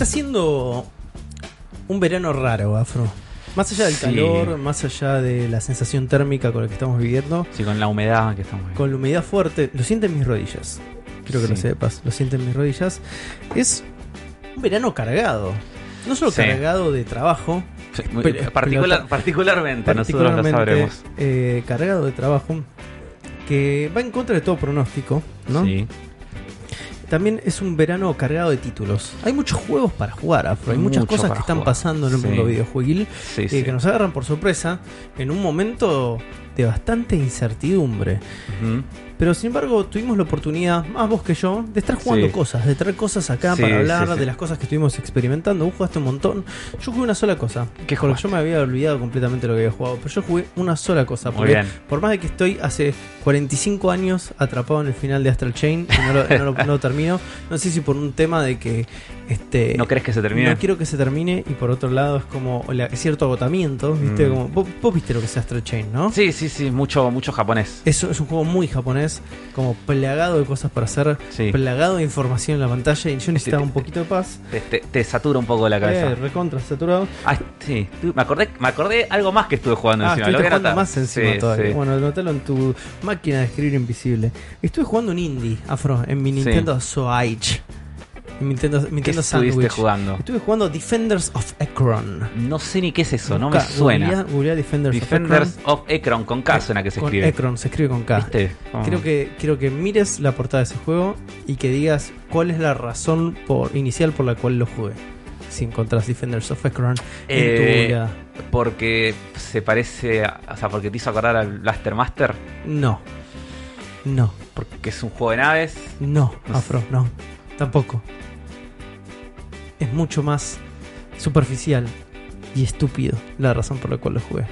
Está siendo un verano raro, Afro. Más allá del Sí. calor, más allá de la sensación térmica con la que estamos viviendo, Sí, con la humedad que estamos con la humedad fuerte, lo sienten mis rodillas. Quiero que lo sepas, lo sienten mis rodillas. Es un verano cargado. No solo Sí. cargado de trabajo, Sí, muy- Pero- particular- pero- particularmente, nosotros lo particularmente sabremos. eh, cargado de trabajo, que va en contra de todo pronóstico, ¿no? Sí. También es un verano cargado de títulos. Hay muchos juegos para jugar, Afro. Hay muchas Mucho cosas que están jugar. pasando en el Sí. mundo videojueguil Sí, eh, sí. que nos agarran por sorpresa en un momento de bastante incertidumbre. Ujú. Pero sin embargo, tuvimos la oportunidad, más vos que yo, de estar jugando Sí. cosas, de traer cosas acá Sí, para hablar sí, de las cosas que estuvimos experimentando. Vos jugaste un montón. Yo jugué una sola cosa. ¿Qué porque jugaste? yo me había olvidado completamente lo que había jugado. Pero yo jugué una sola cosa. Muy Porque bien. por más de que estoy hace 45 años atrapado en el final de Astral Chain y no lo, no lo- no lo termino, no sé si por un tema de que este ¿No crees que se termine? no quiero que se termine y por otro lado es como la- cierto agotamiento, ¿viste? Mm. Como, vos, vos viste lo que es Astral Chain, ¿no? Sí, sí, sí, mucho, mucho japonés. Eso es un juego muy japonés, como plagado de cosas para hacer, Sí. plagado de información en la pantalla y yo necesitaba te- un poquito de paz. Te, te- te satura un poco la Eh, cabeza. recontra saturado. Ah, sí. Me acordé, me acordé algo más que estuve jugando Ah, encima. a jugando anotar. más encima Sí, todavía. sí. Bueno, anotalo en tu máquina de escribir invisible. Estuve jugando un indie, Afro, en mi. Nintendo Switch. En mi Nintendo, ¿Qué Nintendo estuviste jugando? Estuve jugando Defenders of Ekron. No sé ni qué es eso, no me suena. Defenders, Defenders of of Ekron con K suena que se. Con escribe. Ekron, se escribe con K. ¿Viste? Oh. Quiero que, quiero que mires la portada de ese juego y que digas cuál es la razón por, inicial por la cual lo jugué. Si encontrás Defenders of Ekron en tu Eh, googleada. Porque se parece, a- o sea, porque te hizo acordar al Blaster Master, No. No. porque es un juego de naves. No, No Afro, no. Tampoco. Es mucho más superficial y estúpido la razón por la cual lo jugué.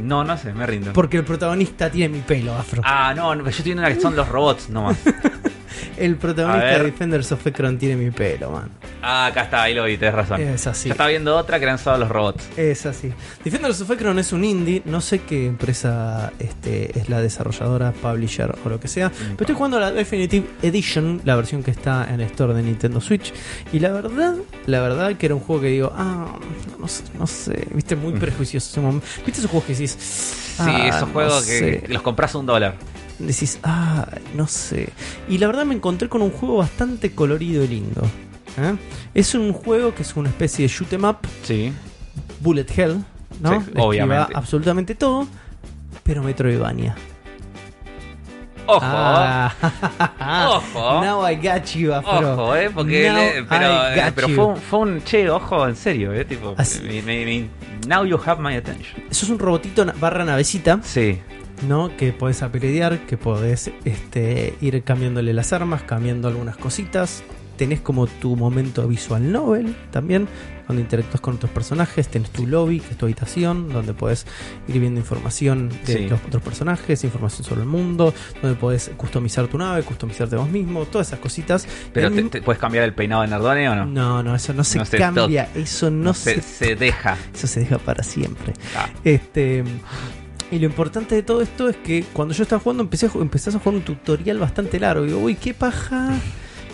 No, no sé, me rindo. Porque el protagonista tiene mi pelo, Afro. Ah, no, no, yo estoy viendo una que son los robots nomás. El protagonista de Defenders of Ekron tiene mi pelo, man. Ah, acá está, ahí lo vi, tenés razón. Es así. Yo estaba viendo otra que eran solo los robots. Es así. Defenders of Ekron es un indie. No sé qué empresa este, es la desarrolladora, publisher o lo que sea. Pero estoy jugando la Definitive Edition, la versión que está en el store de Nintendo Switch. Y la verdad, la verdad que era un juego que digo, ah, no sé, no sé. Viste, muy prejuicioso ese momento. Viste esos juegos que decís, Sí, ah, esos no juegos que, sé. que los compras a un dólar. Decís, ah, no sé. Y la verdad me encontré con un juego bastante colorido y lindo. ¿eh? Es un juego que es una especie de shoot 'em up Sí. Bullet Hell, ¿no? Sí, obviamente. absolutamente todo, pero Metroidvania. Ojo. Ah. Ojo. Now I got you, Afro. Ojo, eh, porque Now pero, eh, got pero you. fue, un, fue un che, ojo, en serio, eh, tipo, Así- me- me- me- now you have my attention. Eso es un robotito barra navecita, Sí, ¿no? Que podés apelidear, que podés este, ir cambiándole las armas, cambiando algunas cositas. Tenés como tu momento visual novel también, cuando interactúas con otros personajes. Tenés tu lobby, que es tu habitación, donde podés ir viendo información de Sí. los otros personajes, información sobre el mundo, donde podés customizar tu nave, customizarte vos mismo, todas esas cositas. pero te, puedes cambiar el peinado de Nardone o no? No, no, eso no se No se cambia, eso no, se, se, se deja. eso se deja para siempre. Ah, Este y lo importante de todo esto es que cuando yo estaba jugando empecé a, empezás a jugar un tutorial bastante largo. Y digo, uy, qué paja.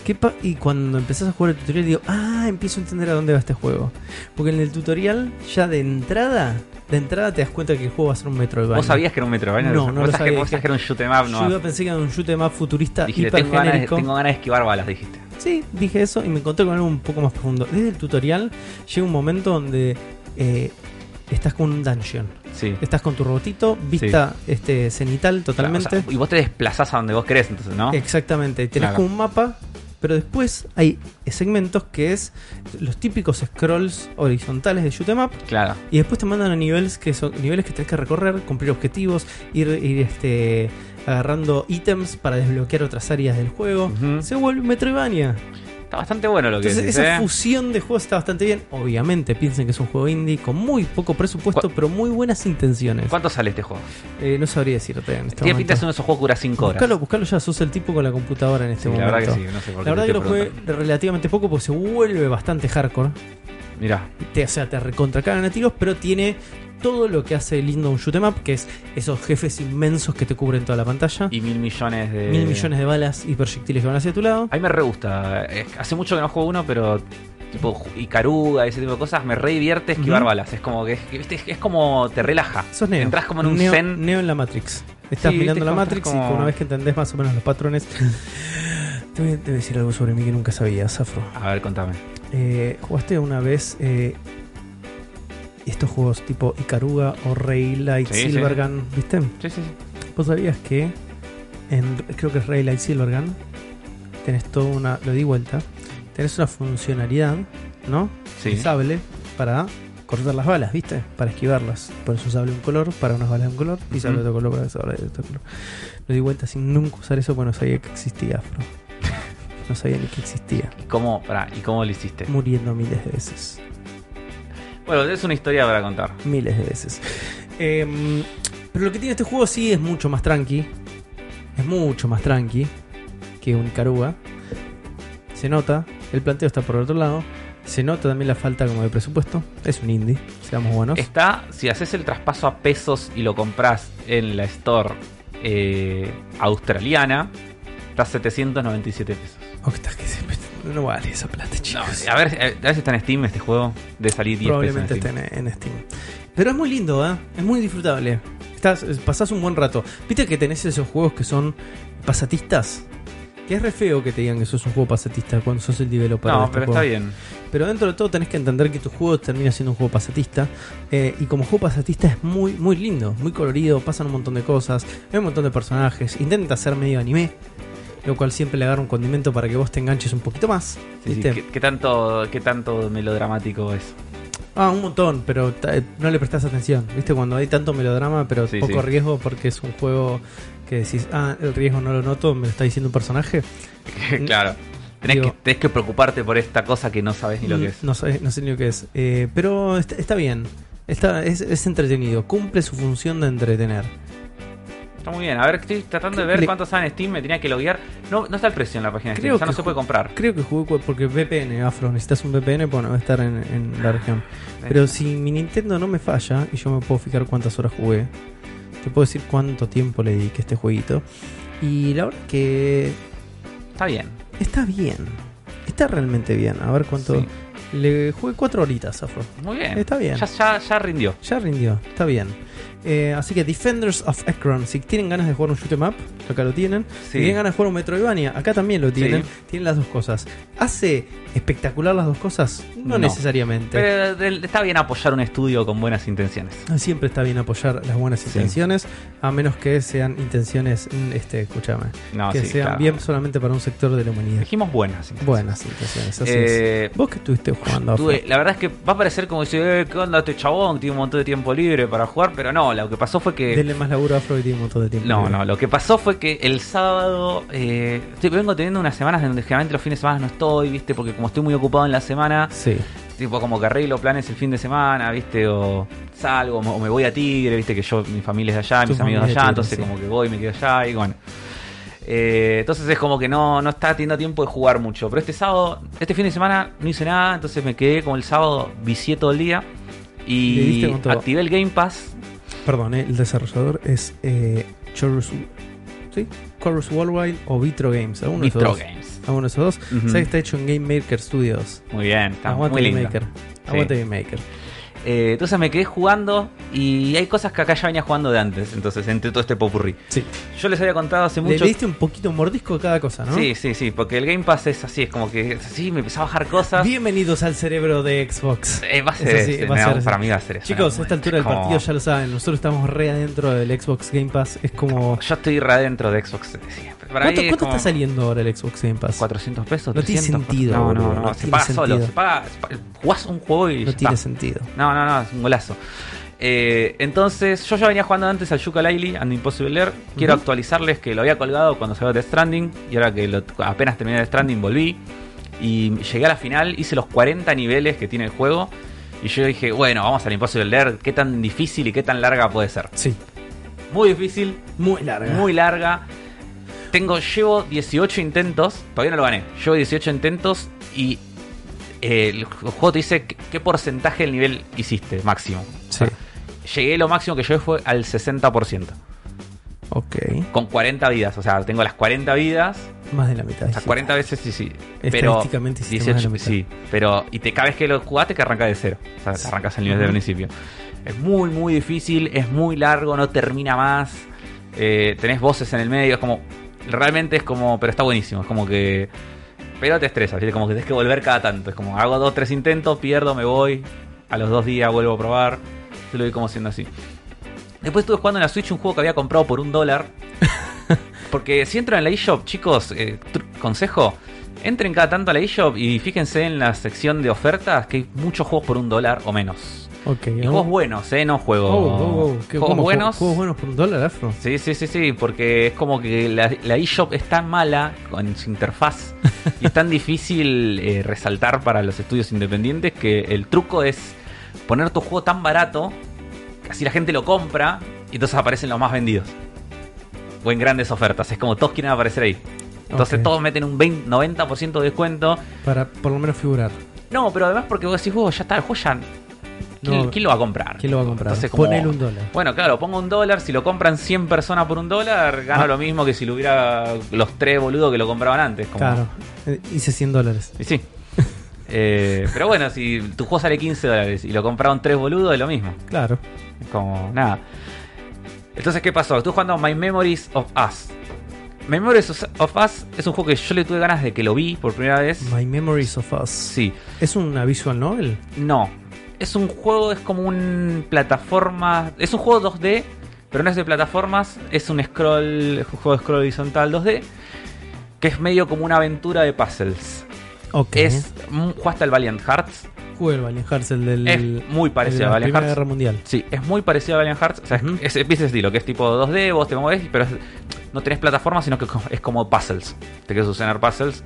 qué pa-". y cuando empezás a jugar el tutorial digo, ah, empiezo a entender a dónde va este juego. Porque en el tutorial ya de entrada, de entrada te das cuenta que el juego va a ser un Metroidvania. ¿Vos sabías que era un Metroidvania? No, ¿Vos no lo sabías que- sabía. vos sabías que era un shoot 'em up? Yo No. iba, pensé que era un shoot 'em up futurista Dijiste, hiper tengo ganas, de, genérico. tengo ganas de esquivar balas, dijiste. Sí, dije eso y me encontré con algo un poco más profundo. Desde el tutorial llega un momento donde eh, estás con un dungeon. Sí. Estás con tu robotito, vista este cenital totalmente. O sea, y vos te desplazás a donde vos querés, entonces, ¿no? Exactamente. Tenés Claro. como un mapa, pero después hay segmentos que es los típicos scrolls horizontales de shoot 'em up. Claro. Y después te mandan a niveles que son niveles que tenés que recorrer, cumplir objetivos, ir, ir, este, agarrando ítems para desbloquear otras áreas del juego. Se vuelve Metroidvania. Está bastante bueno lo que Entonces, decís, esa ¿eh? fusión de juegos está bastante bien. Obviamente, piensen que es un juego indie con muy poco presupuesto, pero muy buenas intenciones. ¿Cuánto sale este juego? Eh, no sabría decirte en este Tiene pinta de momento. ser uno de esos juegos que dura 5 horas. Buscalo, buscalo ya, sos el tipo con la computadora en este Sí, la momento. verdad que sí, no sé por qué La verdad que lo jugué relativamente poco porque se vuelve bastante hardcore. Mira, Te, o sea, te recontracagan a tiros, pero tiene todo lo que hace lindo un shoot 'em up, que es esos jefes inmensos que te cubren toda la pantalla. y mil millones de. Mil millones de balas y proyectiles que van hacia tu lado. A mí me re gusta. Es- Hace mucho que no juego uno, pero tipo Icaruga, ese tipo de cosas, me re divierte esquivar balas. Es como que, que, viste, es como te relaja. Sos Neo. Entras como en un Neo, zen. Neo en la Matrix. Estás Sí, mirando la Matrix como- y una vez que entendés más o menos los patrones. te, voy a, decir algo sobre mí que nunca sabías, Zafro. A ver, contame. Eh, ¿Jugaste una vez eh, estos juegos tipo Icaruga o Raylight Sí, sí. Silvergun? ¿Viste? Sí, sí, sí. ¿Vos sabías que en, creo que es Raylight Silvergun tenés toda una, lo di vuelta, tenés una funcionalidad, ¿no? Sí. Sable para cortar las balas, ¿viste? Para esquivarlas. Por eso sable un color, para unas balas de un color, y sable otro color para sable de otro color. Lo di vuelta sin nunca usar eso porque no sabía que existía Afro. No sabía ni que existía. ¿Y cómo, pará, ¿Y cómo lo hiciste? Muriendo miles de veces. Bueno, es una historia para contar. Miles de veces. Em, pero lo que tiene este juego sí es mucho más tranqui. Es mucho más tranqui que un Ikaruga. Se nota, el planteo está por el otro lado. Se nota también la falta como de presupuesto. Es un indie, seamos buenos. Está, si haces el traspaso a pesos y lo compras en la store eh, australiana, está 797 pesos. Octa, que siempre- no vale esa plata, No, chicos. a ver, eh, a ver si está en Steam este juego. De salir 10 Probablemente pesos. en esté en, en Steam. Pero es muy lindo, ¿eh? Es muy disfrutable. Estás, pasás un buen rato. ¿Viste que tenés esos juegos que son pasatistas? Que es re feo que te digan que sos un juego pasatista cuando sos el developer. Steam. de No, este pero juego. está bien. Pero dentro de todo tenés que entender que tu juego termina siendo un juego pasatista. eh, y como juego pasatista es muy, muy lindo, muy colorido, pasan un montón de cosas, hay un montón de personajes. Intenta ser medio anime, lo cual siempre le agarra un condimento para que vos te enganches un poquito más. Sí, sí, ¿viste? ¿Qué, qué tanto, ¿Qué tanto melodramático es? Ah, un montón, pero eh, no le prestás atención. ¿Viste? Cuando hay tanto melodrama, pero Sí, poco riesgo porque es un juego que decís, ah, el riesgo no lo noto, me lo está diciendo un personaje. claro. Tenés Digo- que, tenés que preocuparte por esta cosa que no sabes ni lo que es. No sé, no sé ni lo que es. Eh, pero está, está bien. Está, es, es entretenido. Cumple su función de entretener. Está muy bien. A ver, estoy tratando de ver cuántos en Steam. Me tenía que loguear. No, no está el precio en la página de Steam. Creo sea, no se puede comprar. Creo que jugué porque VPN, Afro. Necesitas un VPN, bueno, va a estar en, en la región. Pero si mi Nintendo no me falla y yo me puedo fijar cuántas horas jugué, te puedo decir cuánto tiempo le dediqué a este jueguito. Y la verdad que Está bien. está bien. Está realmente bien. A ver cuánto. Sí. Le jugué cuatro horitas, Afro. Muy bien. Está bien. Ya, ya, ya rindió. Ya rindió, está bien. Eh, así que Defenders of Ekron, si tienen ganas de jugar un shoot 'em up, acá lo tienen. Si tienen ganas de jugar un Metroidvania, acá también lo tienen. Sí. Tienen las dos cosas. ¿Hace espectacular las dos cosas? No, No. necesariamente. Pero está bien apoyar un estudio con buenas intenciones. Siempre está bien apoyar las buenas Sí. intenciones, a menos que sean intenciones, mm, este, escúchame, No, que sean claro. bien solamente para un sector de la humanidad. Dijimos buenas. intenciones. Buenas intenciones, así es. Eh, ¿Vos que estuviste jugando? Tuve- la verdad es que va a parecer como si, eh, ¿qué onda este chabón? Tiene un montón de tiempo libre para jugar, pero no, lo que pasó fue que... Denle más laburo a un montón de tiempo. No, no, lo que pasó fue que el sábado, eh, estoy- vengo teniendo unas semanas donde generalmente los fines de semana no estoy, ¿viste? Porque como estoy muy ocupado en la semana, Sí. tipo como que arreglo planes el fin de semana, ¿viste? O salgo, o me voy a Tigre, ¿viste? Que yo, mi familia es de allá, mis amigos de allá, Tigre, entonces sí. como que voy, me quedo allá y bueno. Eh, entonces es como que no, no está teniendo tiempo de jugar mucho. Pero este sábado, este fin de semana no hice nada, entonces me quedé como el sábado, vicié todo el día. Y todo. activé el Game Pass. Perdón, eh, el desarrollador es eh, Chorus, ¿sí? Chorus Worldwide o Vitro Games. Alguno de Vitro dos. Games. Alguno de esos dos. Ujú. Sé que está hecho en Game Maker Studios. Muy bien, está Aguante muy Game lindo. Maker. Aguante Game Maker. Eh, entonces me quedé jugando y hay cosas que acá ya venía jugando de antes, entonces entre todo este popurrí. Sí. Yo les había contado hace mucho... le diste un poquito mordisco a cada cosa, ¿no? Sí, sí, sí, porque el Game Pass es así, es como que es así, me empezó a bajar cosas. Bienvenidos al cerebro de Xbox. Eh, va a ser, Eso sí, ese, va a ser para mí va a ser eso. Chicos, a esta altura del Como- partido ya lo saben. Nosotros estamos re adentro del Xbox Game Pass. Es como. Yo estoy re adentro de Xbox siempre. Para ¿Cuánto, como está saliendo ahora el Xbox Game Pass? 400 pesos, No tiene 300, sentido, No, no, no, no se paga solo, se paga, jugás un juego y No tiene sentido. No, no, no, es un golazo. Eh, entonces, yo ya venía jugando antes al Yooka-Laylee and Impossible Lair. Quiero actualizarles que lo había colgado cuando salió Death Stranding. Y ahora que lo- apenas terminé Death Stranding, volví. Y llegué a la final, hice los 40 niveles que tiene el juego. Y yo dije, bueno, vamos al Impossible Lair. ¿Qué tan difícil y qué tan larga puede ser? Sí. Muy difícil, Muy larga. muy larga. Tengo, llevo 18 intentos, todavía no lo gané. Llevo 18 intentos y eh, el juego te dice qué, porcentaje del nivel hiciste máximo. Sí. Llegué, lo máximo que llegué fue al 60%. Ok. Con 40 vidas. O sea, tengo las 40 vidas. Más de la mitad. O sea, 40 veces sí, sí. Pero Estadísticamente hiciste más de la mitad. sí. Pero, y te, cada vez que lo jugaste, que arranca de cero. O sea, te arrancas el nivel del principio. Es muy, muy difícil. Es muy largo, no termina más. Eh, tenés voces en el medio. Es como. Realmente es como. Pero está buenísimo. Es como que. Pero te estresas. ¿viste? Como que tienes que volver cada tanto. Es como hago dos, tres intentos, pierdo, me voy. A los dos días vuelvo a probar. Yo lo vi como siendo así. Después estuve jugando en la Switch un juego que había comprado por un dólar. Porque si entran en la eShop, chicos, eh, consejo, entren cada tanto a la eShop y fíjense en la sección de ofertas que hay muchos juegos por un dólar o menos. Ok. Y vamos- juegos buenos, ¿eh? No juegos. Oh, oh, oh, ¿qué- juegos cómo, buenos. Juegos buenos por un dólar, Afro. Sí, sí, sí, sí, porque es como que la, la eShop es tan mala con su interfaz y es tan difícil eh, resaltar para los estudios independientes que el truco es poner tu juego tan barato que así la gente lo compra y entonces aparecen los más vendidos. O en grandes ofertas, es como todos quieren aparecer ahí. Entonces todos meten un 20, 90% de descuento. Para por lo menos figurar. No, pero además porque vos decís, "Oh, ya está, el juego ya... ¿Quién, No. quién lo va a comprar? ¿Quién lo va a comprar? Entonces, como- Ponele un dólar. bueno, claro, pongo un dólar, si lo compran 100 personas por un dólar, gano Ah. lo mismo que si lo hubiera los tres boludos que lo compraban antes. Como... Claro. Eh, Hice 100 dólares. Y sí. Eh, pero bueno, si tu juego sale 15 dólares y lo compraron tres boludos, es lo mismo. Claro. Es como, nada. Entonces, ¿qué pasó? Estuve jugando My Memories of Us. My Memories of Us es un juego que yo le tuve ganas de que lo vi por primera vez. My Memories of Us. Sí, ¿Es una visual novel? no. Es un juego, es como un plataforma. Es un juego 2D, pero no es de plataformas. Es un scroll. Es un juego de scroll horizontal 2D. Que es medio como una aventura de puzzles. Ok. Es. ¿Jugaste al Valiant Hearts? Jugué el Valiant Hearts, el del. Es muy parecido a Valiant Primera Hearts. Guerra Mundial. Sí, es muy parecido a Valiant Hearts. O sea, es, es ese estilo, que es tipo 2D, vos te mueves, pero es- no tenés plataformas, sino que es como puzzles. Te quieres solucionar puzzles.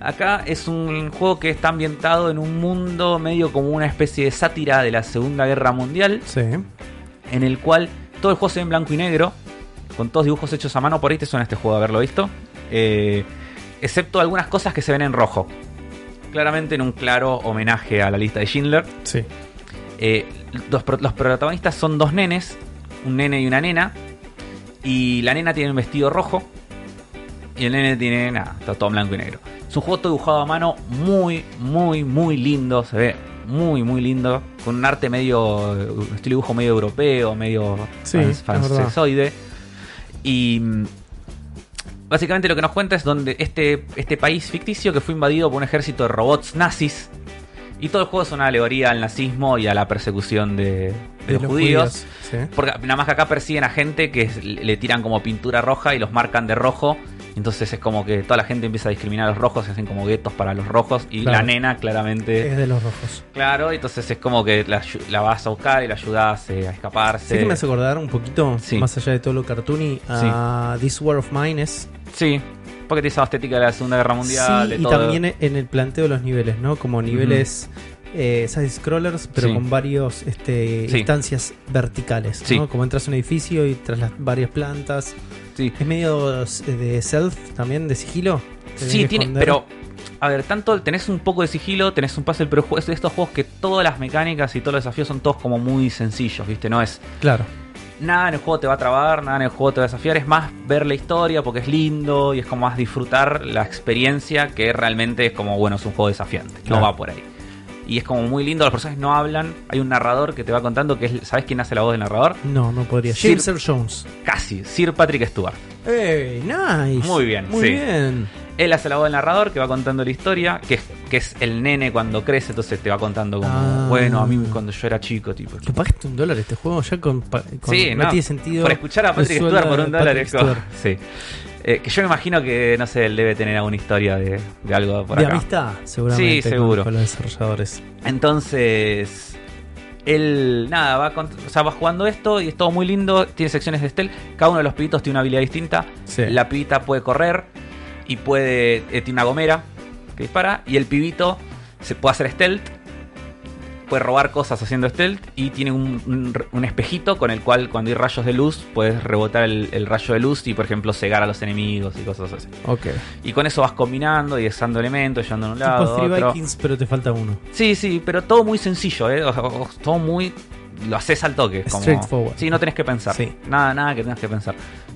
Acá es un juego que está ambientado en un mundo medio como una especie de sátira de la Segunda Guerra Mundial, Sí. en el cual todo el juego se ve en blanco y negro, con todos dibujos hechos a mano. Por ahí te suena este juego haberlo visto. Eh, excepto algunas cosas que se ven en rojo. Claramente en un claro homenaje a la lista de Schindler. Sí. Eh, los protagonistas son dos nenes, un nene y una nena. Y la nena tiene un vestido rojo. Y el nene tiene nada, está todo blanco y negro. Es un juego dibujado a mano, muy, muy, muy lindo. Se ve muy, muy lindo. Con un arte medio, un estilo de dibujo medio europeo, medio Sí, francesoide. Y mm, básicamente lo que nos cuenta es donde este, este país ficticio que fue invadido por un ejército de robots nazis. Y todo el juego es una alegoría al nazismo y a la persecución de, de los, judíos. Sí. Porque nada más que acá persiguen a gente que le tiran como pintura roja y los marcan de rojo. Entonces es como que toda la gente empieza a discriminar a los rojos, se hacen como guetos para los rojos. Y Claro. la nena claramente... Es de los rojos. Claro, entonces es como que la, la vas a buscar y la ayudas eh, a escaparse. ¿Sé que me hace acordar un poquito, Sí. más allá de todo lo cartoony, a This War of Mine es Sí, esa estética de la Segunda Guerra Mundial. Sí, de y todo. también en el planteo de los niveles, ¿no? Como niveles eh, side scrollers, pero Sí. con varios este, Sí. instancias verticales, Sí. ¿no? Como entras a un edificio y tras las varias plantas. Sí. Es medio eh, de self también, de sigilo. Sí, tiene, pero a ver, tanto tenés un poco de sigilo, tenés un puzzle, pero es de estos juegos que todas las mecánicas y todos los desafíos son todos como muy sencillos, ¿viste? No es Claro, nada en el juego te va a trabar, nada en el juego te va a desafiar, es más ver la historia porque es lindo y es como más disfrutar la experiencia que realmente es como, bueno, es un juego desafiante, Claro. no va por ahí. Y es como muy lindo, los personajes no hablan, hay un narrador que te va contando que es, ¿sabes quién hace la voz del narrador? no, no podría. Sir- James Earl Jones. Casi, Sir Patrick Stewart. ¡Ey! ¡Nice! Muy bien, Muy sí. bien. Él hace la voz del narrador que va contando la historia, que es, que es el nene cuando crece, entonces te va contando como, Ah. bueno, a mí cuando yo era chico, tipo. ¿Que pagaste un dólar este juego? Ya con, con- Sí, no, no. tiene sentido. Por escuchar a Patrick Stewart por de un dólar es. Sí. Eh, que yo me imagino que, no sé, él debe tener alguna historia de, de algo por de acá. amistad, seguramente. Sí, con- seguro. Con, los desarrolladores. Entonces, él, nada, va, con- o sea, va jugando esto y es todo muy lindo. Tiene secciones de stealth. Cada uno de los pibitos tiene una habilidad distinta. Sí. La pibita puede correr y puede. eh, tiene una gomera que dispara. Y el pibito se puede hacer stealth. puede robar cosas haciendo stealth y tiene un, un- un espejito con el cual cuando hay rayos de luz puedes rebotar el, el rayo de luz y por ejemplo cegar a los enemigos y cosas así. Ok. Y con eso vas combinando y usando elementos, llevando a un lado. Tipo otro. Vikings, pero te falta uno. Sí, sí, pero todo muy sencillo, ¿eh? O- o- todo muy. Lo haces al toque. Como, Straightforward. Sí, no tenés que pensar. Sí. Nada, nada que tengas que pensar.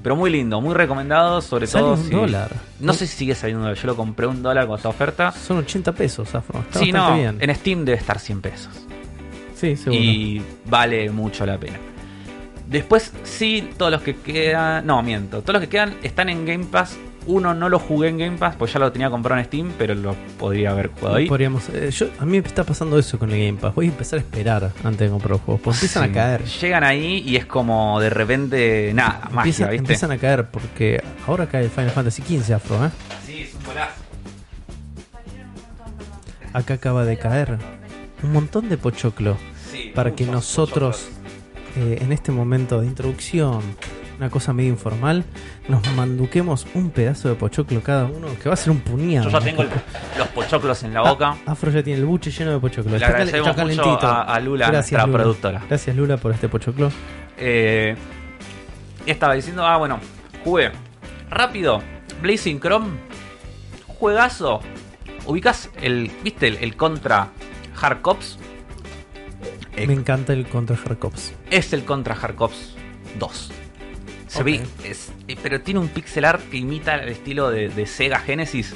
Pero muy lindo, muy recomendado, sobre Sale todo. un si- dólar. No sé si sigue saliendo un dólar. Yo lo compré un dólar con esta oferta. Son 80 pesos, Afro. Está sí, bastante no. bien. En Steam debe estar 100 pesos. Sí, seguro. Y vale mucho la pena. Después, sí, todos los que quedan. No, miento. Todos los que quedan están en Game Pass. Uno no lo jugué en Game Pass, pues ya lo tenía comprado en Steam, pero lo podría haber jugado ahí. Podríamos, eh, yo, a mí me está pasando eso con el Game Pass. Voy a empezar a esperar antes de comprar los juegos. Porque empiezan Sí. a caer. Llegan ahí y es como de repente nada, magia, Empieza- ¿viste? empiezan a caer porque ahora cae el Final Fantasy XV Afro, ¿eh? Sí, es un golazo. Acá acaba de caer un montón de pochoclo Sí, para que nosotros, eh, en este momento de introducción, una cosa medio informal, nos manduquemos un pedazo de pochoclo cada uno, que va a ser un puñado. Yo ya tengo el- los pochoclos en la boca. Ah, Afro ya tiene el buche lleno de pochoclo. Le agradecemos está mucho a, a Lula, nuestra Lula. productora. Gracias Lula por este pochoclo. Eh, estaba diciendo, ah, bueno, jugué rápido. Blazing Chrome, juegazo. Ubicás el, ¿viste? El, el contra Hard Cops. Me encanta el contra Hardcops. Es el contra Hard Cops 2. Se ve, es- eh, pero tiene un pixel art que imita el estilo de, de Sega Genesis.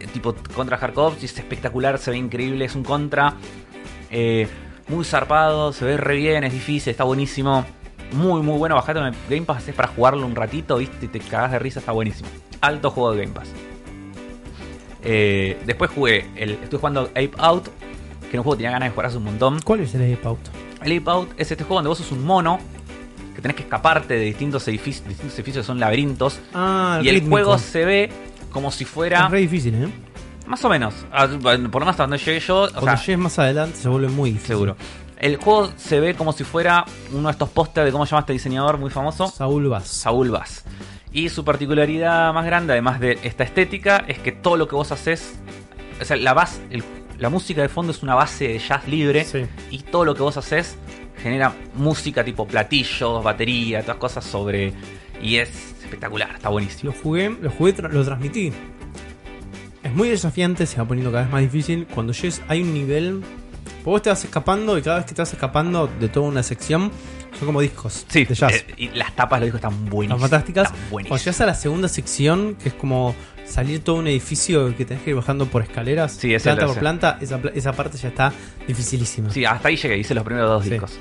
Eh, Tipo contra Hard Cops, y es espectacular, se ve increíble, es un contra. eh, muy zarpado, se ve re bien, es difícil, está buenísimo. Muy, muy bueno. Bajate en el Game Pass, es para jugarlo un ratito, viste, y te cagás de risa, está buenísimo. Alto juego de Game Pass. Eh, después jugué, el, estoy jugando Ape Out, que era un juego que tenía ganas de jugar hace un montón. ¿Cuál es el Ape Out? El Ape Out es este juego donde vos sos un mono que tenés que escaparte de distintos edificios, distintos edificios que son laberintos. Ah, y el rítmico. juego se ve como si fuera Es re difícil, ¿eh? más o menos, a- por lo menos hasta donde llegué yo, o Cuando sea, llegues más adelante se vuelve muy difícil. seguro. El juego se ve como si fuera uno de estos pósters de cómo se llama este diseñador muy famoso, Saúl Vaz. Saúl Bass. Y su particularidad más grande, además de esta estética, es que todo lo que vos haces, o sea, la base, el- la música de fondo es una base de jazz libre Sí. y todo lo que vos haces genera música tipo platillos, batería, todas cosas sobre y es espectacular, está buenísimo. Lo jugué, lo jugué, tra- lo transmití. Es muy desafiante, se va poniendo cada vez más difícil. Cuando llegues, hay un nivel. Vos te vas escapando y cada vez que te vas escapando de toda una sección, son como discos Sí, de jazz. eh, y las tapas lo dijo están Están buenísimas. fantásticas. Están Cuando llegas a la segunda sección, que es como salir todo un edificio que tenés que ir bajando por escaleras, Sí, planta la por planta, esa, esa parte ya está dificilísima. Sí, hasta ahí llegué, hice los primeros dos Sí. discos.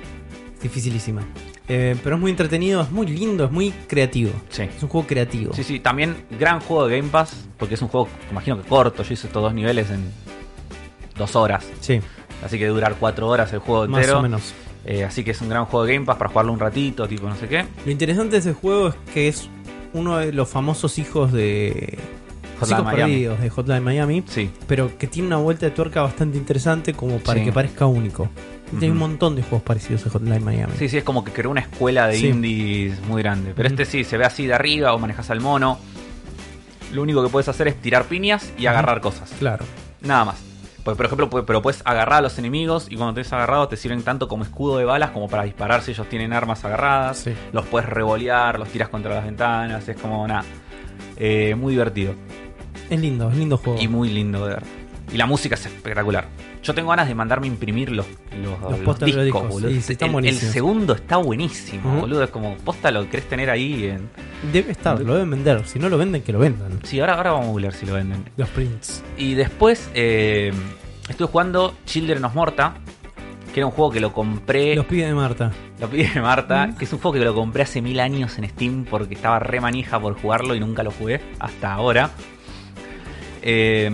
Dificilísima. Eh, pero es muy entretenido, es muy lindo, es muy creativo. Sí. Es un juego creativo. Sí, sí, también gran juego de Game Pass, porque es un juego, imagino que corto, yo hice estos dos niveles en dos horas, Sí, así que durar cuatro horas el juego más entero. o menos. Eh, así que es un gran juego de Game Pass para jugarlo un ratito, tipo no sé qué. Lo interesante de ese juego es que es uno de los famosos hijos de Hijos Miami. perdidos de Hotline Miami, Sí, pero que tiene una vuelta de tuerca bastante interesante como para Sí. que parezca único. Y Tiene un montón de juegos parecidos a Hotline Miami. sí, sí, es como que creó una escuela de Sí. indies muy grande. Pero este sí, se ve así de arriba o manejas al mono. Lo único que puedes hacer es tirar piñas y agarrar cosas. Claro. Nada más. Pues, por ejemplo, pero puedes agarrar a los enemigos y cuando te has agarrado te sirven tanto como escudo de balas como para disparar si ellos tienen armas agarradas. Sí. Los puedes revolear, los tiras contra las ventanas, es como nada. Eh, muy divertido Es lindo, es lindo juego. y muy lindo de ver. Y la música es espectacular. Yo tengo ganas de mandarme a imprimir los, los, Los los de discos, discos, boludo. sí, el, el segundo está buenísimo, boludo. Es como, posta lo querés tener ahí en... Debe estar, lo deben vender. Si no lo venden, que lo vendan. Sí, ahora, ahora vamos a googlear si lo venden. Los prints. Y después eh, estuve jugando Children of Morta, que era un juego que lo compré, Los pibes de Marta. lo pide Marta, Mm. que es un juego que lo compré hace mil años en Steam porque estaba re manija por jugarlo y nunca lo jugué hasta ahora. Eh,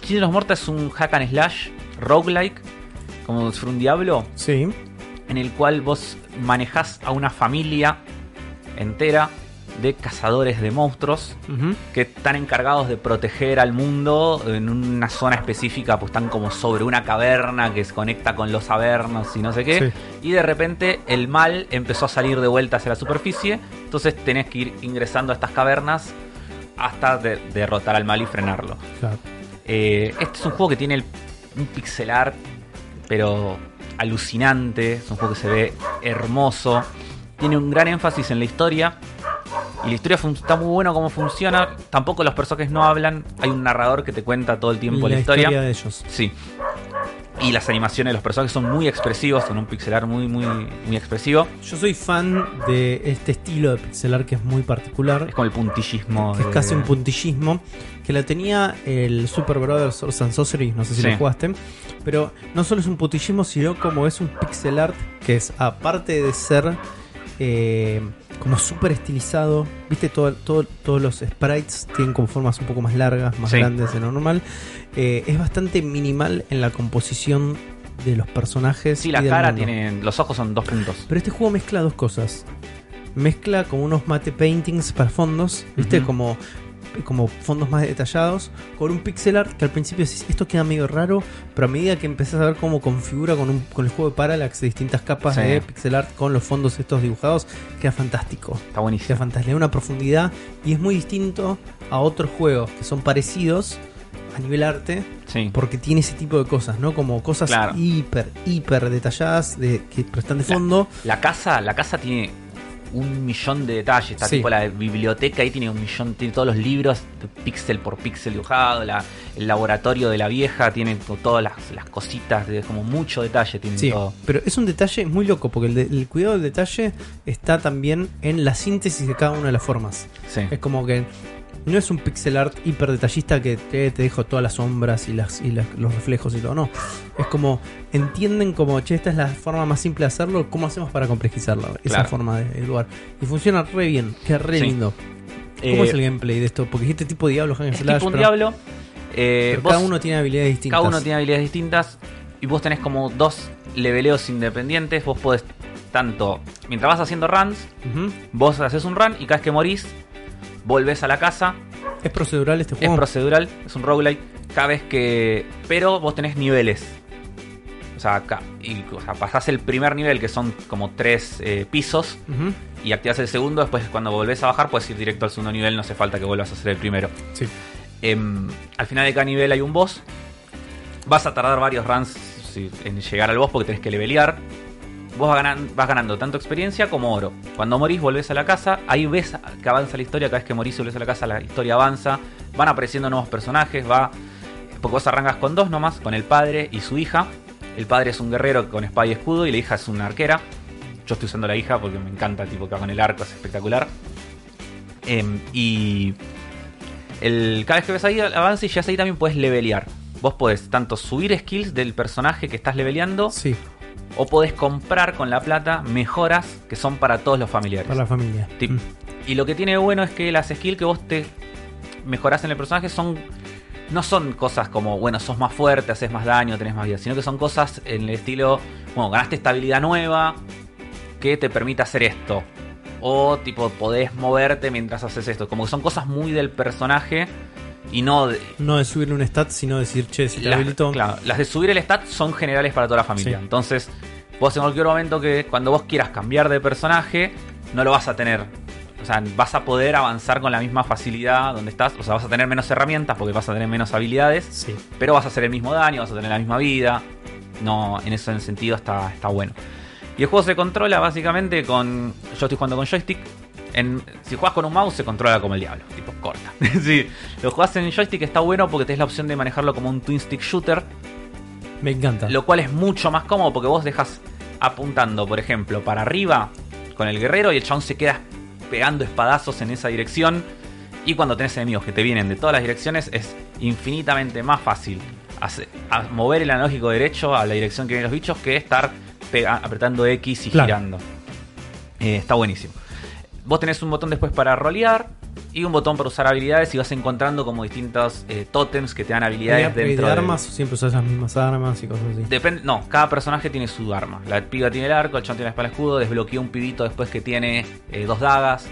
Children of Morta es un hack and slash roguelike, como si fuera un diablo, Sí. en el cual vos manejás a una familia entera de cazadores de monstruos que están encargados de proteger al mundo en una zona específica, pues están como sobre una caverna que se conecta con los avernos y no sé qué. Y de repente el mal empezó a salir de vuelta hacia la superficie, entonces tenés que ir ingresando a estas cavernas hasta de- derrotar al mal y frenarlo. Claro. Eh, este es un juego que tiene el- un pixel art pero alucinante. Es un juego que se ve hermoso. Tiene un gran énfasis en la historia. Y la historia está muy bueno cómo funciona. Tampoco los personajes no hablan. Hay un narrador que te cuenta todo el tiempo la, historia. de ellos. Sí. Y las animaciones de los personajes son muy expresivos, son un pixelar muy, muy, muy expresivo. Yo soy fan de este estilo de pixelar que es muy particular. Es como el puntillismo. que es casi un puntillismo, que la tenía el Super Brothers Swords and Sorcery, no sé si Sí. lo jugaste, pero no solo es un puntillismo, sino como es un pixel art que es, aparte de ser eh, como súper estilizado, viste, todo, todo- todos los sprites tienen como formas un poco más largas, más Sí. grandes de lo normal, Eh, es bastante minimal en la composición de los personajes. Sí, y la del cara mundo. tiene. Los ojos son dos puntos. Pero este juego mezcla dos cosas. Mezcla como unos mate paintings para fondos, ¿viste? Como, como fondos más detallados, con un pixel art que al principio decís, esto queda medio raro, pero a medida que empezás a ver cómo configura con, un, con el juego de Parallax distintas capas Sí. de pixel art con los fondos estos dibujados, queda fantástico. Está Queda buenísimo. fantástico, le da una profundidad y es muy distinto a otros juegos que son parecidos a nivel arte, Sí. porque tiene ese tipo de cosas, ¿no? Como cosas Claro. hiper, hiper detalladas de, que están de fondo. La casa, la casa tiene un millón de detalles. Está Sí. tipo la biblioteca ahí tiene un millón, tiene todos los libros, píxel por píxel dibujado. La, el laboratorio de la vieja tiene to- todas las, las cositas, de, como mucho detalle tiene Sí, todo. pero es un detalle muy loco, porque el, de- el cuidado del detalle está también en la síntesis de cada una de las formas. Es como que no es un pixel art hiper detallista que te, te dejo todas las sombras y, las, y las- los reflejos y todo, no. Es como, entienden como, che, esta es la forma más simple de hacerlo, ¿cómo hacemos para complejizarlo? Esa Claro. forma de, de lugar. Y funciona re bien, queda re Sí. lindo. ¿Cómo Eh, es el gameplay de esto? Porque dijiste tipo Diablo, Hack and es Slash, tipo un pero- diablo. eh, pero vos- cada uno tiene habilidades distintas. Cada uno tiene habilidades distintas y vos tenés como dos leveleos independientes. Vos podés tanto, mientras vas haciendo runs, vos haces un run y cada vez que morís, volvés a la casa. ¿Es procedural este Es juego? procedural, es un roguelike. Cada vez que. Pero vos tenés niveles. O sea, acá, y, o sea, pasás el primer nivel, que son como tres eh, pisos, y activas el segundo. Después, cuando volvés a bajar, puedes ir directo al segundo nivel. No hace falta que vuelvas a hacer el primero. Sí. Em, al final de cada nivel hay un boss. Vas a tardar varios runs en llegar al boss porque tenés que levelear. Vos vas ganando, tanto experiencia como oro. Cuando morís, volvés a la casa. Ahí ves que avanza la historia. Cada vez que morís y volvés a la casa, la historia avanza. Van apareciendo nuevos personajes. Va. Porque vos arrancas con dos nomás, con el padre y su hija. El padre es un guerrero con espada y escudo y la hija es una arquera. Yo estoy usando la hija porque me encanta, tipo que con el arco, es espectacular. Em, y el, cada vez que ves ahí avance y ya ahí también puedes levelear. Vos podés tanto subir skills del personaje que estás leveleando Sí, o podés comprar con la plata mejoras que son para todos los familiares. para la familia. Mm. Y lo que tiene de bueno es que las skills que vos te mejorás en el personaje son. No son cosas como, bueno, sos más fuerte, haces más daño, tenés más vida, sino que son cosas en el estilo, bueno, ganaste esta habilidad nueva que te permite hacer esto. O tipo, podés moverte mientras haces esto. Como que son cosas muy del personaje y no de, No de subirle un stat, sino decir, che, si te las, habilito. claro, las de subir el stat son generales para toda la familia. Sí. Entonces, vos en cualquier momento que cuando vos quieras cambiar de personaje, no lo vas a tener. O sea, vas a poder avanzar con la misma facilidad donde estás. O sea, vas a tener menos herramientas porque vas a tener menos habilidades. Sí. Pero vas a hacer el mismo daño, vas a tener la misma vida. No, en ese sentido está, está bueno. Y el juego se controla básicamente con. Yo estoy jugando con joystick. En, si juegas con un mouse se controla como el diablo, tipo corta. si lo jugás en joystick está bueno porque tenés la opción de manejarlo como un twin stick shooter. Me encanta. Lo cual es mucho más cómodo porque vos dejas apuntando, por ejemplo, para arriba con el guerrero y el chabón se queda pegando espadazos en esa dirección. Y cuando tenés enemigos que te vienen de todas las direcciones, es infinitamente más fácil mover el analógico derecho a la dirección que vienen los bichos que estar apretando X y Claro. girando. Eh, está buenísimo. Vos tenés un botón después para rolear y un botón para usar habilidades y vas encontrando como distintos eh, tótems que te dan ¿Hay habilidades upgrade dentro de del- armas o siempre usas las mismas armas y cosas así? Depende, no, cada personaje tiene su arma. La piba tiene el arco, el chabón tiene la espada y escudo, desbloquea un pibito después que tiene eh, dos dagas.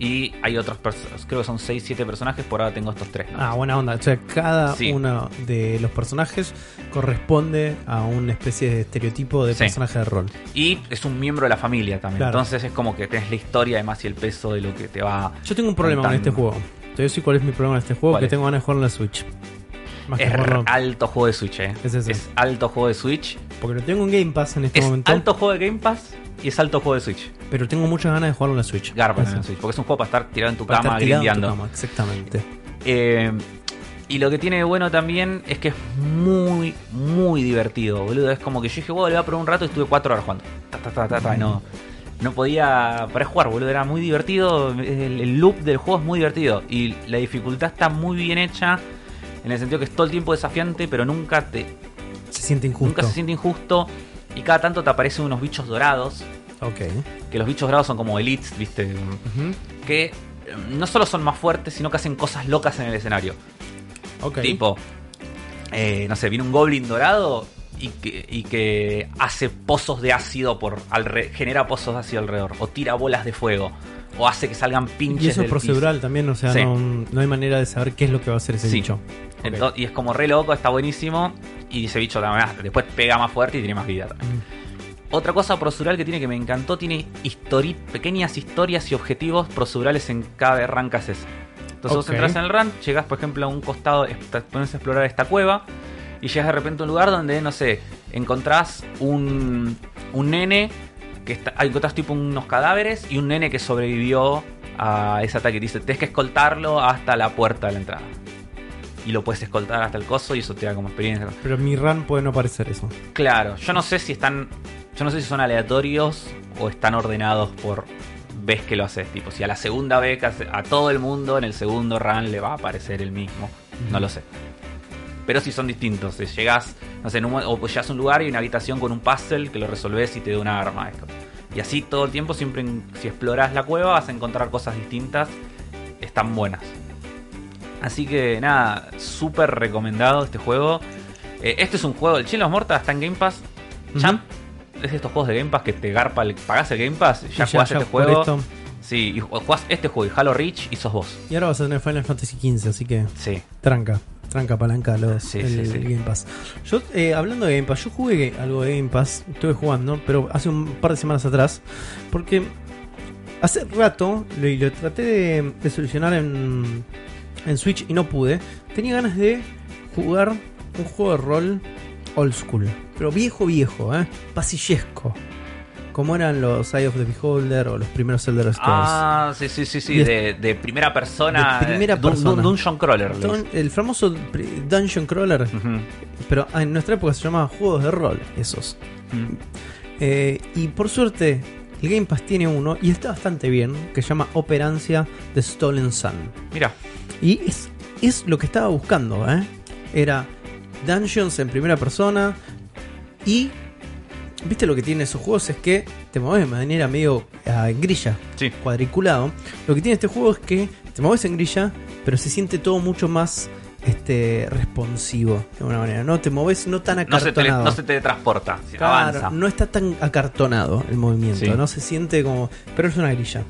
Y hay otros personajes, creo que son 6, 7 personajes, por ahora tengo estos tres. ¿no? Ah, buena onda. O sea, cada Sí. uno de los personajes corresponde a una especie de estereotipo de Sí. personaje de rol. Y es un miembro de la familia también. Claro. Entonces es como que tenés la historia además y el peso de lo que te va. Yo tengo un problema con este juego. Te voy a decir cuál es mi problema con este juego, ¿Cuál que es? tengo ganas de jugarlo en la Switch. Más que Es jugarlo- alto juego de Switch, eh. Es ese. alto juego de Switch. Porque lo tengo en Game Pass en este Es momento. alto juego de Game Pass y es alto juego de Switch. Pero tengo muchas ganas de jugarlo en la Switch. Garpa en Eso. la Switch. Porque es un juego para estar tirado en tu Para cama en grindeando. exactamente. Eh, y lo que tiene de bueno también es que es muy, muy divertido, boludo. Es como que yo dije, bueno, le voy a probar un rato y estuve cuatro horas jugando. Ta, ta, ta, ta, ta, y no, no podía para jugar, boludo. Era muy divertido. El, el loop del juego es muy divertido. Y la dificultad está muy bien hecha. En el sentido que es todo el tiempo desafiante, pero nunca te. Se siente injusto. Nunca se siente injusto. Y cada tanto te aparecen unos bichos dorados. Ok. Que los bichos dorados son como elites, viste. Que eh, no solo son más fuertes, sino que hacen cosas locas en el escenario. Ok. Tipo, eh, no sé, viene un goblin dorado y que, y que hace pozos de ácido por alre- genera pozos de ácido alrededor. O tira bolas de fuego. O hace que salgan pinches. Y eso es procedural también, o sea, Sí. no, no hay manera de saber qué es lo que va a hacer ese Sí. bicho. y es como re loco, está buenísimo. Y ese bicho después pega más fuerte y tiene más vida también. Mm. Otra cosa procedural que tiene que me encantó, tiene histori- pequeñas historias y objetivos procedurales en cada run que haces. Entonces vos entras en el run, llegas por ejemplo a un costado, pones a explorar esta cueva y llegas de repente a un lugar donde, no sé, encontrás un, un nene que está, encontrás tipo unos cadáveres y un nene que sobrevivió a ese ataque. Dice, tienes que escoltarlo hasta la puerta de la entrada. Y lo puedes escoltar hasta el coso y eso te da como experiencia. Pero en mi run puede no parecer eso. Claro, yo no sé si están. Yo no sé si son aleatorios o están ordenados por vez que lo haces. Tipo, si a la segunda vez a todo el mundo en el segundo run le va a aparecer el mismo. No lo sé. Pero si son distintos. Si llegas, no sé, en un mo- o llegas a un lugar y una habitación con un puzzle que lo resolves y te da una arma. Esto. Y así todo el tiempo, siempre si exploras la cueva, vas a encontrar cosas distintas. Están buenas. Así que nada, súper recomendado este juego. Eh, este es un juego, el Chain of Morta está en Game Pass. Ya es de estos juegos de Game Pass que te garpa, el, pagás el Game Pass, ya Y jugás este juego. esto- Sí, y ju- jugás este juego y Halo Reach y sos vos. Y ahora vas a tener Final Fantasy XV, así que Sí. tranca. Tranca palanca los, Sí, el, sí, sí. el Game Pass. Yo, eh, hablando de Game Pass, yo jugué algo de Game Pass, estuve jugando, pero hace un par de semanas atrás, porque hace rato lo, lo traté de, de solucionar en, en Switch y no pude. Tenía ganas de jugar un juego de rol old school, pero viejo, viejo, ¿eh? pasillesco, como eran los Eye of the Beholder o los primeros Elder Scrolls. Ah, sí, sí, sí, sí, de, de primera persona. De primera dun- dun- persona. Dungeon Crawler. le Don- el famoso Dungeon Crawler, pero en nuestra época se llamaba juegos de rol, esos. Eh, y por suerte, el Game Pass tiene uno y está bastante bien, que se llama Operancia de Stolen Sun. Mira, Y es, es lo que estaba buscando, ¿eh? Era dungeons en primera persona y... ¿Viste lo que tienen esos juegos? Es que te mueves de manera medio ah, en grilla, sí. cuadriculado. Lo que tiene este juego es que te mueves en grilla, pero se siente todo mucho más este responsivo de alguna manera. No te mueves no tan No se, acartonado. no se teletransporta, Claro, avanza. no está tan acartonado el movimiento, Sí. no se siente como. Pero es una grilla.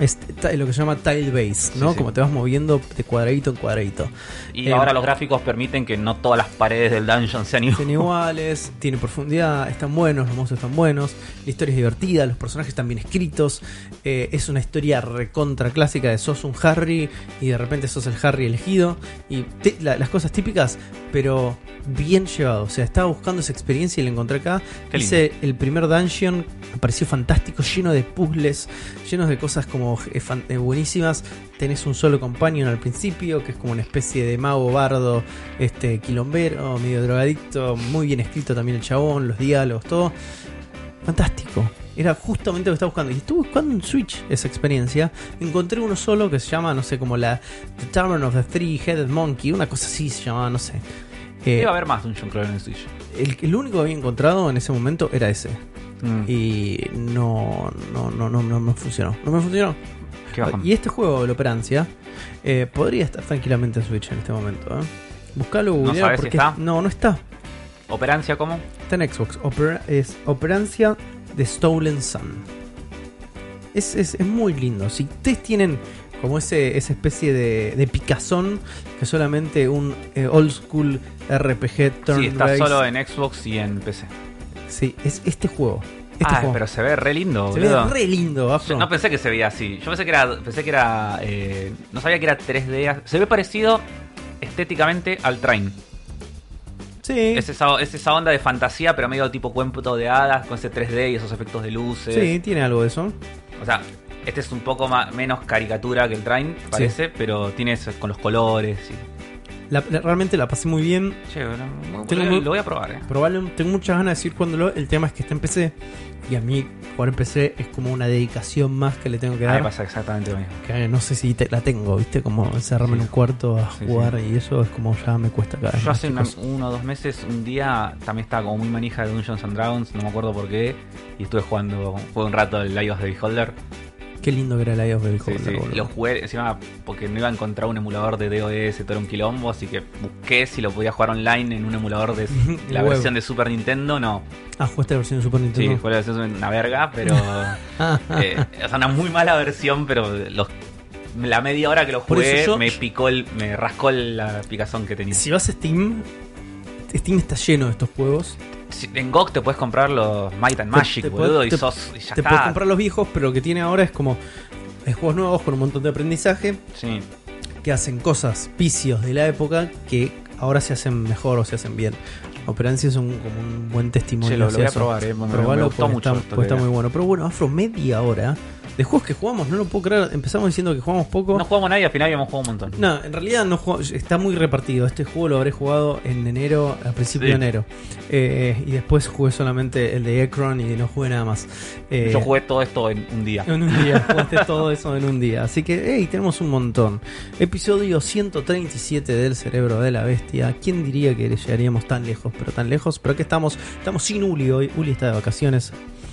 Es lo que se llama tile base, ¿no? Sí, sí. Como te vas moviendo de cuadradito en cuadradito. Y Eh, ahora los gráficos permiten que no todas las paredes del dungeon sean iguales. Son iguales, tiene profundidad, están buenos, los monstruos están buenos, la historia es divertida, los personajes están bien escritos. eh, es una historia recontra clásica de sos un Harry y de repente sos el Harry elegido. Y te- la- las cosas típicas, pero bien llevado. O sea, estaba buscando esa experiencia y la encontré acá. Hice el primer dungeon, me pareció fantástico, lleno de puzzles, llenos de cosas como eh, eh, buenísimas. Tenés un solo companion al principio, que es como una especie de mago bardo, este quilombero, medio drogadicto, muy bien escrito también el chabón, los diálogos, todo. Fantástico. Era justamente lo que estaba buscando. Y estuve buscando en Switch esa experiencia. Encontré uno solo que se llama, no sé, como la The Tavern of the Three-Headed Monkey, una cosa así se llamaba, no sé. Eh, Iba a haber más Dungeon Crawler en Switch. el, el único que había encontrado en ese momento era ese. Mm, Y no, no, no, no, no me funcionó. No me funcionó. qué. Y este juego, el Operancia, eh, podría estar tranquilamente en Switch en este momento. ¿eh? Buscalo, ¿No si está? no, no está. ¿Operancia cómo? Está en Xbox. Opera- es Operancia de Stolen Sun. Es, es- es muy lindo. Si ustedes tienen como ese, esa especie de, de picazón que solamente un eh, old school RPG turn Sí, está solo en Xbox y en PC. Sí, es este juego. Este ah, juego. pero se ve re lindo, Se ve re lindo, Afro. Yo no pensé que se veía así. Yo pensé que era. Pensé que era. eh, no sabía que era 3D. Se ve parecido estéticamente al Train. Sí. Es esa, es esa onda de fantasía, pero medio tipo cuento de hadas, con ese 3D y esos efectos de luces. Sí, tiene algo de eso. O sea, este es un poco más, menos caricatura que el Train, parece, pero tiene eso con los colores. Y... La- la- realmente la pasé muy bien. Che, bueno, Tengo lo, lo voy a probar, eh. Probablemente tengo muchas ganas de seguir jugándolo. El tema es que está en PC. Y a mí jugar en PC es como una dedicación más que le tengo que dar. pasa exactamente lo mismo. Que no sé si te- la tengo, ¿viste? Como encerrarme en un cuarto a Sí, jugar y eso es como ya me cuesta cada vez Yo más, hace una- chicos. uno o dos meses, un día, también estaba como muy manija de Dungeons and Dragons, no me acuerdo por qué, y estuve jugando, jugué un rato el Live of the Beholder. Qué lindo que era el of the Sí, sí. Lo jugué encima porque no iba a encontrar un emulador de DOS, todo era un quilombo, así que busqué si lo podía jugar online en un emulador de la Huevo. versión de Super Nintendo, no. Ah, jugaste la versión de Super Sí, Nintendo. fue la versión de una verga, pero... eh, o sea, una muy mala versión, pero los, la media hora que lo jugué yo- me picó el, me rascó la picazón que tenía. si vas a Steam, Steam está lleno de estos juegos. En GOG te puedes comprar los Might and Te- Magic, te boludo, podés- y te- sos. Y ya Te está. puedes comprar los viejos, pero lo que tiene ahora es como es juegos nuevos con un montón de aprendizaje Sí. que hacen cosas, vicios de la época que ahora se hacen mejor o se hacen bien. Operancia es un, como un buen testimonio. Che, lo, lo voy a probar, eh. Me, gustó mucho. está, está muy bueno. Pero bueno, Afro, media hora de juegos que jugamos, no lo puedo creer. Empezamos diciendo que jugamos poco. No jugamos nadie, al final habíamos jugado un montón. No, en realidad no juego- está muy repartido. Este juego lo habré jugado en enero, a principio Sí. de enero. Eh, y después jugué solamente el de Ekron y no jugué nada más. Eh, Yo jugué todo esto en un día. En un día, jugaste todo eso en un día. Así que, hey, tenemos un montón. Episodio 137 del Cerebro de la Bestia. ¿Quién diría que llegaríamos tan lejos, pero tan lejos? Pero aquí estamos, estamos sin Uli hoy. Uli está de vacaciones.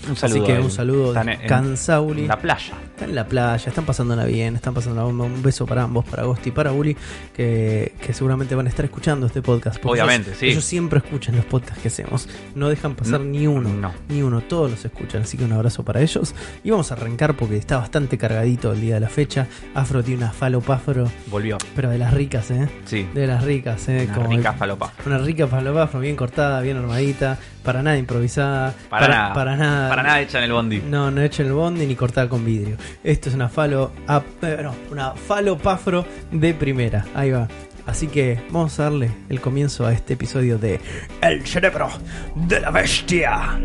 Un saludo. así que un saludo. Están en- Descansa, Uli. en la playa. Están en la playa, están pasándola bien, están pasándola bomba. Un beso para ambos, para Agosti y para Uli, que, que seguramente van a estar escuchando este podcast. Obviamente, ellos, sí. Ellos siempre escuchan los podcasts que hacemos. No dejan pasar No, ni uno. no. Ni uno, todos los escuchan. Así que un abrazo para ellos. Y vamos a arrancar porque está bastante cargadito el día de la fecha. Afro tiene una falopafro, Volvió. pero de las ricas, ¿eh? Sí. De las ricas, ¿eh? Una Como rica falopa. una rica falopafro bien cortada, bien armadita, para nada improvisada. Para, nada. Para nada. Para nada hecha en el bondi. No, no hecha en el bondi ni cortada con vidrio. Esto es una falo, ap- eh, no, una falo pafro de primera. Ahí va. Así que vamos a darle el comienzo a este episodio de El cerebro de la bestia.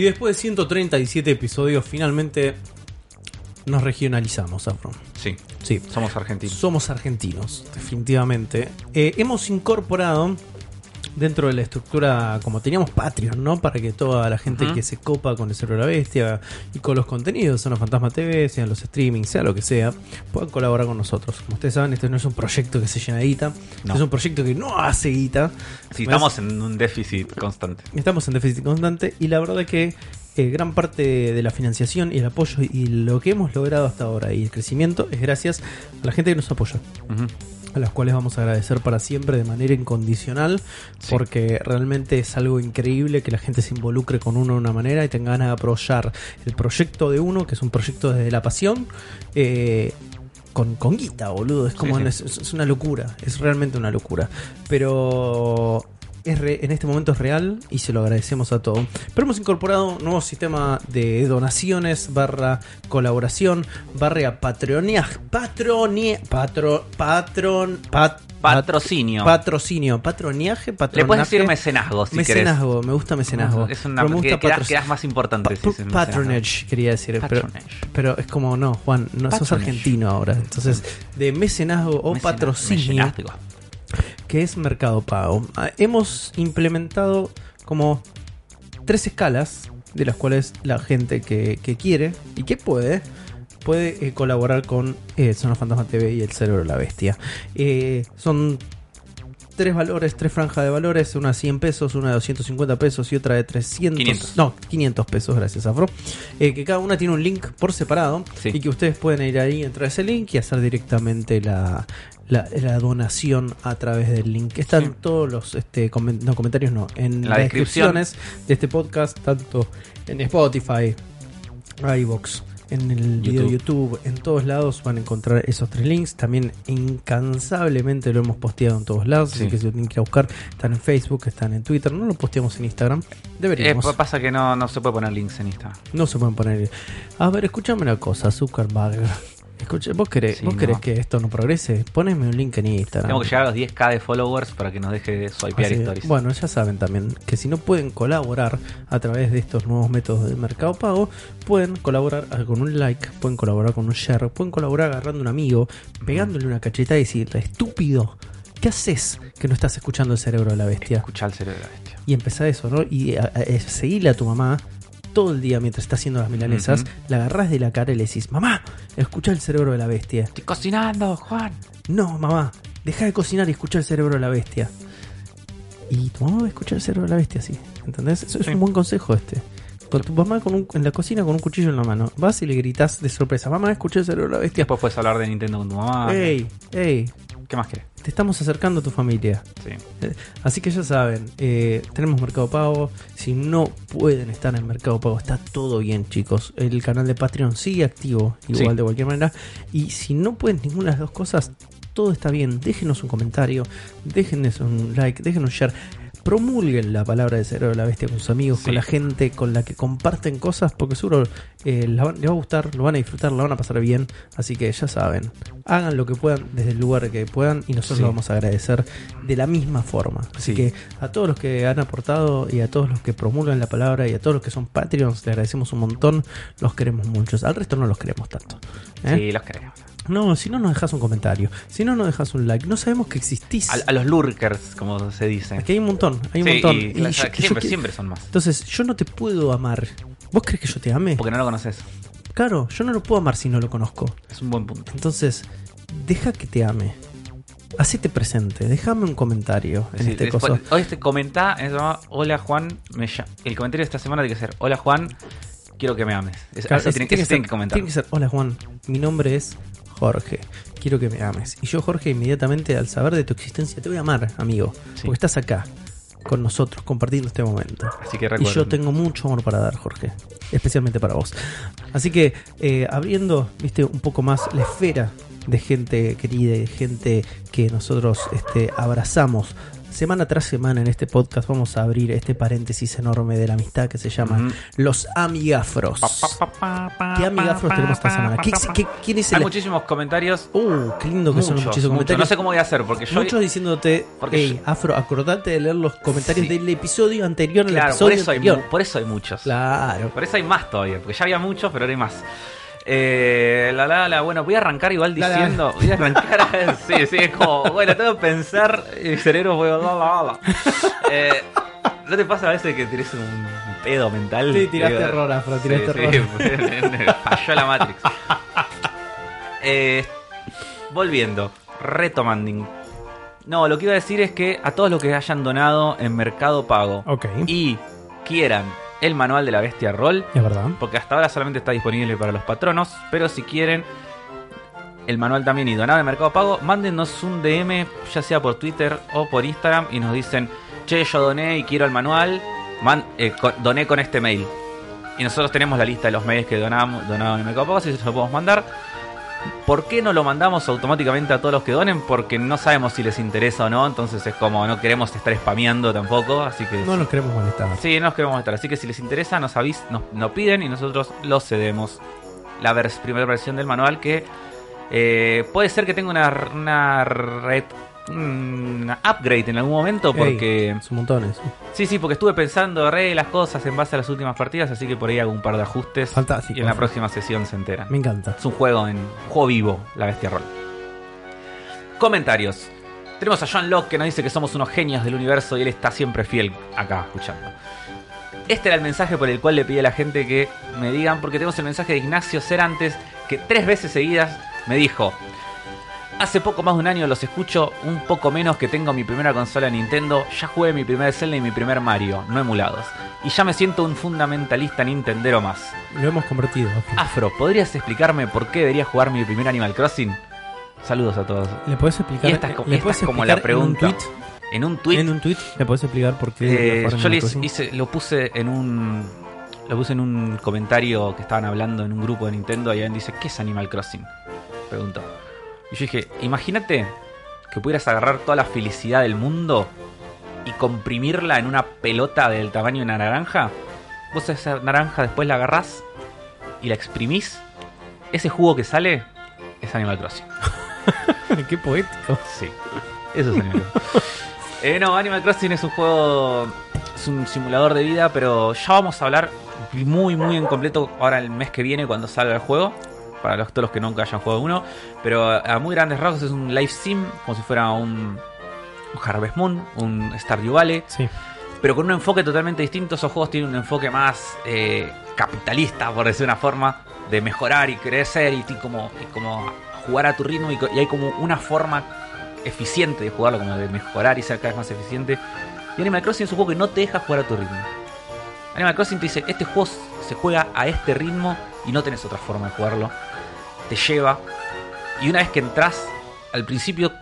Y después de 137 episodios, finalmente nos regionalizamos, Afro. Sí. Sí. Somos argentinos. Somos argentinos, definitivamente. Eh, hemos incorporado dentro de la estructura, como teníamos Patreon, ¿no? Para que toda la gente que se copa con el Cerebro de la Bestia y con los contenidos, sean los Fantasma TV, sean los streamings, sea lo que sea, puedan colaborar con nosotros. Como ustedes saben, este no es un proyecto que se llena de guita, No. es un proyecto que no hace guita. Sí, estamos en un déficit constante. Estamos en déficit constante y la verdad es que eh, gran parte de la financiación y el apoyo y lo que hemos logrado hasta ahora y el crecimiento es gracias a la gente que nos apoya a las cuales vamos a agradecer para siempre de manera incondicional, Sí. porque realmente es algo increíble que la gente se involucre con uno de una manera y tenga ganas de apoyar el proyecto de uno, que es un proyecto desde la pasión. eh, con, con guita, boludo. Es como Sí, Es, es una locura. Es realmente una locura. Pero es re- en este momento es real y se lo agradecemos a todos. Pero hemos incorporado un nuevo sistema de donaciones barra colaboración barra patroniaje. Patronia, patro, patron, pat- Patrocinio. patrocinio, patroniaje, Le patronaje. puedes decir mecenazgo si querés. mecenazgo, me gusta mecenazgo. Es una Pero me que gusta quedas más importante Pa- si patronage, quería decir. Pero, Patronage. pero es como, no, Juan, no sos Patronage. argentino ahora. Entonces, de mecenazgo o patrocinio, mecenazgo. Que es Mercado Pago. Ah, Hemos implementado como tres escalas de las cuales la gente que, que quiere y que puede puede eh, colaborar con eh, Zona Fantasma TV y el Cerebro de la Bestia. Eh, son tres valores, tres franjas de valores, una de 100 pesos, una de 250 pesos y otra de 300. 500. No, 500 pesos, gracias Afro. Eh, que cada una tiene un link por separado Sí. y que ustedes pueden ir ahí, entrar a ese link y hacer directamente la, la, la donación a través del link. Están Sí. todos los este, comen- no, comentarios, no, en La las descripción. descripciones de este podcast, tanto en Spotify, iVoox, en el video de YouTube, en todos lados van a encontrar esos tres links. También incansablemente lo hemos posteado en todos lados, Sí. así que si lo tienen que ir a buscar, están en Facebook, están en Twitter, no lo posteamos en Instagram. Eh, Deberíamos. pa- pasa que no, no se puede poner links en Instagram. No se pueden poner. A ver, escúchame una cosa, Zuckerberg. Escucha, ¿vos querés, Sí, ¿vos no. querés que esto no progrese? Poneme un link en Instagram. Tengo que llegar a los 10k de followers para que nos deje swipear stories. Bueno, ya saben también que si no pueden colaborar a través de estos nuevos métodos de mercado pago, pueden colaborar con un like, pueden colaborar con un share, pueden colaborar agarrando un amigo, pegándole una cachetada y decirle, estúpido, ¿qué haces que no estás escuchando el cerebro de la bestia? Escuchar el cerebro de la bestia. Y empezá eso, ¿no? Y a- a- a tu mamá todo el día mientras está haciendo las milanesas, la agarrás de la cara y le decís, mamá, escucha el cerebro de la bestia. Estoy cocinando, Juan. No, mamá, deja de cocinar y escucha el cerebro de la bestia. Y tu mamá va a escuchar el cerebro de la bestia, sí. ¿Entendés? Eso es Sí. un buen consejo este. Con tu mamá con un- en la cocina con un cuchillo en la mano, vas y le gritas de sorpresa, mamá, escucha el cerebro de la bestia. Después puedes hablar de Nintendo con tu mamá. ¡Ey! ¡Ey! ¿Qué más querés? Te estamos acercando a tu familia. Sí. Eh, Así que ya saben, eh, tenemos Mercado Pago. Si no pueden estar en Mercado Pago, está todo bien, chicos. El canal de Patreon sigue activo, igual Sí. de cualquier manera. Y si no pueden ninguna de las dos cosas, todo está bien. Déjenos un comentario, déjenos un like, déjenos un share. Promulguen la palabra de Cerebro de la Bestia con sus amigos, Sí. con la gente con la que comparten cosas, porque seguro eh, la les va a gustar, lo van a disfrutar, lo van a pasar bien. Así que ya saben, hagan lo que puedan desde el lugar que puedan y nosotros Sí. lo vamos a agradecer de la misma forma. Así Sí. que a todos los que han aportado y a todos los que promulgan la palabra y a todos los que son Patreons, les agradecemos un montón. Los queremos muchos. Al resto no los queremos tanto. ¿eh? Sí, los queremos. No, si no nos dejas un comentario, si no nos dejas un like, no sabemos que existís. A, a los lurkers, como se dice. Aquí hay un montón, hay un Sí, montón. y Y claro, yo- yo siempre, siempre son más. Entonces, yo no te puedo amar. ¿Vos crees que yo te ame? Porque no lo conoces. Claro, yo no lo puedo amar si no lo conozco. Es un buen punto. Entonces, deja que te ame. Hacete presente, déjame un comentario en Sí, este después- coso. Hoy este comenta, se llama Hola Juan, me el comentario de esta semana tiene que ser Hola Juan, quiero que me ames. Es- Claro, así es- tienen, tiene que tienen que comentar. tiene que ser, hola Juan, mi nombre es Jorge, quiero que me ames. Y yo, Jorge, inmediatamente al saber de tu existencia, te voy a amar, amigo. Sí. Porque estás acá, con nosotros, compartiendo este momento. Así que Y recuerden. yo tengo mucho amor para dar, Jorge. Especialmente para vos. Así que, eh, abriendo, viste, un poco más la esfera de gente querida y de gente que nosotros este, abrazamos. Semana tras semana en este podcast vamos a abrir este paréntesis enorme de la amistad que se llama Ujú. Los Amigafros. Pa, pa, pa, ¿Qué amigafros tenemos esta semana? ¿Qué, qué- quién es Hay el.? muchísimos comentarios. Uh, qué lindo que son Muchos, muchísimos muchos. comentarios. No sé cómo voy a hacer, porque yo. Muchos diciéndote, Porque hey, yo- Afro, acordate de leer los comentarios Sí. del episodio anterior Claro, por episodio eso, hay, anterior. mu- por eso hay muchos. Claro. Por eso hay más todavía, porque ya había muchos, pero ahora hay más. Eh, la, la, la, bueno, voy a arrancar igual diciendo. Voy a arrancar. sí, sí, es como. Bueno, tengo que pensar. Mi cerebro fue. La, la, la. Eh, ¿No te pasa a veces que tenés un pedo mental? Sí, tiraste Eh, error, Afro, tiraste sí, sí, falló la Matrix. Eh, volviendo, retomando. No, lo que iba a decir es que a todos los que hayan donado en Mercado Pago Ok. y quieran el manual de la bestia roll, Es verdad. porque hasta ahora solamente está disponible para los patronos, pero si quieren el manual también y donar en Mercado Pago, mándenos un DM, ya sea por Twitter o por Instagram, y nos dicen, che, yo doné y quiero el manual, man- eh, doné con este mail. Y nosotros tenemos la lista de los mails que donamos, donaron en Mercado Pago, así se lo podemos mandar. ¿Por qué no lo mandamos automáticamente a todos los que donen? Porque no sabemos si les interesa o no, entonces es como no queremos estar spameando tampoco, así que... No nos queremos molestar. Sí, no nos queremos estar. Así que si les interesa, nos avis, nos, nos piden y nosotros los cedemos. La vers- primera versión del manual que eh, puede ser que tenga una, una, re- una upgrade en algún momento porque... Son montones. Sí, sí, porque estuve pensando re las cosas en base a las últimas partidas, así que por ahí hago un par de ajustes. Fantástico. Y en la próxima sesión se enteran. Me encanta. Es un juego en juego vivo, la bestia roll. Comentarios. Tenemos a John Locke que nos dice que somos unos genios del universo y él está siempre fiel acá escuchando. Este era el mensaje por el cual le pedí a la gente que me digan, porque tenemos el mensaje de Ignacio Cerantes que tres veces seguidas me dijo, hace poco más de un año los escucho, un poco menos que tengo mi primera consola de Nintendo, ya jugué mi primer Zelda y mi primer Mario, no emulados, y ya me siento un fundamentalista nintendero más. Lo hemos convertido. Afro, ¿podrías explicarme por qué debería jugar mi primer Animal Crossing? Saludos a todos. ¿Le puedes explicar? Y esta es co- ¿le esta puedes es como la explicar en un pregunta. tweet? En un tweet En un tweet, ¿le puedes explicar por qué? Eh, yo les hice, lo puse en un lo puse en un comentario que estaban hablando en un grupo de Nintendo y alguien dice, ¿qué es Animal Crossing? Preguntó. Y yo dije, imagínate que pudieras agarrar toda la felicidad del mundo y comprimirla en una pelota del tamaño de una naranja. Vos esa naranja después la agarrás y la exprimís. Ese jugo que sale es Animal Crossing. qué poético. Sí, eso es Animal Crossing. Eh, no, Animal Crossing es un juego, es un simulador de vida, pero ya vamos a hablar muy, muy en completo ahora el mes que viene cuando salga el juego. Para los, todos los que nunca hayan jugado uno. Pero a, muy grandes rasgos es un live sim, como si fuera un, un Harvest Moon, un Stardew Valley Sí. pero con un enfoque totalmente distinto. Esos juegos tienen un enfoque más eh, capitalista, por decir una forma, de mejorar y crecer y, como, y como jugar a tu ritmo. Y, y hay como una forma eficiente de jugarlo, como de mejorar y ser cada vez más eficiente. Y Animal Crossing es un juego que no te deja jugar a tu ritmo. Animal Crossing te dice: Este juego se juega a este ritmo y no tenés otra forma de jugarlo. Te lleva. Y una vez que entras, al principio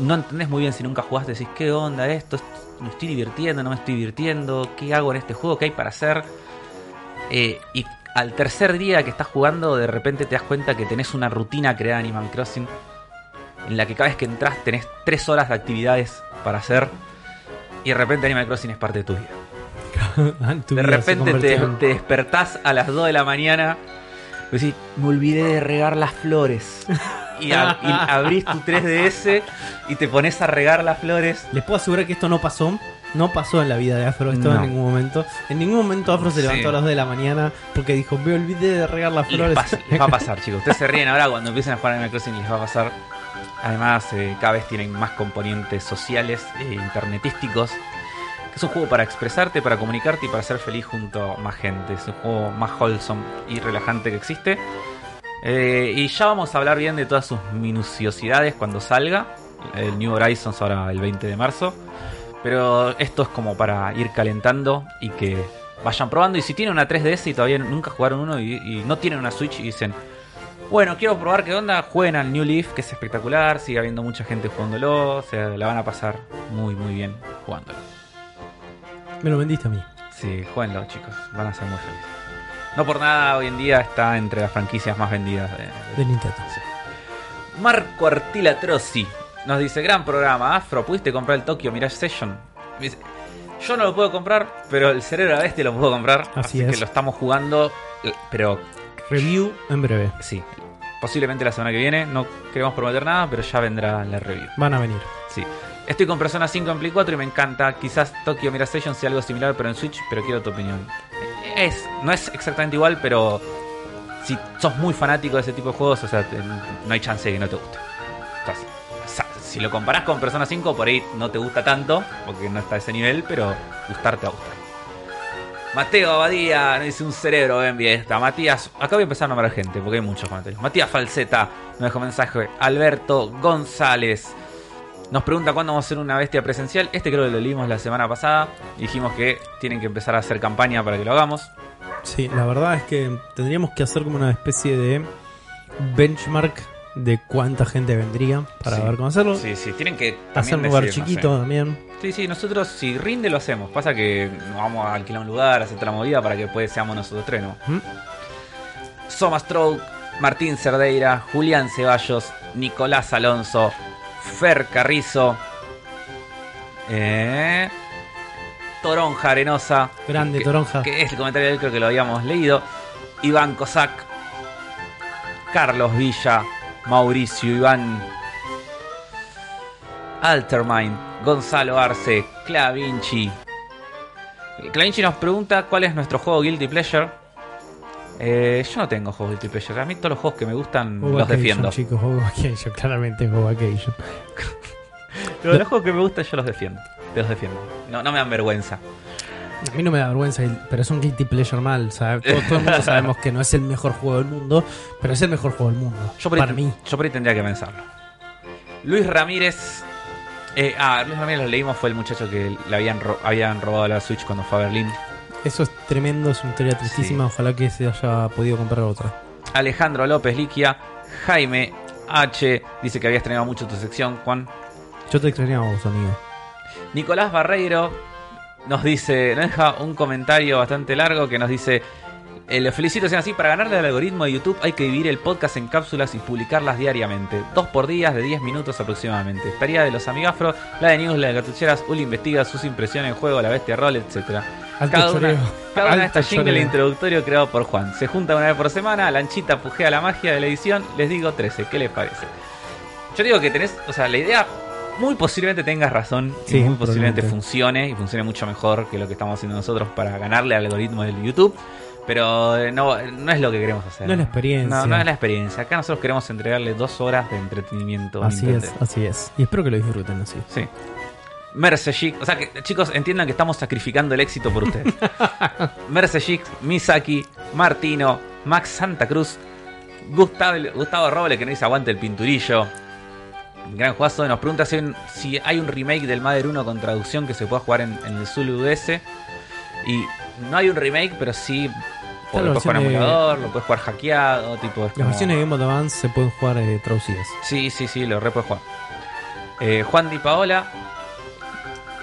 no entendés muy bien si nunca jugaste, decís, ¿qué onda esto? ¿Me estoy divirtiendo? ¿No me estoy divirtiendo? ¿Qué hago en este juego? ¿Qué hay para hacer? Eh, y al tercer día que estás jugando, de repente te das cuenta que tenés una rutina creada en Animal Crossing, en la que cada vez que entras tenés tres horas de actividades para hacer, y de repente Animal Crossing es parte de tu vida. Tu De vida repente te, te despertás a las 2 de la mañana y decís, me olvidé de regar las flores. Y, y abrís tu 3DS y te pones a regar las flores. Les puedo asegurar que esto no pasó. No pasó en la vida de Afro esto No. en ningún momento. En ningún momento Afro se Sí. levantó a las 2 de la mañana porque dijo, me olvidé de regar las Y les, flores. pasa- les va a pasar, chicos. Ustedes se ríen ahora cuando empiecen a jugar Animal Crossing les va a pasar. Además, eh, cada vez tienen más componentes sociales e internetísticos. Es un juego para expresarte, para comunicarte y para ser feliz junto a más gente. Es un juego más wholesome y relajante que existe. Eh, y ya vamos a hablar bien de todas sus minuciosidades cuando salga. El New Horizons ahora el 20 de marzo. Pero esto es como para ir calentando y que vayan probando. Y si tienen una 3DS y todavía nunca jugaron uno y, y no tienen una Switch y dicen, bueno, quiero probar qué onda, jueguen al New Leaf, que es espectacular, sigue habiendo mucha gente jugándolo, o sea, la van a pasar muy, muy bien jugándolo. Me lo vendiste a mí. Sí, jueguenlo, chicos, van a ser muy felices. No por nada, hoy en día está entre las franquicias más vendidas de, De Nintendo. Marco Artila Trozzi nos dice, gran programa, Afro, ¿pudiste comprar el Tokyo Mirage Session? Me dice, yo no lo puedo comprar, pero el cerebro de la bestia lo puedo comprar. Así Así, que es. lo estamos jugando, eh, pero Review en breve. sí, posiblemente la semana que viene. No queremos prometer nada, pero ya vendrá la review. Van a venir. Sí. Estoy con Persona 5 en Play 4 y me encanta. Quizás Tokyo Mirage Session sea algo similar, pero en Switch, pero quiero tu opinión. Es, no es exactamente igual, pero si sos muy fanático de ese tipo de juegos, o sea, no hay chance de que no te guste. Si lo comparás con Persona 5, por ahí no te gusta tanto, porque no está a ese nivel, pero gustarte a gustar. Mateo Abadía dice un cerebro, bien esta. Matías, acá voy a empezar a nombrar gente, porque hay muchos comentarios. Matías Falseta nos dejó mensaje. Alberto González nos pregunta cuándo vamos a hacer una bestia presencial. Este creo que lo leímos la semana pasada. Dijimos que tienen que empezar a hacer campaña para que lo hagamos. Sí, la verdad es que tendríamos que hacer como una especie de benchmark de cuánta gente vendría para Sí. ver cómo hacerlo. Sí, sí, tienen que Hacer un lugar decir, no chiquito sé. también. Sí, sí, nosotros si rinde lo hacemos. Pasa que nos vamos a alquilar un lugar, hacer la movida para que después seamos nosotros tres, ¿no? ¿Mm? Soma Stroke, Martín Cerdeira, Julián Ceballos, Nicolás Alonso, Fer Carrizo, eh, Toronja Arenosa. Grande que- Toronja. Que es el comentario de él, creo que lo habíamos leído. Iván Cosac, Carlos Villa, Mauricio Iván, Altermind, Gonzalo Arce, Clavinci. Clavinci nos pregunta cuál es nuestro juego Guilty Pleasure. Eh, yo no tengo juegos Guilty Pleasure. A mí todos los juegos que me gustan Go los Vacation, defiendo. chicos, Go Vacation, claramente Go Vacation. Los juegos que me gustan yo los defiendo. Te los defiendo. No, no me dan vergüenza. A mí no me da vergüenza, pero es un guilty pleasure mal. ¿sabes? Todo, todo el mundo sabemos que no es el mejor juego del mundo, pero es el mejor juego del mundo. Yo para mí. Yo por ahí tendría que pensarlo. Luis Ramírez. eh, ah, Luis Ramírez lo leímos, fue el muchacho que le habían, ro- habían robado la Switch cuando fue a Berlín. Eso es tremendo, es una historia tristísima. Ojalá que se haya podido comprar otra. Alejandro López Liquia. Jaime H. Dice que había estrenado mucho tu sección, Juan. Yo te extrañaba vos, amigo. Nicolás Barreiro nos dice, nos deja un comentario bastante largo que nos dice, eh, los felicito, sean así, para ganarle al algoritmo de YouTube hay que dividir el podcast en cápsulas y publicarlas diariamente, dos por día de 10 minutos aproximadamente. Estaría de los amigafros, la de news, la de cartucheras, Uli investiga sus impresiones en juego, la bestia rol, etcétera. Alto Cada una, cada una de estas jingle introductorio creado por Juan. Se junta una vez por semana, Lanchita pujea la magia de la edición, les digo 13, ¿qué les parece? Yo digo que tenés, o sea, la idea muy posiblemente tengas razón Sí, y muy posiblemente funcione y funcione mucho mejor que lo que estamos haciendo nosotros para ganarle al algoritmo del YouTube. Pero eh, no, no es lo que queremos hacer. No es la experiencia. No, no es la experiencia. Acá nosotros queremos entregarle dos horas de entretenimiento. Así es, así es. Y espero que lo disfruten así. Sí. Mercejic, o sea que chicos entiendan que estamos sacrificando el éxito por ustedes. Mercejic, Misaki, Martino, Max Santa Cruz, Gustavo, Gustavo Roble que nos dice aguante el pinturillo. Gran jugazo, nos pregunta si hay, un, si hay un remake del Mother 1 con traducción que se pueda jugar en, en el Zulu DS. Y no hay un remake, pero sí lo puedes jugar en versión de- emulador, lo puedes jugar hackeado, tipo Las como- versiones de Game Boy Advance se pueden jugar eh, traducidas. Sí, sí, sí, lo re puedes jugar. Eh, Juan Di Paola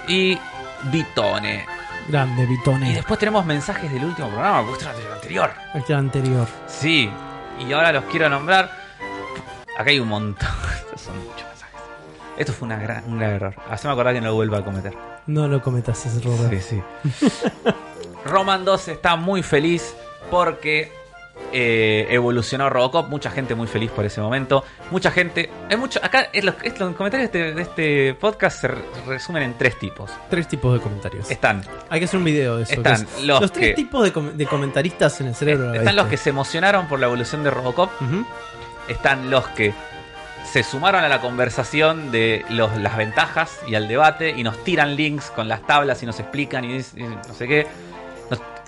y Vitone. Grande, Y Vitone. después tenemos mensajes del último programa, del anterior. El que era anterior. Sí, y ahora los quiero nombrar. Acá hay un montón. Estos son muchos mensajes. Esto fue una gran, un gran error. Así me acordar que no lo vuelva a cometer. No lo cometas ese error. Sí, sí. Roman 2 está muy feliz porque eh, evolucionó Robocop. Mucha gente muy feliz por ese momento. Mucha gente. Hay mucho, acá es los, comentarios de este, de este podcast se re- resumen en tres tipos. Tres tipos de comentarios. Están, Hay que hacer un video de eso. Están es- los tres que- tipos de, com- de comentaristas en el cerebro. están los que se emocionaron por la evolución de Robocop. Están los que se sumaron a la conversación de los, las ventajas y al debate y nos tiran links con las tablas y nos explican y, y no sé qué.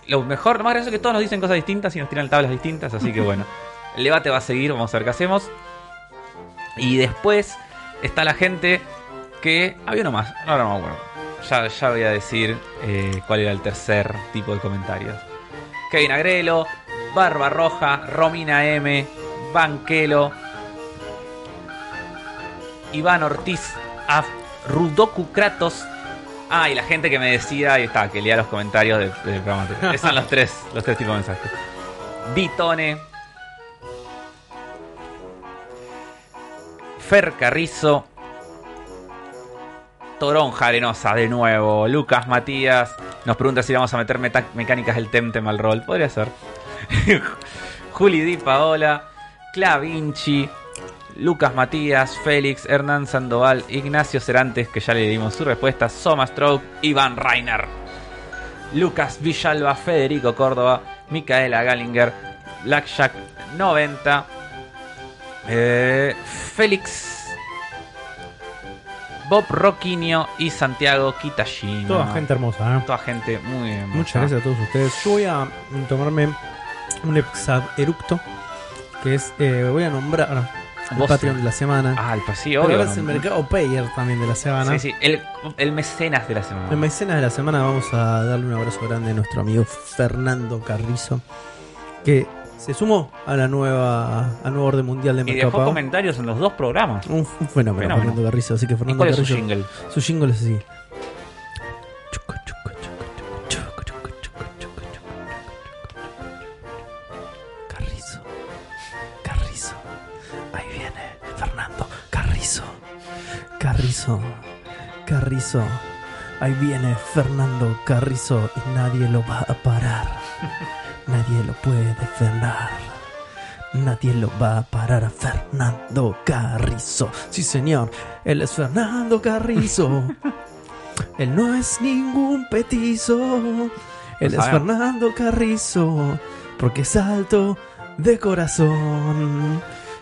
Lo mejor, lo más gracioso es que todos nos dicen cosas distintas y nos tiran tablas distintas, así que bueno. El debate va a seguir, vamos a ver qué hacemos. Y después está la gente que... Había uno más, ahora no me acuerdo. Ya, ya voy a decir eh, cuál era el tercer tipo de comentarios. Kevin Agrelo, Barba Roja, Romina M, Banquelo, Iván Ortiz, Af, Rudoku Kratos. Ah, y la gente que me decía, ahí está, que lea los comentarios del, programa son los tres, los tres tipos de mensajes. Vitone, Fer Carrizo, Toronja Arenosa de nuevo, Lucas Matías, nos pregunta si vamos a meter mecánicas del Temtem al rol. Podría ser. Juli Di Paola, Clavinci, Lucas Matías, Félix, Hernán Sandoval, Ignacio Cerantes, que ya le dimos su respuesta, Soma Stroke, Iván Reiner, Lucas Villalba, Federico Córdoba, Micaela Gallinger, Blackjack 90, eh, Félix, Bob Roquinho y Santiago Kitashino. Toda gente hermosa, ¿eh? Toda gente muy hermosa. Muchas gracias a todos ustedes. Yo voy a tomarme un exabrupto que es, eh, voy a nombrar el Vos- Patreon de la semana. Ah, el sí, Pero ahora es el mercado payer también de la semana. Sí, sí, el, el mecenas de la semana. En mecenas de la semana vamos a darle un abrazo grande a nuestro amigo Fernando Carrizo, que se sumó a la nueva al nuevo orden mundial de y Mercado dejó Pago. comentarios en los dos programas. Un, un fenómeno, Fenómeno. Fernando Carrizo, así que ¿Y Fernando cuál es su Carrizo jingle? su jingle es así. Carrizo, Carrizo, ahí viene Fernando Carrizo y nadie lo va a parar, nadie lo puede frenar. Nadie lo va a parar a Fernando Carrizo. Sí, señor, él es Fernando Carrizo. él no es ningún petizo. Él Lo es. Fernando Carrizo. Porque es alto de corazón.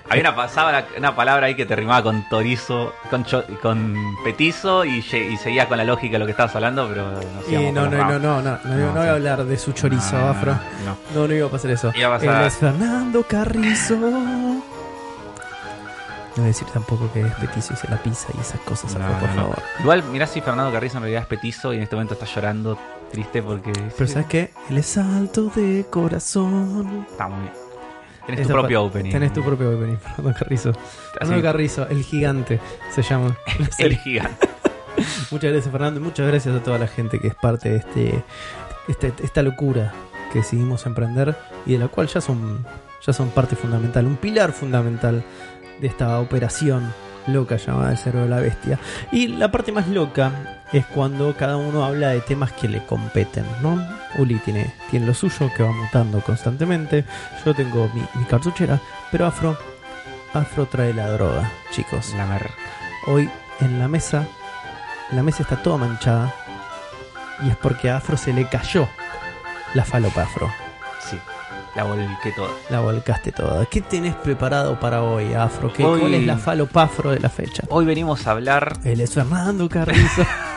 Había una, pasaba, una palabra ahí que te rimaba con torizo, con, cho- con petizo y, y seguía con la lógica de lo que estabas hablando, pero nos Y no, no, no, no, no, no, no, No, no voy sí. a hablar de su chorizo, No, no, afro. no. No, no iba a pasar eso. Iba a pasar- Él es Fernando Carrizo. No voy a decir tampoco que es petizo y se la pisa y esas cosas, No, Afro, por no, no. favor. Igual, mirá si Fernando Carrizo en realidad es petizo y en este momento está llorando triste porque. Pero ¿sabes qué? Él es alto de corazón. Está muy bien. Tenés tu propio opening. Tenés tu propio opening, Fernando Carrizo. Fernando Carrizo, el gigante, se llama. la el gigante. Muchas gracias, Fernando. y Muchas gracias a toda la gente que es parte de este, este- esta locura que decidimos emprender y de la cual ya son, ya son parte fundamental, un pilar fundamental de esta operación loca llamada el cerebro de la bestia. Y la parte más loca es cuando cada uno habla de temas que le competen, ¿no? Uli tiene, tiene lo suyo que va mutando constantemente. Yo tengo mi, mi cartuchera, pero Afro, Afro trae la droga, chicos. La mer. Hoy en la mesa, la mesa está toda manchada y es porque a Afro se le cayó la falopa Afro. Sí. La volqué toda. La volcaste toda. ¿Qué tenés preparado para hoy, Afro? ¿Qué, Hoy- ¿Cuál es la falopa Afro de la fecha? Hoy venimos a hablar. Él es Fernando Carrizo.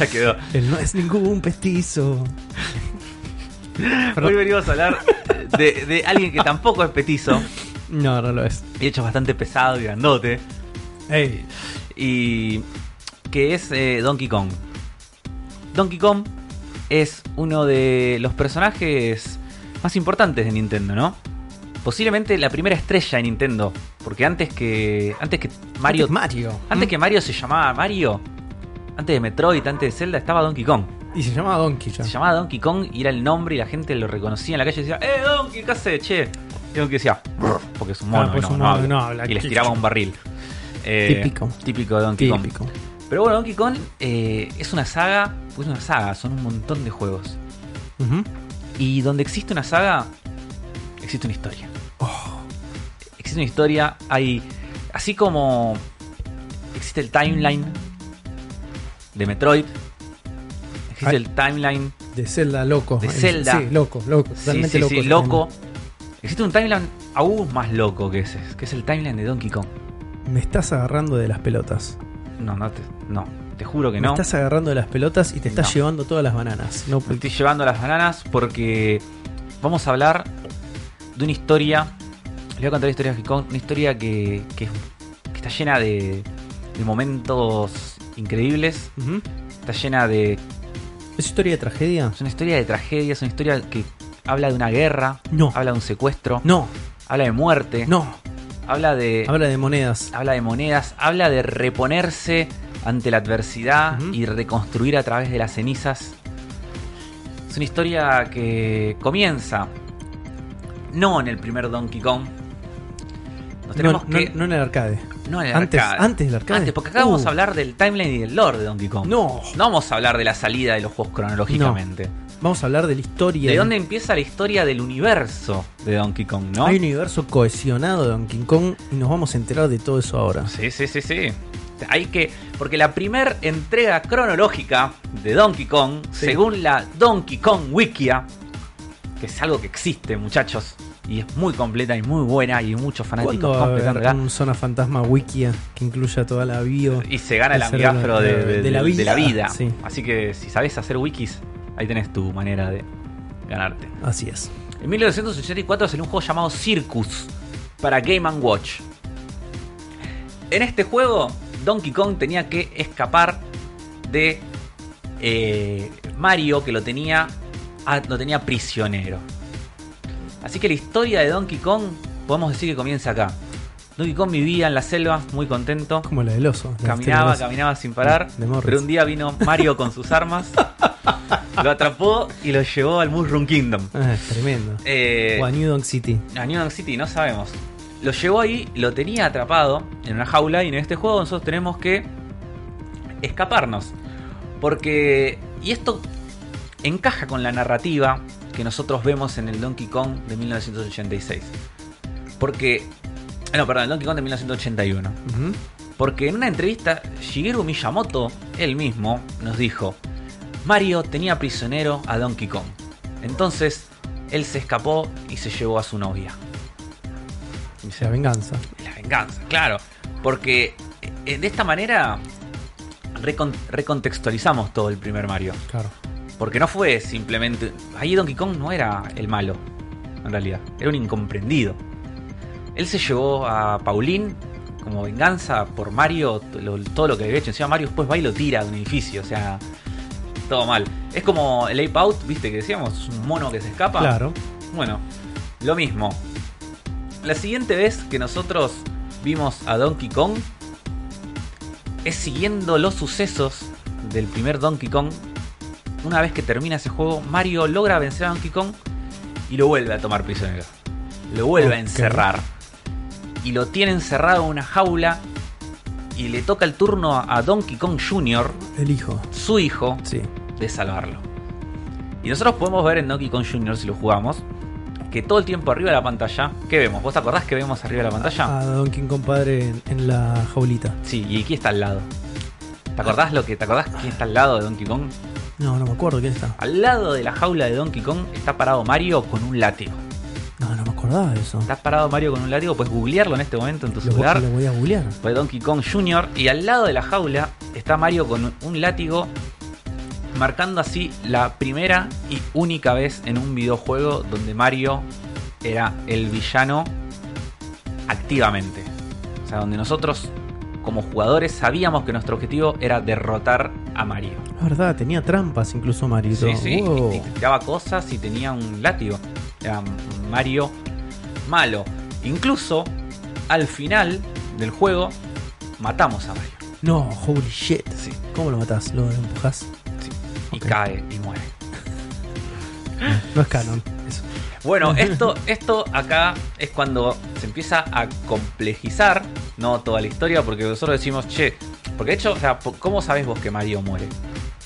Ya quedó. Él no es ningún petizo. Hoy venimos a hablar de, de alguien que tampoco es petizo. No, no lo es. Y hecho bastante pesado y grandote. Ey. Y que es eh, Donkey Kong. Donkey Kong es uno de los personajes más importantes de Nintendo, ¿no? Posiblemente la primera estrella de Nintendo. Porque antes que. Antes que Mario. Antes Mario. Antes ¿Mm? que Mario se llamaba Mario. Antes de Metroid, antes de Zelda, estaba Donkey Kong. Y se llamaba Donkey ya. Se llamaba Donkey Kong y era el nombre y la gente lo reconocía en la calle y decía, ¡Eh, Donkey, qué haces, che! Y Donkey decía, porque es un mono, pues y no, un no mono, habla. no habla. y les tiraba un barril. Eh, Típico. Típico de Donkey Kong. Típico. Pero bueno, Donkey Kong eh, es una saga, pues una saga, son un montón de juegos. Y donde existe una saga, existe una historia. Oh. Existe una historia, hay. Así como existe el timeline de Metroid, existe Ay. el timeline De Zelda loco. De Zelda. Sí, loco, loco. Sí, Totalmente sí, loco. sí, loco. Existe un timeline aún más loco que ese, que es el timeline de Donkey Kong. Me estás agarrando de las pelotas. No, no te, no, te juro que Me no. estás agarrando de las pelotas y te estás No. llevando todas las bananas. No, Me estoy llevando las bananas porque vamos a hablar de una historia. Les voy a contar la historia de Donkey Kong, una historia que, que, que está llena de, de momentos increíbles. Está llena de. ¿Es historia de tragedia? Es una historia de tragedia, es una historia que habla de una guerra, No. habla de un secuestro, No, habla de muerte, no. habla de. Habla de monedas. habla de monedas, habla de reponerse ante la adversidad y reconstruir a través de las cenizas. Es una historia que comienza no en el primer Donkey Kong. Nos tenemos no, que. no en el arcade. No en el antes- arcade. antes del arcade. Antes, porque acá vamos Uh. a hablar del timeline y del lore de Donkey Kong. No. No vamos a hablar de la salida de los juegos cronológicamente. Vamos a hablar de la historia. ¿De dónde empieza la historia del universo de Donkey Kong, no? Hay un universo cohesionado de Donkey Kong y nos vamos a enterar de todo eso ahora. Sí, sí, sí, sí. Hay que. Porque la primera entrega cronológica de Donkey Kong, Sí. según la Donkey Kong Wikia, que es algo que existe, muchachos, y es muy completa y muy buena, y muchos ¿Cuándo fanáticos va a completando haber un zona fantasma wikia que incluya toda la bio? Y se gana el amigafro de, de- de la de- de la vida, vida. sí. Así que si sabes hacer wikis, ahí tenés tu manera de ganarte. Así es. En 1984 salió un juego llamado Circus para Game Watch. En este juego, Donkey Kong tenía que escapar de eh, Mario, que lo tenía, lo tenía prisionero. Así que la historia de Donkey Kong, podemos decir que comienza acá. Donkey Kong vivía en la selva, muy contento. Como la del oso. la Caminaba, caminaba sin parar. Pero un día vino Mario con sus armas, lo atrapó y lo llevó al Mushroom Kingdom. Ah, es tremendo. Eh, o a New Donk City. a New York City, no sabemos. Lo llevó ahí, lo tenía atrapado en una jaula y en este juego nosotros tenemos que escaparnos. Porque... Y esto encaja con la narrativa que nosotros vemos en el Donkey Kong de 1986. Porque... eh, No, perdón, el Donkey Kong de 1981. Ujú. Porque en una entrevista, Shigeru Miyamoto, él mismo, nos dijo, Mario tenía prisionero a Donkey Kong. Entonces, él se escapó y se llevó a su novia. La venganza. la venganza, claro. Porque eh, de esta manera recon- recontextualizamos todo el primer Mario. Claro. Porque no fue simplemente. Ahí Donkey Kong no era el malo, en realidad. Era un incomprendido. Él se llevó a Pauline como venganza por Mario, lo- todo lo que había hecho. Encima Mario después va y lo tira de un edificio, o sea. Todo mal. Es como el Ape Out, viste que decíamos, es un mono que se escapa. Claro. Bueno, lo mismo. La siguiente vez que nosotros vimos a Donkey Kong es siguiendo los sucesos del primer Donkey Kong. Una vez que termina ese juego, Mario logra vencer a Donkey Kong y lo vuelve a tomar prisionero. Lo vuelve a encerrar. Y lo tiene encerrado en una jaula. Y le toca el turno a Donkey Kong Jr., El hijo. su hijo, Sí. de salvarlo. Y nosotros podemos ver en Donkey Kong Jr. si lo jugamos que todo el tiempo arriba de la pantalla, ¿qué vemos? ¿Vos te acordás que vemos arriba de la pantalla? A Donkey Kong padre en, en la jaulita. Sí, y aquí está al lado. ¿Te acordás lo que te acordás quién está al lado de Donkey Kong? No, no me acuerdo quién está. Al lado de la jaula de Donkey Kong está parado Mario con un látigo. No, no me acordaba de eso. Está parado Mario con un látigo, puedes googlearlo en este momento en tu Lo, celular. lo voy a googlear. Fue Donkey Kong Jr. y al lado de la jaula está Mario con un látigo marcando así la primera y única vez en un videojuego donde Mario era el villano activamente. O sea, donde nosotros como jugadores sabíamos que nuestro objetivo era derrotar a Mario. La verdad, tenía trampas incluso Mario. y Sí, sí, Wow. y, y tiraba cosas y tenía un látigo. Era Mario malo. Incluso al final del juego matamos a Mario. No, holy shit. Sí. ¿Cómo lo matás? ¿Lo empujás? y Ok. cae y muere. No es canon. Eso. Bueno, esto, esto acá es cuando se empieza a complejizar, no toda la historia, porque nosotros decimos, che, porque de hecho, o sea, ¿cómo sabés vos que Mario muere?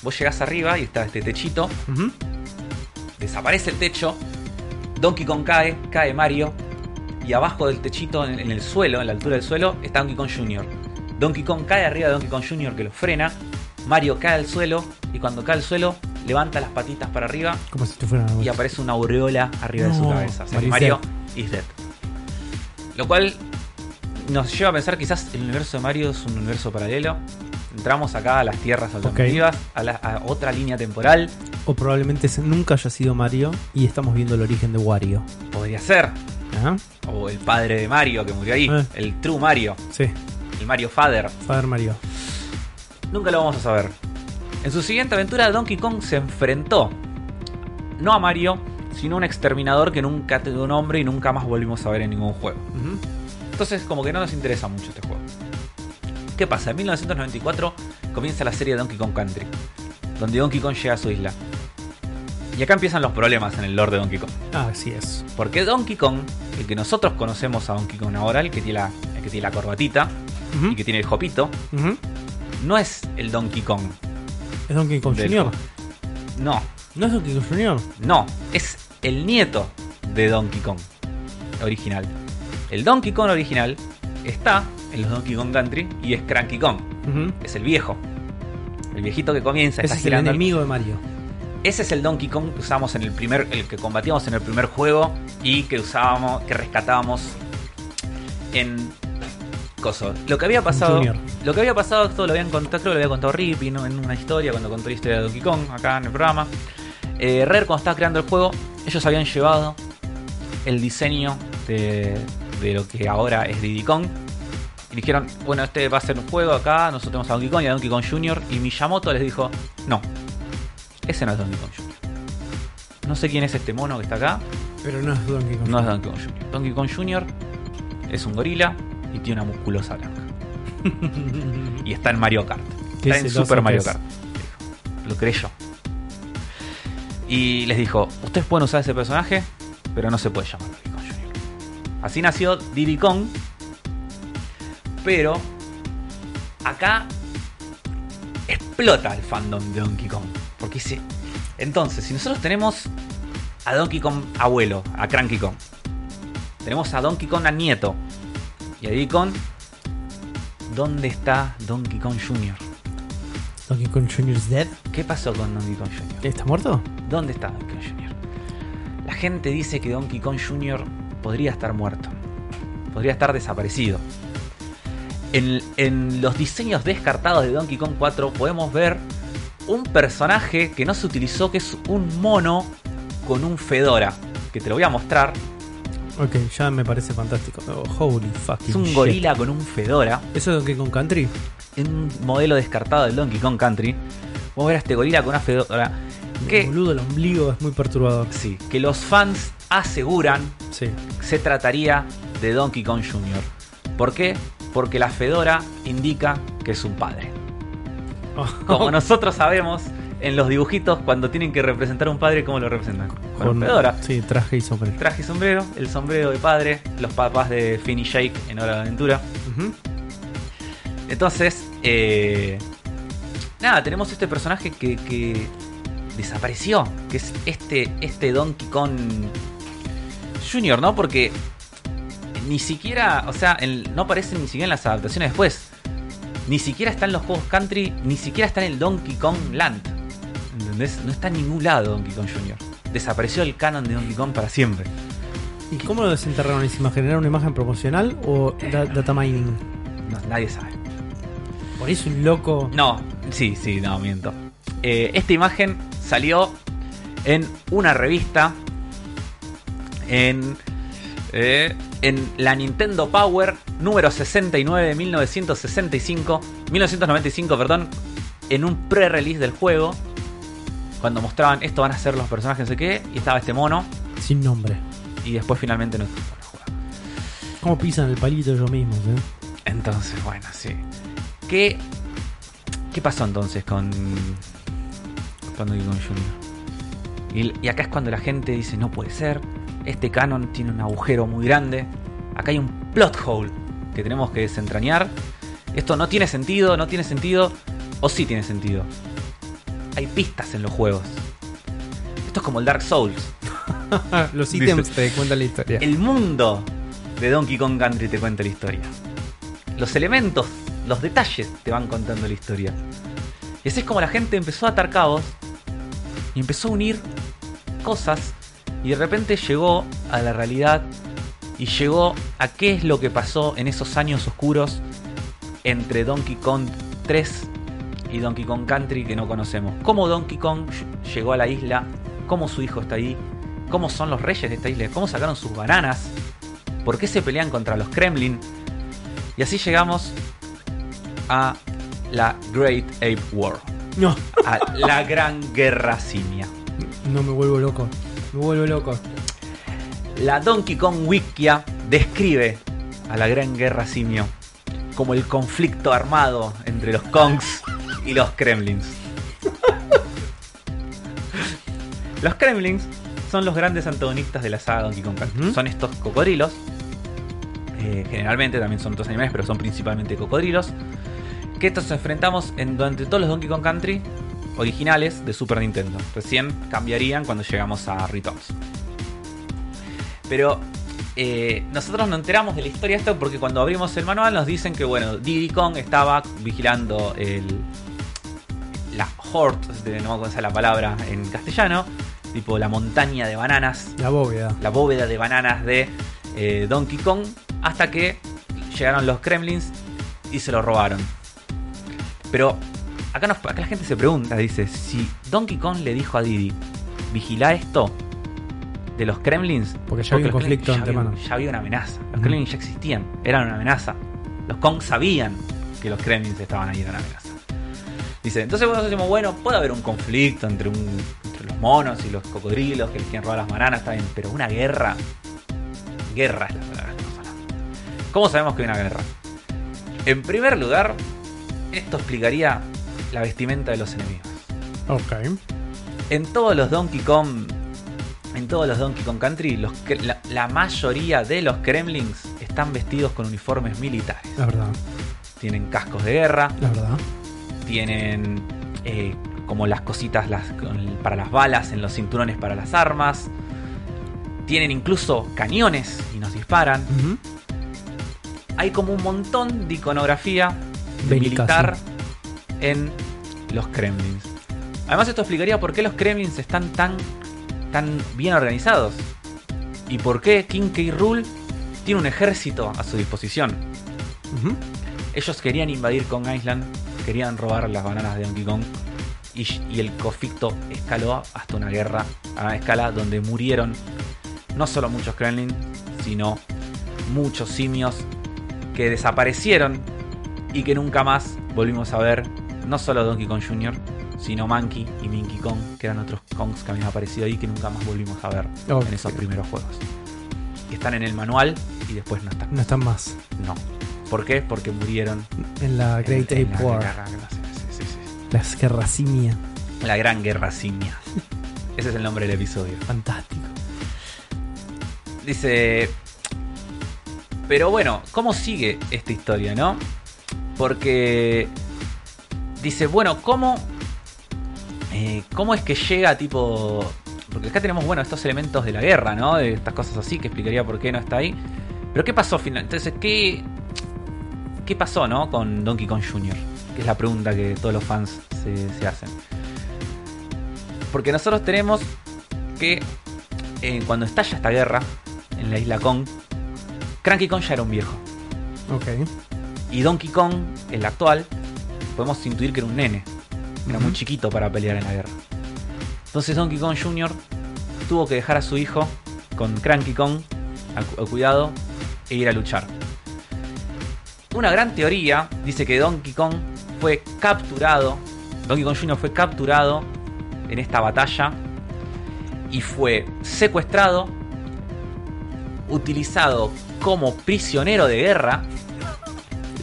Vos llegás arriba y está este techito, desaparece el techo, Donkey Kong cae, cae Mario, y abajo del techito, en, en el suelo, en la altura del suelo, está Donkey Kong Jr. Donkey Kong cae arriba de Donkey Kong Jr. que lo frena, Mario cae al suelo, y cuando cae al suelo, levanta las patitas para arriba Como si fuera y aparece una aureola arriba de su cabeza. O sea, que Mario is dead. Lo cual nos lleva a pensar quizás el universo de Mario es un universo paralelo. Entramos acá a las tierras alternativas, a, la- a otra línea temporal. O probablemente nunca haya sido Mario y estamos viendo el origen de Wario. Podría ser. ¿Ah? O el padre de Mario que murió ahí. Eh. El True Mario. Sí, El Mario Father. Father Mario. Nunca lo vamos a saber. En su siguiente aventura, Donkey Kong se enfrentó no a Mario, sino a un exterminador que nunca tuvo nombre y nunca más volvimos a ver en ningún juego. Entonces, como que no nos interesa mucho este juego. ¿Qué pasa? En 1994 comienza la serie de Donkey Kong Country, donde Donkey Kong llega a su isla. Y acá empiezan los problemas en el lore de Donkey Kong. Ah, así es. Porque Donkey Kong, el que nosotros conocemos a Donkey Kong ahora, el que tiene la, el que tiene la corbatita y que tiene el jopito. No es el Donkey Kong. Es Donkey Kong Del- Jr. No, ¿No es Donkey Kong Jr.? no, es el nieto de Donkey Kong original. El Donkey Kong original está en los Donkey Kong Country y es Cranky Kong. Es el viejo. El viejito que comienza, Ese está es el enemigo de Mario. Ese es el Donkey Kong que usamos en el primer, el que combatíamos en el primer juego y que usábamos, que rescatábamos en coso. Lo que había pasado, Junior. lo que había pasado, esto lo habían contado, creo que lo había contado Rippy ¿no? en una historia cuando contó la historia de Donkey Kong acá en el programa. Eh, Rare cuando estaba creando el juego, ellos habían llevado el diseño de, de lo que ahora es Diddy Kong. Y dijeron, bueno, este va a ser un juego acá, nosotros tenemos a Donkey Kong y a Donkey Kong Jr. Y Miyamoto les dijo, no, ese no es Donkey Kong Jr. No sé quién es este mono que está acá, Pero no es Donkey Kong no es Donkey Kong Jr. Donkey Kong Jr. es un gorila y tiene una musculosa blanca. Y está en Mario Kart. ¿Qué Está en Super Mario. Kart. Lo creyó. Y les dijo, ustedes pueden usar ese personaje, pero no se puede llamar Donkey Kong Jr. Así nació Diddy Kong. Pero acá explota el fandom de Donkey Kong. Porque dice, entonces, si nosotros tenemos a Donkey Kong abuelo, a Cranky Kong, tenemos a Donkey Kong a nieto y a Diddy Kong, ¿dónde está Donkey Kong Jr.? Donkey Kong Jr. is dead. ¿Qué pasó con Donkey Kong Jr.? ¿Está muerto? ¿Dónde está Donkey Kong Jr.? La gente dice que Donkey Kong Jr. podría estar muerto. podría estar desaparecido. En, en los diseños descartados de Donkey Kong 4 podemos ver un personaje que no se utilizó, que es un mono con un fedora, que te lo voy a mostrar. Ok, ya me parece fantástico. Oh, holy fucking Es un shit. gorila con un fedora, ¿Eso es Donkey Kong Country? en un modelo descartado del Donkey Kong Country. Vamos a ver a este gorila con una fedora. Que, Boludo, el ombligo es muy perturbador. sí, que los fans aseguran Sí. se trataría de Donkey Kong Jr. ¿Por qué? Porque la fedora indica que es un padre. Como nosotros sabemos en los dibujitos cuando tienen que representar a un padre, ¿cómo lo representan? Con, Con fedora. Sí, traje y sombrero. Traje y sombrero, el sombrero de padre, los papás de Finn y Jake en Hora de Aventura. Entonces, eh, nada, tenemos este personaje que, que desapareció, que es este, este Donkey Kong Junior, ¿no? Porque ni siquiera, o sea, no aparece ni siquiera en las adaptaciones después. Ni siquiera está en los juegos country, ni siquiera está en el Donkey Kong Land. ¿Entendés? No está en ningún lado Donkey Kong Jr. Desapareció el canon de Donkey Kong para siempre. ¿Y cómo lo desenterraron encima? ¿Generaron una imagen promocional o da- data mining? No, nadie sabe. Por eso un loco. No, sí, sí, no, miento. Eh, esta imagen salió en una revista en, eh, en la Nintendo Power número 69 de 1965, 1995, perdón, en un pre-release del juego, cuando mostraban esto van a ser los personajes no sé qué, y estaba este mono, Sin nombre. y después finalmente no en el juego. ¿Cómo pisan el palito ellos mismos, eh? Entonces, bueno, sí. ¿Qué, qué pasó entonces con, con Donkey Kong Jr.? Y, y acá es cuando la gente dice, no puede ser, este canon tiene un agujero muy grande, acá hay un plot hole que tenemos que desentrañar. Esto no tiene sentido, no tiene sentido, o sí tiene sentido. Hay pistas en los juegos. Esto es como el Dark Souls. Los ítems te cuentan la historia. El mundo de Donkey Kong Country te cuenta la historia. Los elementos, los detalles te van contando la historia. Y así es como la gente empezó a atar cabos y empezó a unir cosas y de repente llegó a la realidad y llegó a qué es lo que pasó en esos años oscuros entre Donkey Kong 3 y Donkey Kong Country que no conocemos. Cómo Donkey Kong ll- llegó a la isla, cómo su hijo está ahí, cómo son los reyes de esta isla, cómo sacaron sus bananas, por qué se pelean contra los Kremlin. Y así llegamos a la Great Ape War, No, a la gran guerra simia. no me vuelvo loco. Me vuelvo loco. La Donkey Kong Wikia describe a la gran guerra simio como el conflicto armado entre los Kongs y los Kremlins. Los Kremlins son los grandes antagonistas de la saga Donkey Kong Country. Son estos cocodrilos. eh, generalmente también son otros animales, pero son principalmente cocodrilos. Que estos nos enfrentamos en, durante todos los Donkey Kong Country originales de Super Nintendo. Recién cambiarían cuando llegamos a Returns. Pero eh, nosotros no enteramos de la historia esta porque cuando abrimos el manual nos dicen que bueno, Diddy Kong estaba vigilando el la de- no me acuerdo la palabra en castellano, tipo la montaña de bananas, La bóveda. la bóveda de bananas de eh, Donkey Kong, hasta que llegaron los Kremlins y se lo robaron. Pero acá, nos- acá la gente se pregunta, dice, si Donkey Kong le dijo a Diddy, vigila esto de los Kremlins, Porque ya había un conflicto ya había-. Ya había una amenaza. Los. Kremlins ya existían, eran una amenaza. Los Kong sabían que los Kremlins estaban ahí, eran una amenaza. Dice, entonces nosotros decimos, bueno, puede haber un conflicto entre, un- entre los monos y los cocodrilos que les quieren robar las bananas, está bien, pero una guerra. Guerra es la palabra. ¿Cómo sabemos que hay una guerra? En primer lugar, esto explicaría la vestimenta de los enemigos. Ok. En todos los Donkey Kong. En todos los Donkey Kong Country, los, la, la mayoría de los Kremlins están vestidos con uniformes militares. La verdad. Tienen cascos de guerra, La verdad. Tienen eh, como las cositas las- para las balas en los cinturones para las armas. Tienen incluso cañones y nos disparan. Hay como un montón de iconografía de militar en los Kremlins. Además esto explicaría por qué los Kremlins están tan, tan bien organizados. Y por qué King K. Rool tiene un ejército a su disposición. Ellos querían invadir Kong Island, querían robar las bananas de Donkey Kong. Y, y el conflicto escaló hasta una guerra a gran escala donde murieron no solo muchos Kremlin, sino muchos simios que desaparecieron y que nunca más volvimos a ver. No solo Donkey Kong Jr., sino Monkey y Minky Kong, que eran otros Kongs que habían aparecido ahí que nunca más volvimos a ver en esos primeros juegos. Que están en el manual y después no están. No están más. No. ¿Por qué? Porque murieron En la Great en- en Ape la War. guerra- sí, sí, sí. Las guerras simia. La Gran Guerra Simia. Ese es el nombre del episodio. Fantástico. Dice. Pero bueno, ¿cómo sigue esta historia, no? Porque. Dice, bueno, ¿cómo. eh, ¿Cómo es que llega tipo. Porque acá tenemos, bueno, estos elementos de la guerra, ¿no? De estas cosas así, que explicaría por qué no está ahí. Pero ¿qué pasó final? Entonces, ¿qué. ¿Qué pasó, no? Con Donkey Kong Jr. Que es la pregunta que todos los fans se, se hacen. Porque nosotros tenemos que eh, cuando estalla esta guerra en la isla Kong, Cranky Kong ya era un viejo. Ok. Y Donkey Kong, el actual, podemos intuir que era un nene. Era muy chiquito para pelear en la guerra. Entonces Donkey Kong Jr. tuvo que dejar a su hijo con Cranky Kong a, a cuidado e ir a luchar. Una gran teoría dice que Donkey Kong fue capturado. Donkey Kong Jr. fue capturado en esta batalla y fue secuestrado, utilizado como prisionero de guerra,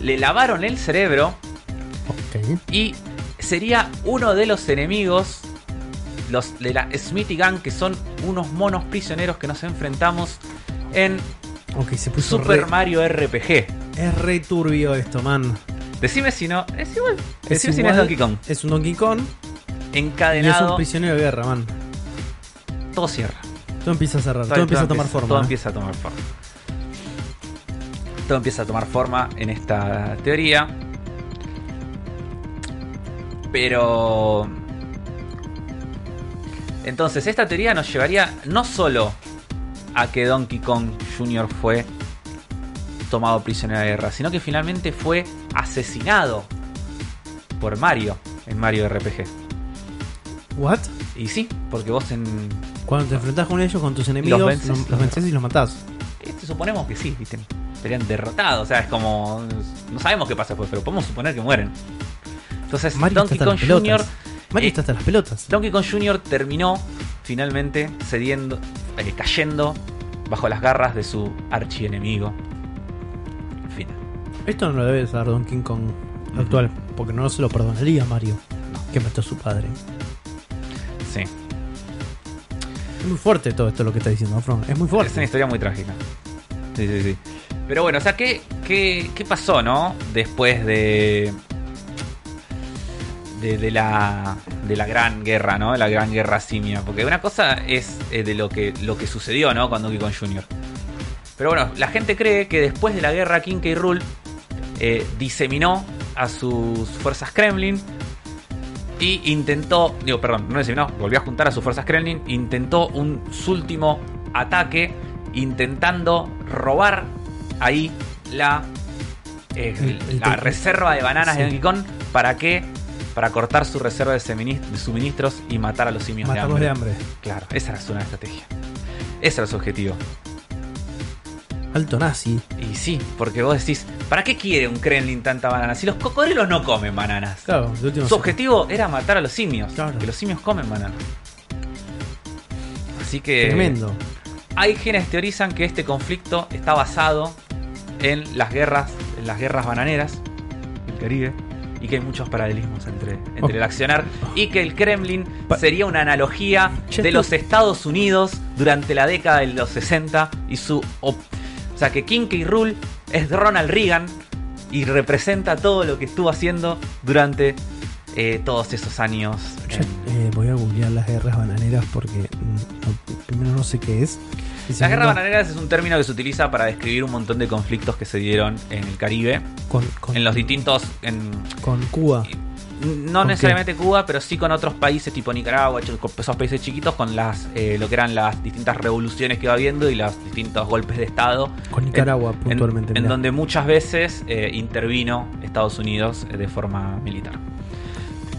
le lavaron el cerebro y sería uno de los enemigos los de la Smithy Gang, que son unos monos prisioneros que nos enfrentamos en Ok, se puso Super re, Mario RPG. Es re turbio esto, man. Decime si no, es igual. Es Decime si no es igual. Donkey Kong. Es un Donkey Kong y es un Encadenado, prisionero de guerra, man. todo cierra. Todo empieza a cerrar, todo, empieza a tomar forma. Todo ¿eh? empieza a tomar forma. Todo empieza a tomar forma en esta teoría. Pero... Entonces, esta teoría nos llevaría no solo a que Donkey Kong Jr. fue tomado prisionero de guerra, sino que finalmente fue asesinado por Mario en Mario RPG. ¿What? Y sí, porque vos en Cuando te enfrentás con ellos, con tus enemigos, los vences. los, vences y los matás. Este, suponemos que sí, ¿viste? Serían derrotados. O sea, es como. No sabemos qué pasa después, pero podemos suponer que mueren. Entonces, Mario Donkey Kong Jr. Mario eh, está hasta las pelotas. Donkey Kong Jr. terminó finalmente cediendo, eh, cayendo bajo las garras de su archienemigo. Esto no lo debe saber Donkey Kong actual, porque no se lo perdonaría a Mario, que mató a su padre. Sí. Es muy fuerte todo esto lo que está diciendo Afron. Es muy Es una fuerte. historia muy trágica. Sí, sí, sí. Pero bueno, o sea, ¿qué, qué, qué pasó, no? Después de. De, de la, de la gran guerra, ¿no? La gran guerra simia. Porque una cosa es eh, de lo que, lo que sucedió, ¿no? Con Donkey Kong Jr. Pero bueno, la gente cree que después de la guerra King K. Rool eh, diseminó a sus fuerzas Kremlin y intentó, digo, perdón, no diseminó, volvió a juntar a sus fuerzas Kremlin, intentó un su último ataque intentando robar ahí la, eh, El- el la te- reserva de bananas de. Donkey Kong. ¿Para qué? Para cortar su reserva de suministros y matar a los simios Matarlos de de hambre. hambre. Claro, esa era su nueva estrategia. Ese era su objetivo. Alto nazi. Y sí, porque vos decís, ¿para qué quiere un Kremlin tanta banana? Si los cocodrilos no comen bananas. Claro, de último Su objetivo era matar a los simios. Claro. Que los simios comen bananas. Así que. Tremendo. Hay quienes teorizan que este conflicto está basado en las guerras, en las guerras bananeras del Caribe. Y que hay muchos paralelismos entre, entre el accionar. Y que el Kremlin Pa- sería una analogía de los Estados Unidos durante la década de los 60 y su. Sea que King K. Rool es Ronald Reagan y representa todo lo que estuvo haciendo durante eh, todos esos años. Eh, voy a googlear las guerras bananeras porque mm, no- primero no sé qué es. Las segundo, guerras bananeras es un término que se utiliza para describir un montón de conflictos que se dieron en el Caribe, con, con, en los distintos, en, con Cuba. No ¿Con necesariamente Cuba, pero sí con otros países tipo Nicaragua, con esos países chiquitos, con las eh, lo que eran las distintas revoluciones que va habiendo y los distintos golpes de Estado. Con Nicaragua, En- puntualmente. En, donde muchas veces eh, intervino Estados Unidos de forma militar.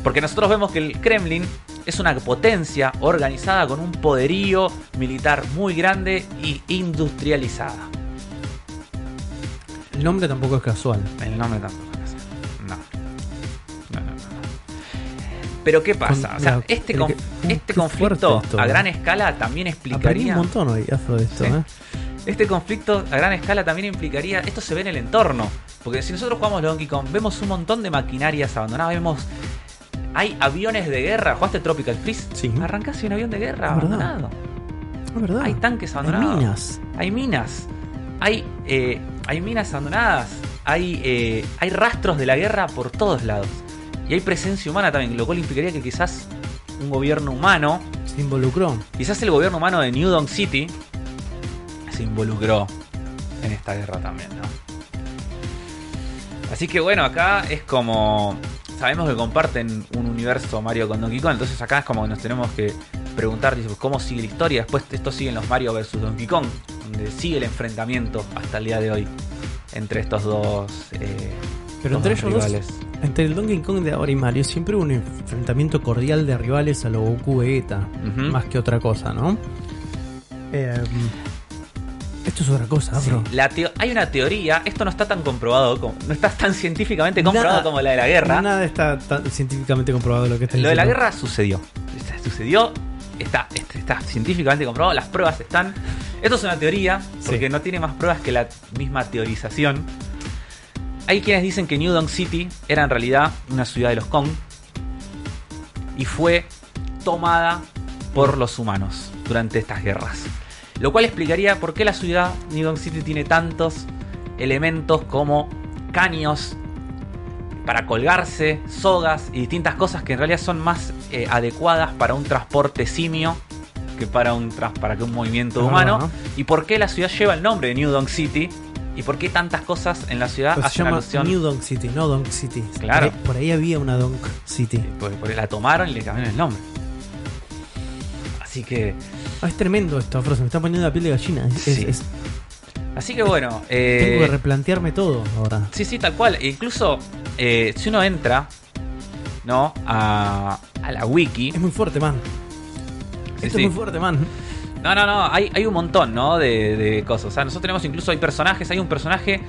Porque nosotros vemos que el Kremlin es una potencia organizada con un poderío militar muy grande y industrializada. El nombre tampoco es casual. El nombre tampoco Pero ¿qué pasa? Con- o sea, la- este, que- este conflicto esto, a gran escala también Aprendí explicaría. un montón hoy, Afro, de esto, Sí. ¿eh? Este conflicto a gran escala también implicaría. Esto se ve en el entorno. Porque si nosotros jugamos Donkey Kong, vemos un montón de maquinarias abandonadas. Vemos. Hay aviones de guerra. ¿Jugaste Tropical Freeze? Sí. Arrancás y un avión de guerra Es abandonado. Es verdad. Hay tanques Hay abandonados. minas. Hay minas. Hay, eh, hay minas abandonadas. Hay, eh, hay rastros de la guerra por todos lados. Y hay presencia humana también, lo cual implicaría que quizás un gobierno humano, Se involucró. quizás el gobierno humano de New Donk City, se involucró en esta guerra también, ¿no? Así que bueno, acá es como. Sabemos que comparten un universo Mario con Donkey Kong, entonces acá es como que nos tenemos que preguntar dice, cómo sigue la historia. Después esto sigue en los Mario vs Donkey Kong, donde sigue el enfrentamiento hasta el día de hoy entre estos dos. eh, Pero dos entre ellos dos. Entre el Donkey Kong de ahora y Mario, siempre hubo un enfrentamiento cordial de rivales a lo Goku Vegeta. Ujú. Más que otra cosa, ¿no? Eh, esto es otra cosa, Sí, Afro. la hay una teoría, esto no está tan comprobado, como, no está tan científicamente comprobado Nada- como la de la guerra. Nada está tan científicamente comprobado lo que está Lo de la diciendo. guerra sucedió. Sucedió, está, este, está científicamente comprobado, las pruebas están. Esto es una teoría, porque Sí. no tiene más pruebas que la misma teorización. Hay quienes dicen que New Donk City era en realidad una ciudad de los Kong y fue tomada por los humanos durante estas guerras. Lo cual explicaría por qué la ciudad New Donk City tiene tantos elementos como caños para colgarse, sogas y distintas cosas que en realidad son más eh, adecuadas para un transporte simio que para un, para que un movimiento humano. Y por qué la ciudad lleva el nombre de New Donk City y por qué tantas cosas en la ciudad Pues se hacen llama alusión. New Donk City, no Donk City. Claro. Por ahí, por ahí había una Donk City. Porque, porque la tomaron y le cambiaron el nombre. Así que. Ah, es tremendo esto, Afro. Se me está poniendo la piel de gallina. Es- Sí. es- Así que bueno. tengo que Eh, replantearme todo ahora. sí, sí, tal cual. E incluso eh, si uno entra. ¿No? A, a la wiki. Es muy fuerte, man. Sí, Esto sí. es muy fuerte, man. No, no, no, hay, hay un montón, ¿no? De, de cosas. O sea, nosotros tenemos incluso, hay personajes, hay un personaje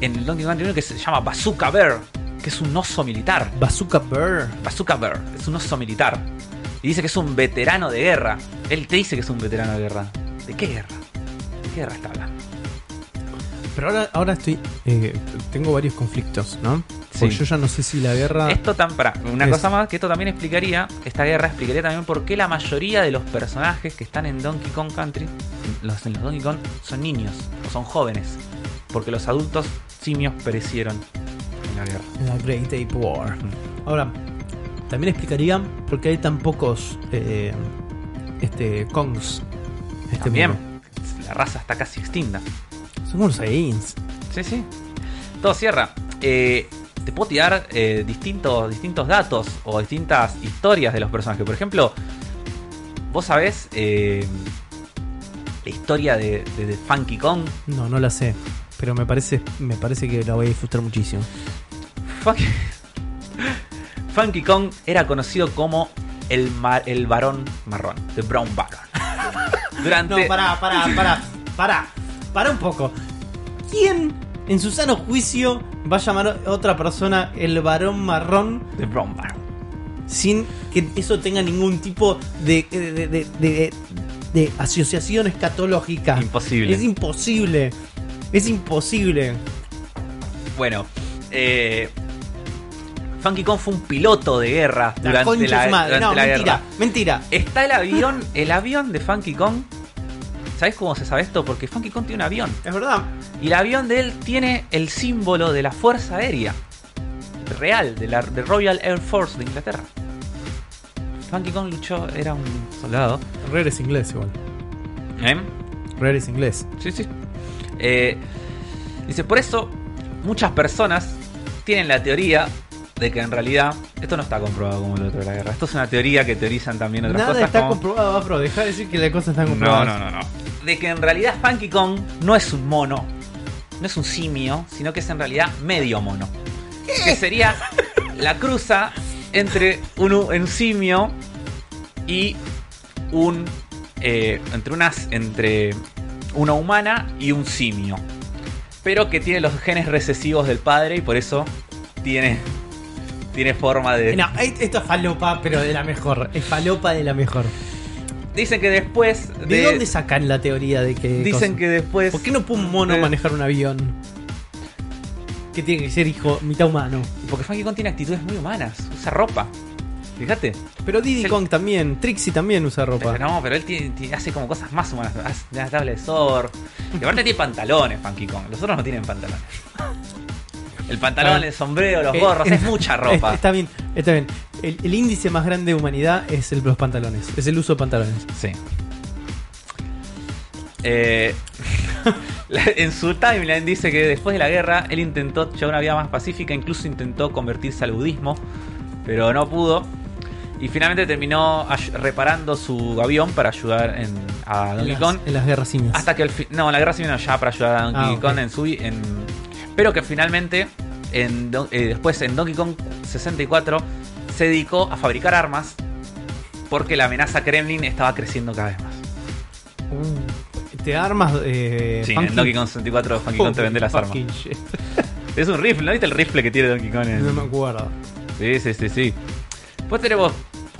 en el Donkey Kong 1 que se llama Bazooka Bear, que es un oso militar. Bazooka Bear. Bazooka Bear, es un oso militar. Y dice que es un veterano de guerra. Él te dice que es un veterano de guerra. ¿De qué guerra? ¿De qué guerra está hablando? Pero ahora, ahora estoy. eh, tengo varios conflictos, ¿no? Sí. Porque yo ya no sé si la guerra. Esto tan para una Es- cosa más que esto también explicaría, esta guerra explicaría también por qué la mayoría de los personajes que están en Donkey Kong Country, los en los Donkey Kong, son niños o son jóvenes, porque los adultos simios perecieron en la guerra. La Great Ape War. Ahora, también explicaría por qué hay tan pocos. eh, este. Kongs. Este También mundo. la raza está casi extinta. Son unos Saiyans. Sí, sí. Todo cierra. Eh, te puedo tirar eh, distintos, distintos datos o distintas historias de los personajes. Por ejemplo, vos sabés eh, la historia de, de- de Funky Kong. No, no la sé. Pero me parece, me parece que la voy a disfrutar muchísimo. Funky, Funky Kong era conocido como el, mar- el varón marrón, The Brown Baron. Durante, No, pará, pará, pará, pará. Pará un poco. ¿Quién en su sano juicio va a llamar a otra persona el varón marrón The Brown Baron. sin que eso tenga ningún tipo de, de, de, de- de- de asociación escatológica? Imposible. Es imposible. Es imposible. Bueno, eh, Funky Kong fue un piloto de guerra La durante concha de la, durante No, la mentira, guerra. mentira. Está el avión, el avión de Funky Kong. ¿Sabes cómo se sabe esto? Porque Funky Kong tiene un avión. Es verdad. Y el avión de él tiene el símbolo de la Fuerza Aérea. Real, de la de Royal Air Force de Inglaterra. Funky Kong luchó, era un soldado. Rare es inglés igual. ¿Eh? Rare es inglés. Sí, sí. Eh, dice, por eso muchas personas tienen la teoría de que en realidad esto no está comprobado como el otro de la guerra. Esto es una teoría que teorizan también otras Nada cosas. está como- comprobado, Afro. Deja de decir que las cosas están no, comprobadas. no, no, no. De que en realidad Funky Kong no es un mono, no es un simio, sino que es en realidad medio mono. Que sería la cruza entre un, un simio y un. eh, entre unas. entre una humana y un simio. Pero que tiene los genes recesivos del padre y por eso tiene. Tiene forma de. No, es- esto es falopa, pero de la mejor. Es falopa de la mejor. Dicen que después. ¿De, dónde sacan la teoría de que.? Dicen cosa? que después. ¿Por qué no puede un mono de- manejar un avión? Que tiene que ser hijo mitad humano. Porque Funky Kong tiene actitudes muy humanas. Usa ropa. Fíjate. Pero Diddy El- Kong también, Trixie también usa ropa. Pero no, pero él tiene- tiene- hace como cosas más humanas. Hace una tabla de surf. Y aparte tiene pantalones, Funky Kong. Los otros no tienen pantalones. El pantalón, Ah. el sombrero, los Eh, gorros, eh, es mucha ropa. Está bien, está bien. El, el índice más grande de humanidad es el, los pantalones. Es el uso de pantalones. Sí. Eh, en su timeline dice que después de la guerra él intentó llevar una vida más pacífica, incluso intentó convertirse al budismo, pero no pudo. Y finalmente terminó reparando su avión para ayudar en- a En Donkey Kong. en las guerras simias. Hasta que el no, la guerra civil no, ya para ayudar a Donkey Ah. Kong en su en pero que finalmente en eh, después en Donkey Kong 64 se dedicó a fabricar armas porque la amenaza Kremlin estaba creciendo cada vez más. Uh, te armas. Eh, Sí, funky- en Donkey Kong 64 Donkey Kong te vende las armas. Shit. Es un rifle, ¿no viste el rifle que tiene Donkey Kong? en- No me acuerdo. Sí, sí, sí, sí. Después tenemos.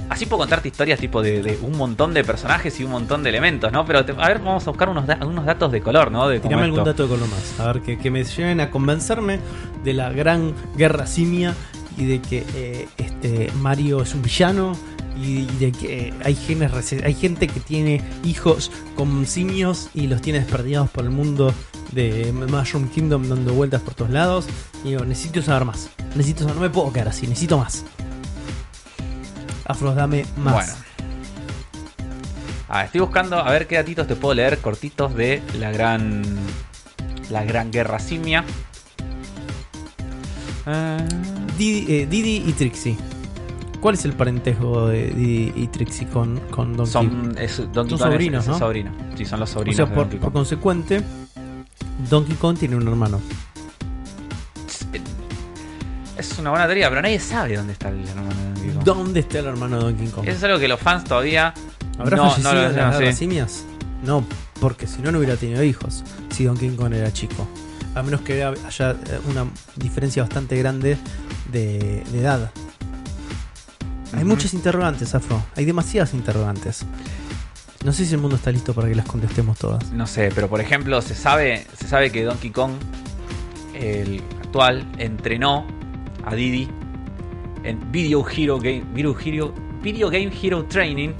Así puedo contarte historias tipo de, de un montón de personajes y un montón de elementos, ¿no? Pero te- a ver, vamos a buscar unos, da- unos datos de color, ¿no? De Tirame algún dato de color más. A ver, que, que me lleven a convencerme de la gran guerra simia y de que eh, este Mario es un villano y, de que eh, hay, genes hay gente que tiene hijos con simios y los tiene desperdigados por el mundo de Mushroom Kingdom dando vueltas por todos lados. Y digo, necesito saber más. Necesito saber, no me puedo quedar así, necesito más. Afros, dame más. Bueno. Ah, estoy buscando a ver qué datitos te puedo leer cortitos de la gran. La gran guerra simia. Didi, eh, Didi y Trixie. ¿Cuál es el parentesco de Didi y Trixie con, con Donkey son es, Donkey Son es- sobrinos, es el ¿no? sobrino. Sí, son los O sobrinos sea, por, por consecuente, Donkey Kong tiene un hermano. Es una buena teoría, pero nadie sabe dónde está el hermano. ¿Dónde está el hermano de Donkey Kong? Eso es algo que los fans todavía ¿Habrá no, fallecido no lo las guerras simias? No, porque si no, no hubiera tenido hijos. Si Donkey Kong era chico. A menos que haya una diferencia bastante grande de, de edad. Hay muchas interrogantes, Afro. Hay demasiadas interrogantes. No sé si el mundo está listo para que las contestemos todas. No sé, pero por ejemplo, se sabe, se sabe que Donkey Kong, el actual, entrenó a Didi en Video Hero Game, Video Hero, Video Game Hero Training,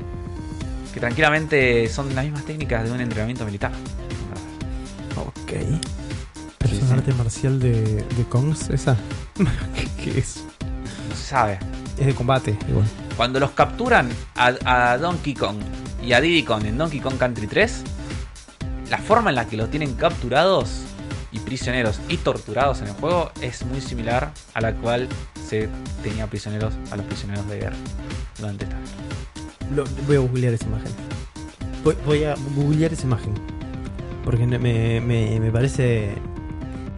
que tranquilamente son las mismas técnicas de un entrenamiento militar. Ok. ¿Pero Sí, es un sí. arte marcial de, de Kongs esa? ¿Qué, qué es? No se sabe. Es de combate, igual. Cuando los capturan a, a Donkey Kong y a Diddy Kong en Donkey Kong Country 3, la forma en la que los tienen capturados y prisioneros y torturados en el juego es muy similar a la cual se tenía prisioneros a los prisioneros de guerra durante esta guerra. Voy a googlear esa imagen. Voy, voy a googlear esa imagen. Porque me, me, me- parece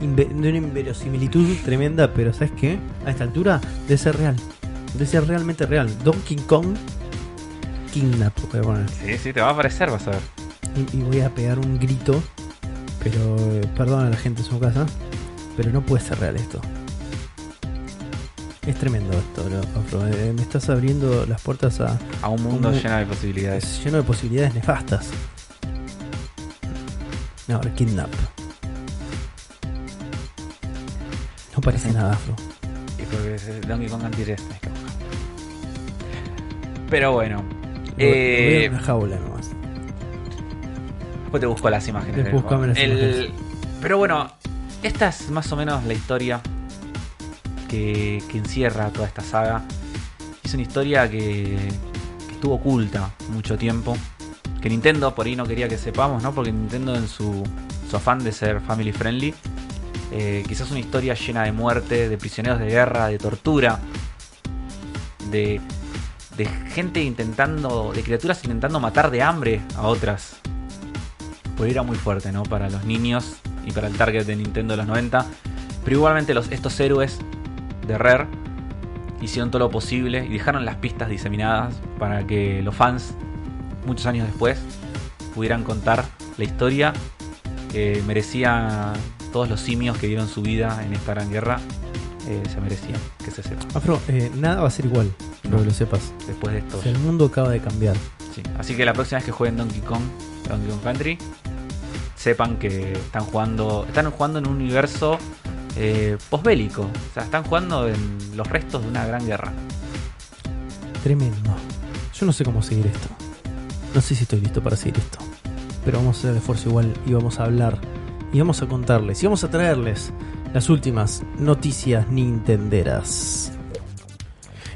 de una inverosimilitud tremenda, pero ¿sabes qué? A esta altura debe ser real. Debe ser realmente real. Donkey Kong Kidnap, voy a poner. Sí, sí, te va a aparecer, vas a ver. Y, y voy a pegar un grito. Pero perdón a la gente en su casa. Pero no puede ser real esto. Es tremendo esto, Afro. Eh, me estás abriendo las puertas a, A un mundo Un mu- lleno de posibilidades. es lleno de posibilidades nefastas. No, ahora kidnap. No parece nada afro. Y porque es Donkey Kong Country 3 tenés que buscar. Pero bueno. Lo- lo eh, una jaula nomás. Después te busco las imágenes. Después del buscame juego. las El- imágenes. Pero bueno, esta es más o menos la historia que, que encierra toda esta saga. Es una historia que, que estuvo oculta mucho tiempo. Que Nintendo por ahí no quería que sepamos, ¿no? Porque Nintendo en su, su afán de ser family friendly eh, quizás una historia llena de muerte, de prisioneros de guerra, de tortura, de, de gente intentando, de criaturas intentando matar de hambre a otras. Pues era muy fuerte, ¿no? Para los niños y para el target de Nintendo de los 90. Pero igualmente los, estos héroes de Rare hicieron todo lo posible y dejaron las pistas diseminadas para que los fans, muchos años después, pudieran contar la historia que merecían todos los simios que dieron su vida en esta gran guerra. eh, se merecían que se sepa. Afro, eh, nada va a ser igual, No. que lo sepas. Después de esto. O sea, el mundo acaba de cambiar. Sí. Así que la próxima vez que jueguen Donkey Kong, Donkey Kong Country, sepan que están jugando, están jugando en un universo eh, posbélico. O sea, están jugando en los restos de una gran guerra. Tremendo. Yo no sé cómo seguir esto. No sé si estoy listo para seguir esto. Pero vamos a hacer el esfuerzo igual y vamos a hablar. Y vamos a contarles. Y vamos a traerles las últimas noticias nintenderas.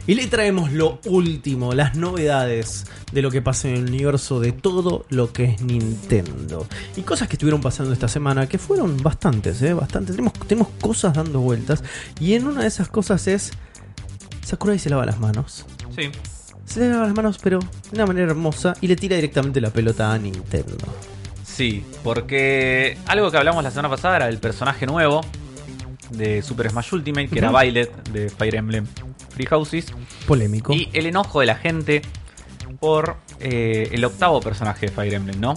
Y le traemos lo último, las novedades de lo que pasa en el universo de todo lo que es Nintendo. Y cosas que estuvieron pasando esta semana, que fueron bastantes, ¿eh? Bastantes. Tenemos, tenemos cosas dando vueltas. Y en una de esas cosas es... Sakurai se lava las manos. Sí. Se le lava las manos, pero de una manera hermosa, y le tira directamente la pelota a Nintendo. Sí, porque algo que hablamos la semana pasada era el personaje nuevo de Super Smash Ultimate, que era. Violet de Fire Emblem Free Houses. Polémico. Y el enojo de la gente por eh, el octavo personaje de Fire Emblem, ¿no?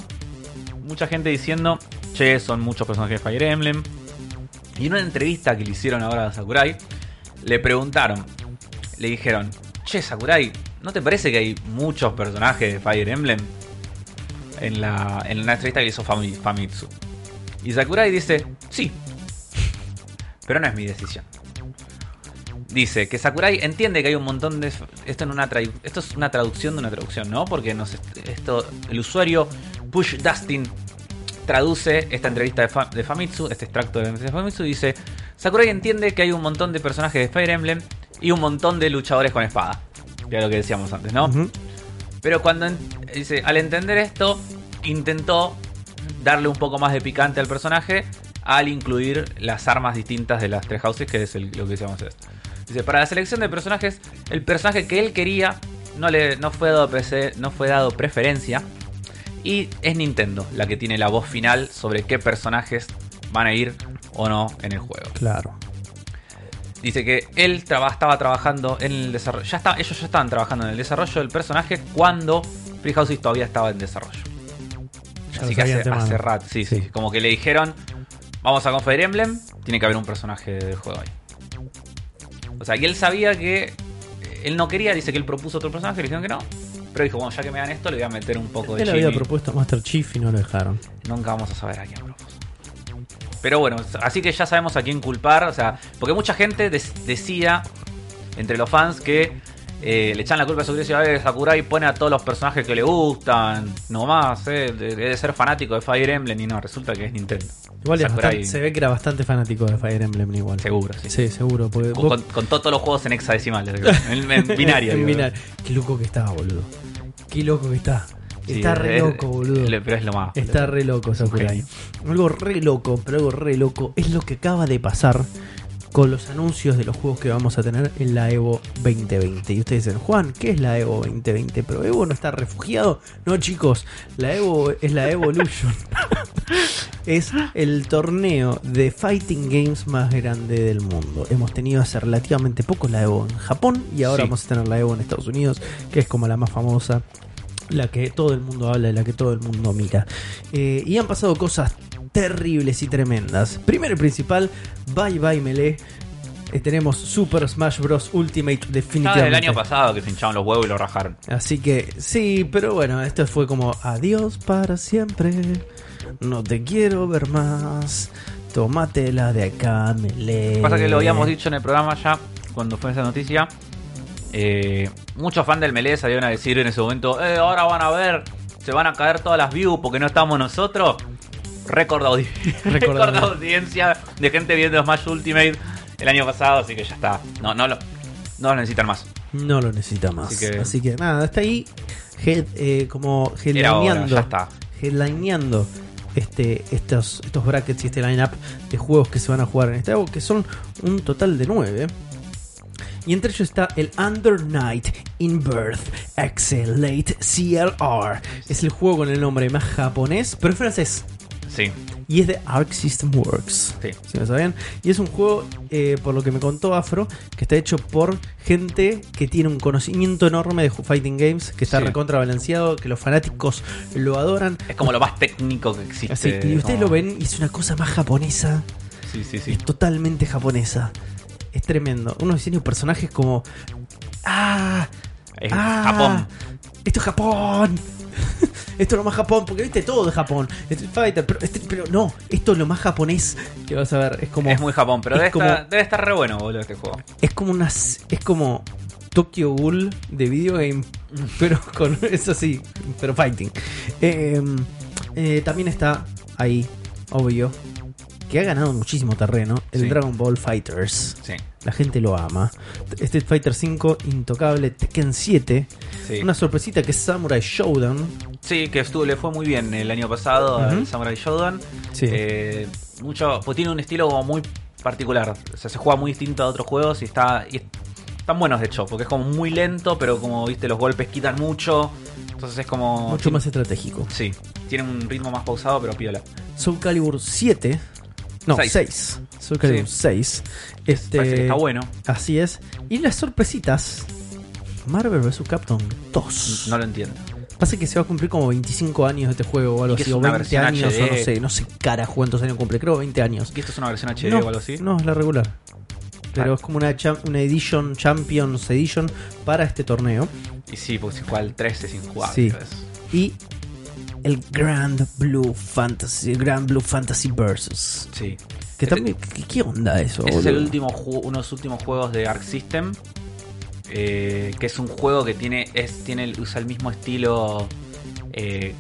Mucha gente diciendo, che, son muchos personajes de Fire Emblem. Y en una entrevista que le hicieron ahora a Sakurai, le preguntaron, le dijeron, che, Sakurai, ¿no te parece que hay muchos personajes de Fire Emblem? En, la, en una entrevista que le hizo Fami- Famitsu. Y Sakurai dice, sí, pero no es mi decisión. Dice que Sakurai entiende que hay un montón de. Esto, en una tradu- esto es una traducción de una traducción, ¿no? Porque nos, esto, el usuario Push Dustin traduce esta entrevista de, Fa- de Famitsu, este extracto de la entrevista de Famitsu, dice: Sakurai entiende que hay un montón de personajes de Fire Emblem y un montón de luchadores con espada. Que era lo que decíamos antes, ¿no? Pero cuando en- dice, al entender esto, intentó darle un poco más de picante al personaje al incluir las armas distintas de las tres houses, que es el- lo que decíamos esto. Dice, para la selección de personajes, el personaje que él quería no, le, no, fue dado prece- no fue dado preferencia. Y es Nintendo la que tiene la voz final sobre qué personajes van a ir o no en el juego. Claro. Dice que él traba- estaba trabajando en el desarrollo. Ya está, ellos ya estaban trabajando en el desarrollo del personaje cuando Free Houses todavía estaba en desarrollo. Ya Así que hace, hace rato, sí, sí, Sí. Como que le dijeron, vamos a con Fire Emblem, tiene que haber un personaje del juego ahí. O sea, que él sabía que eh, él no quería, dice que él propuso otro personaje, le dijeron que no. Pero dijo, bueno, ya que me dan esto, le voy a meter un poco de Él había propuesto a Master Chief y no lo dejaron. Nunca vamos a saber a quién propuso. Pero bueno, así que ya sabemos a quién culpar. O sea, porque mucha gente decía entre los fans que eh, le echan la culpa a "Ay, Sakurai pone a todos los personajes que le gustan, nomás, eh, de- debe ser fanático de Fire Emblem y no, resulta que es Nintendo. Igual bastante- se ve que era bastante fanático de Fire Emblem igual. Seguro, sí. Sí, seguro. Porque Con, vos- con- todos los juegos en hexadecimales, en, en binario. En digo. binario. Qué loco que está, boludo. Qué loco que está. Sí, está re es- loco, boludo. Pero es lo más. Está re loco Sakurai. Algo re loco, pero algo re loco es lo que acaba de pasar con los anuncios de los juegos que vamos a tener en la Evo 2020. Y ustedes dicen, Juan, ¿qué es la Evo 2020? ¿Pero Evo no está refugiado? No, chicos, la Evo es la Evolution. es el torneo de fighting games más grande del mundo. Hemos tenido hace relativamente poco la Evo en Japón y ahora Sí. vamos a tener la Evo en Estados Unidos, que es como la más famosa la que todo el mundo habla, la que todo el mundo mira. Eh, y han pasado cosas terribles y tremendas. Primero y principal, Bye Bye Melee. Eh, tenemos Super Smash Bros. Ultimate definitivamente. del año pasado que se hinchaban los huevos y lo rajaron. Así que sí, pero bueno, esto fue como adiós para siempre. No te quiero ver más. Tómatela de acá, Melee. Pasa que lo habíamos dicho en el programa ya, cuando fue esa noticia. Eh, muchos fans del Melee salieron a decir en ese momento, eh, ahora van a ver, se van a caer todas las views porque no estamos nosotros. Récord de, audi- audiencia de gente viendo Smash Ultimate el año pasado, así que ya está. No, no lo, no lo necesitan más. No lo necesita más. Así Así que, nada, está ahí head- eh, como headlineando. ya está. headlineando este, estos, estos brackets y este lineup de juegos que se van a jugar en este que son un total de 9. Y entre ellos está el Under Night in Birth Late CLR. Es el juego con el nombre más japonés, pero es francés. Sí. Y es de Arc System Works. Sí. Si no sabían. Y es un juego, eh, por lo que me contó Afro, que está hecho por gente que tiene un conocimiento enorme de fighting games, que está Sí. recontrabalanceado, que los fanáticos lo adoran. Es como lo más técnico que existe. Así, y ustedes lo ven y es una cosa más japonesa. Sí, sí, sí. Es totalmente japonesa. Es tremendo. Unos diseños de personajes como. ¡Ah! Es ¡Ah! Japón. Esto es Japón. Esto es lo más Japón, porque viste todo de Japón. Street Fighter, pero, este- pero no, esto es lo más japonés que vas a ver. Es como, Es muy Japón, pero es debe, como- estar, debe estar re bueno, boludo, este juego. es como unas, es como Tokyo Ghoul de videogame, pero con eso sí, pero fighting. Eh, eh, también está ahí, obvio, que ha ganado muchísimo terreno, el Sí. Dragon Ball Fighters. Sí, La gente lo ama. Street Fighter 5, Intocable, Tekken 7. sí. Una sorpresita que es Samurai Showdown. Sí, que estuvo, le fue muy bien el año pasado al Samurai Shodown. Sí. Eh, mucho, pues tiene un estilo como muy particular. O sea, se juega muy distinto a otros juegos y está. Y están buenos de hecho, porque es como muy lento, pero como viste, los golpes quitan mucho. Entonces es como. mucho más estratégico. Sí, tiene un ritmo más pausado, pero piola. Soul Calibur 7. No, Seis. 6. Soul Calibur Sí. 6. Este, Parece que está bueno. Así es. Y las sorpresitas. Marvel vs. Capcom 2. No lo entiendo. Pasa que se va a cumplir como 25 años de este juego o algo así. O una 20 versión años, o HD. no sé. No sé carajo cuántos años cumple. Creo 20 años. ¿Y esto es una versión HD no, o algo así? no, es la regular. Pero Ah. es como una, una Edition Champions Edition para este torneo. Y sí, porque si juega el 13 sin jugar. Sí. ¿sabes? Y el Grand Blue Fantasy. Grand Blue Fantasy Versus. Sí. Que también, ¿qué, qué onda eso? Ese es el último uno de los últimos juegos de Arc System. eh, que es un juego que tiene, es, tiene usa el mismo estilo, eh,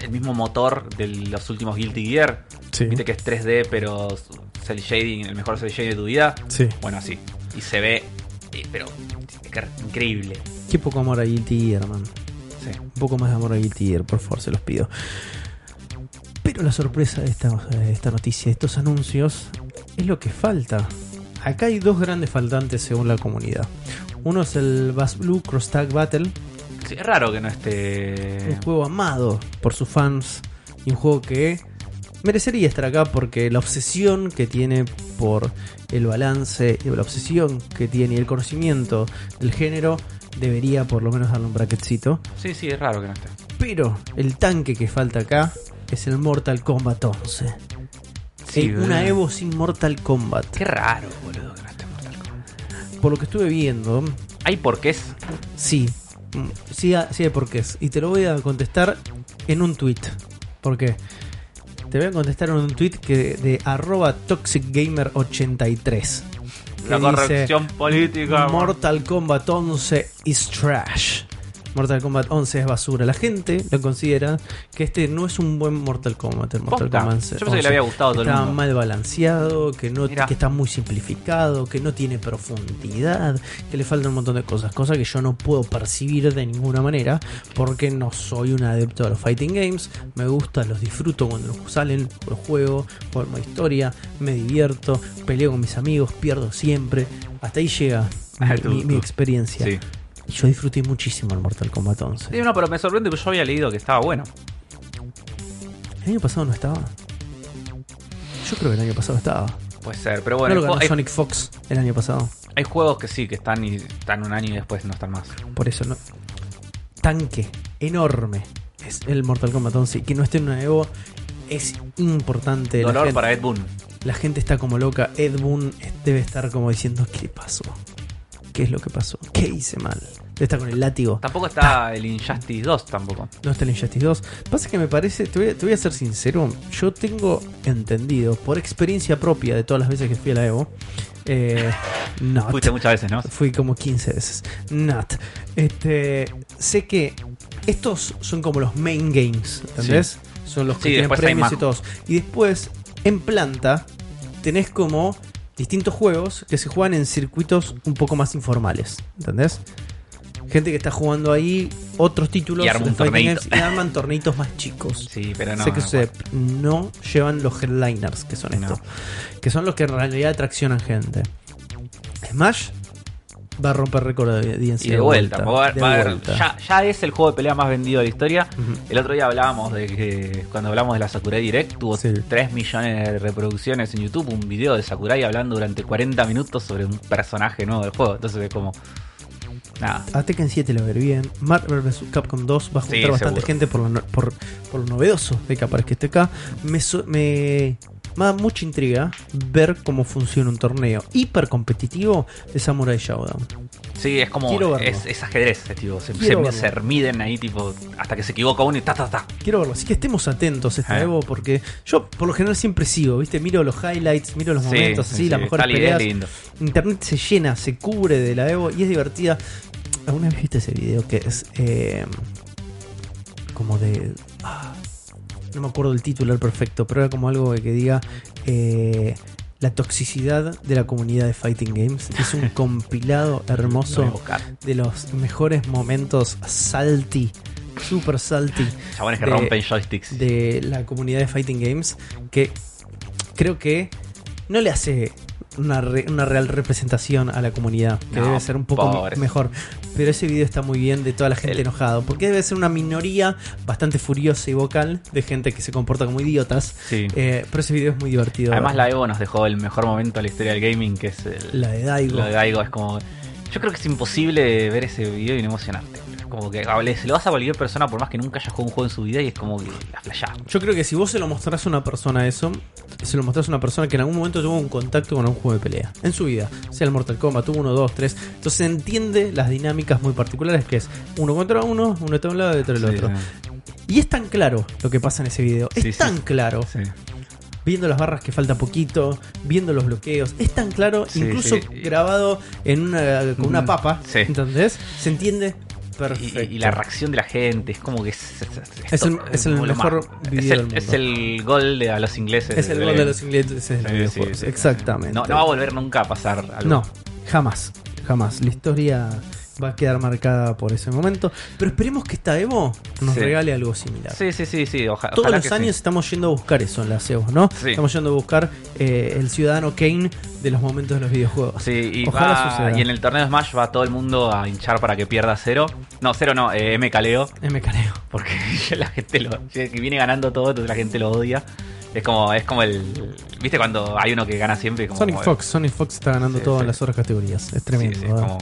el mismo motor de los últimos Guilty Gear. Sí. Viste que es 3D, pero cel shading, el mejor cel shading de tu vida. Sí. Bueno, así. Y se ve, eh, pero increíble. Qué poco amor a Guilty Gear, man. Sí. Un poco más de amor a Guilty Gear, por favor, se los pido. Pero la sorpresa de esta, de esta noticia, de estos anuncios, es lo que falta. Acá hay dos grandes faltantes según la comunidad. Uno es el Bass Blue Cross Tag Battle, Sí, es raro que no esté. un juego amado por sus fans y un juego que merecería estar acá porque la obsesión que tiene por el balance y la obsesión que tiene y el conocimiento del género debería por lo menos darle un bracketcito. Sí, sí, es raro que no esté. Pero el tanque que falta acá es el Mortal Kombat 11. Sí, una. Evo sin Mortal Kombat. Qué raro, boludo, que no esté Mortal Kombat. Por lo que estuve viendo, ¿Hay porqués? sí. Mm, Sí, ha- sí hay porqués. Y te lo voy a contestar en un tweet. ¿Por qué? Te voy a contestar en un tweet que de arroba toxicgamer83. La que dice, corrección política. Mortal Kombat 11 is trash. Mortal Kombat 11 es basura. La gente lo considera que este no es un buen Mortal Kombat. El Mortal. Kombat Yo pensé que le había gustado todo el Está mundo. mal balanceado, que, no, Mirá. que está muy simplificado, que no tiene profundidad, que le faltan un montón de cosas. Cosas que yo no puedo percibir de ninguna manera porque no soy un adepto a los fighting games. Me gusta, los disfruto cuando los salen, los juego, modo historia, me divierto, peleo con mis amigos, pierdo siempre. Hasta ahí llega mi, mi- experiencia. Sí. Y yo disfruté muchísimo el Mortal Kombat 11. Sí, no, pero me sorprende porque yo había leído que estaba bueno. ¿El año pasado no estaba? Yo creo que el año pasado estaba. Puede ser, pero bueno, no lo ganó ju- hay- Sonic Fox el año pasado. hay juegos que sí, que están y están un año y después no están más. Por eso, no. Tanque enorme es el Mortal Kombat 11. Y que no esté en una Evo es importante. Dolor gente, para Ed Boon. la gente está como loca. Ed Boon debe estar como diciendo: ¿Qué pasó? ¿Qué es lo que pasó? ¿Qué hice mal? Estar con el látigo. Tampoco está el Injustice 2 tampoco. No está el Injustice 2. Pasa que me parece, te voy, a, te voy a ser sincero, yo tengo entendido, por experiencia propia de todas las veces que fui a la Evo, eh, not. Fuiste muchas veces, ¿no? Fui como 15 veces. Not. Este, sé que estos son como los main games, ¿entendés? Son los que Sí, tienen premios y todos. Y después, en planta, tenés como distintos juegos que se juegan en circuitos un poco más informales, ¿entendés? Gente que está jugando ahí otros títulos Y arma de un fighting torneito. games y arman torneitos más chicos. Sí, pero no. sé que no, sucede, no llevan los headliners, que son No. estos. Que son los que en realidad atraccionan gente. Smash va a romper récord de audiencia. Y de vuelta, de va ya, ya es el juego de pelea más vendido de la historia. El otro día hablábamos de que cuando hablamos de la Sakurai Direct tuvo Sí. 3 millones de reproducciones en YouTube, un video de Sakurai hablando durante 40 minutos sobre un personaje nuevo del juego. Entonces es como... Nada. A Tekken 7 lo ver bien. Marvel vs. Capcom 2 va a juntar Sí, bastante seguro. gente por lo, por, por lo novedoso de que aparezca este acá. Me, so- me, me da mucha intriga ver cómo funciona un torneo hiper competitivo de Samurai Showdown. Sí, es como... Es, es ajedrez, es tipo, se, se, miden ahí tipo hasta que se equivoca uno y ta ta ta. Quiero verlo, así que estemos atentos a esta Ah. Evo porque yo por lo general siempre sigo, ¿viste? Miro los highlights, miro los momentos, sí, así, sí, las mejores peleas. lindo. Internet se llena, se cubre de la Evo y es divertida. ¿Alguna vez viste ese video que es eh, como de... ah, no me acuerdo el titular perfecto, pero era como algo que diga eh, la toxicidad de la comunidad de Fighting Games. Es un compilado hermoso de los mejores momentos salty, super salty Chabones que de- rompen joysticks. de la comunidad de Fighting Games que creo que no le hace una, re- una real representación a la comunidad, que No, debe ser un poco pobres. mejor. Pero ese video está muy bien de toda la gente El- enojado, porque debe ser una minoría bastante furiosa y vocal de gente que se comporta como idiotas. Sí. Eh, pero ese video es muy divertido. Además la Evo nos dejó el mejor momento de la historia del gaming, que es el, la de Daigo. Lo de Daigo es como. Yo creo que es imposible ver ese video y no emocionarte. Como que se lo vas a cualquier persona por más que nunca haya jugado un juego en su vida y es como que la flashás. Yo creo que si vos se lo mostrás a una persona eso, se lo mostrás a una persona que en algún momento tuvo un contacto con un juego de pelea en su vida, sea el Mortal Kombat, tuvo uno, dos, tres, entonces se entiende las dinámicas muy particulares que es uno contra uno, uno está de un lado y otro del Sí, otro. Y es tan claro lo que pasa en ese video, es Sí, tan claro, viendo las barras que falta poquito, viendo los bloqueos, es tan claro, Sí, incluso sí. grabado en una, con una Mm, papa, sí. ¿entendés? Se entiende perfecto. y la reacción de la gente es como que es, es- es- Es el- mejor video es el, del es el gol de a los ingleses. es el de- gol de los ingleses Sí, sí, sí. exactamente. No, no va a volver nunca a pasar algo. No, jamás, jamás. La historia va a quedar marcada por ese momento. Pero esperemos que esta Evo nos Sí. regale algo similar. Sí, sí, sí, sí. oja- Todos los sí. años estamos yendo a buscar eso en las Evo, ¿no? Sí. Estamos yendo a buscar eh, el ciudadano Kane de los momentos de los videojuegos. Sí, y, Ojalá va- suceda. y en el torneo de Smash va todo el mundo a hinchar para que pierda cero. No, cero no, eh, M Caleo. Me careo. Porque la gente lo. Que viene ganando todo, entonces la gente lo odia. Es como, es como el. ¿Viste cuando hay uno que gana siempre? Como, Sonic Fox, Sonic Fox está ganando todo en las otras categorías. Es tremendo. sí, ¿verdad? como.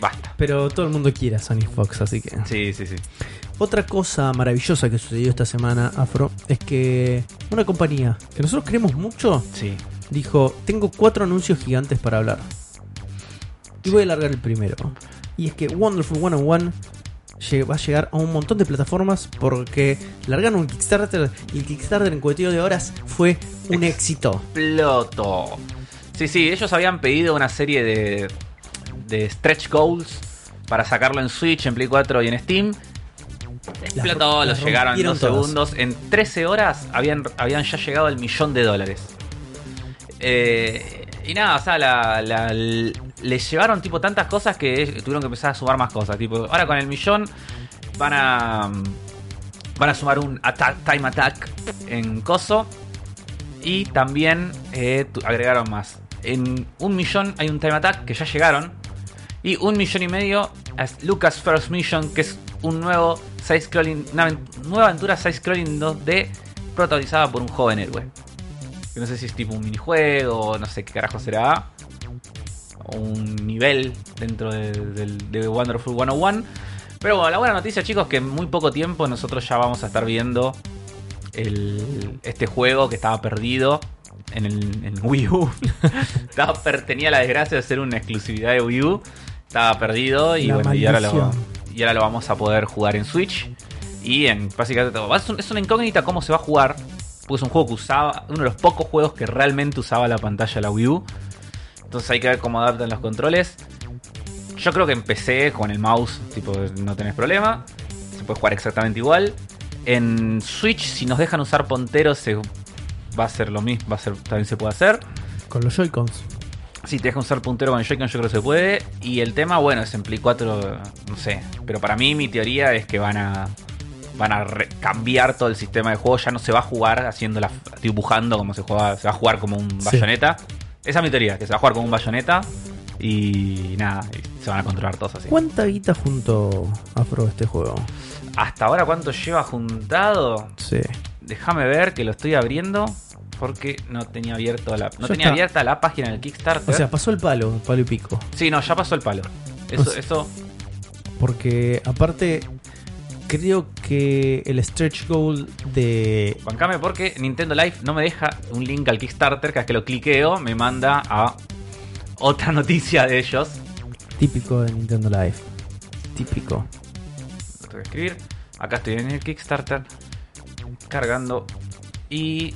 Basta. Pero todo el mundo quiere a Sonic Fox, así que. Sí, sí, sí. Otra cosa maravillosa que sucedió esta semana, Afro, es que una compañía que nosotros queremos mucho Sí. dijo, tengo cuatro anuncios gigantes para hablar. Y voy a largar el primero. Y es que Wonderful 101 lle- va a llegar a un montón de plataformas porque largaron un Kickstarter y el Kickstarter en cuestión de horas fue un éxito. Exploto. Sí, sí, ellos habían pedido una serie de, de stretch goals para sacarlo en Switch, en Play 4 y en Steam. Explotó, Las los ro- llegaron en dos todas. segundos. En 13 horas habían, habían ya llegado al millón de dólares. Eh, y nada, o sea, la, les llevaron tipo tantas cosas que tuvieron que empezar a sumar más cosas. Tipo, ahora con el millón van a van a sumar un attack, time attack en coso y también eh, agregaron más. En un millón hay un time attack que ya llegaron y un millón y medio Lucas First Mission que es un nuevo side scrolling una nueva aventura side scrolling 2D protagonizada por un joven héroe. Que no sé si es tipo un minijuego, no sé qué carajo será. O un nivel dentro de, del- de Wonderful 101. Pero bueno, la buena noticia, chicos, que en muy poco tiempo nosotros ya vamos a estar viendo el- este juego que estaba perdido en, el, en Wii U. Estaba tenía la desgracia de ser una exclusividad de Wii U. Estaba perdido y bueno, y ahora, lo, y ahora lo vamos a poder jugar en Switch. Y en básicamente todo. Es, un- es una incógnita cómo se va a jugar. Porque es un juego que usaba, uno de los pocos juegos que realmente usaba la pantalla de la Wii U. Entonces hay que ver cómo adaptan los controles. Yo creo que empecé con el mouse, tipo, no tenés problema. Se puede jugar exactamente igual. En Switch, si nos dejan usar punteros, se, va a ser lo mismo. Va a ser, también se puede hacer. Con los Joy-Cons. Sí, tienes que usar puntero con Joy-Con, yo creo que se puede. Y el tema, bueno, es en Play 4, no sé. Pero para mí, mi teoría es que van a. Van a cambiar todo el sistema de juego. Ya no se va a jugar haciendo la, dibujando como se juega. Se va a jugar como un Sí. bayoneta. Esa es mi teoría, que se va a jugar como un bayoneta. Y nada, se van a controlar todos así. ¿Cuánta guita junto Afro este juego? Hasta ahora, ¿cuánto lleva juntado? Sí. Déjame ver que lo estoy abriendo. Porque no tenía abierto la, no Ya tenía está. abierta la página del Kickstarter. O sea, pasó el palo, el palo y pico. sí, no, ya pasó el palo. Eso, O sea- eso Porque aparte, creo que el stretch goal de. Bancame porque Nintendo Live no me deja un link al Kickstarter, cada vez que lo cliqueo me manda a otra noticia de ellos. Típico de Nintendo Live. Típico. Lo tengo que escribir. Acá estoy en el Kickstarter. Cargando. Y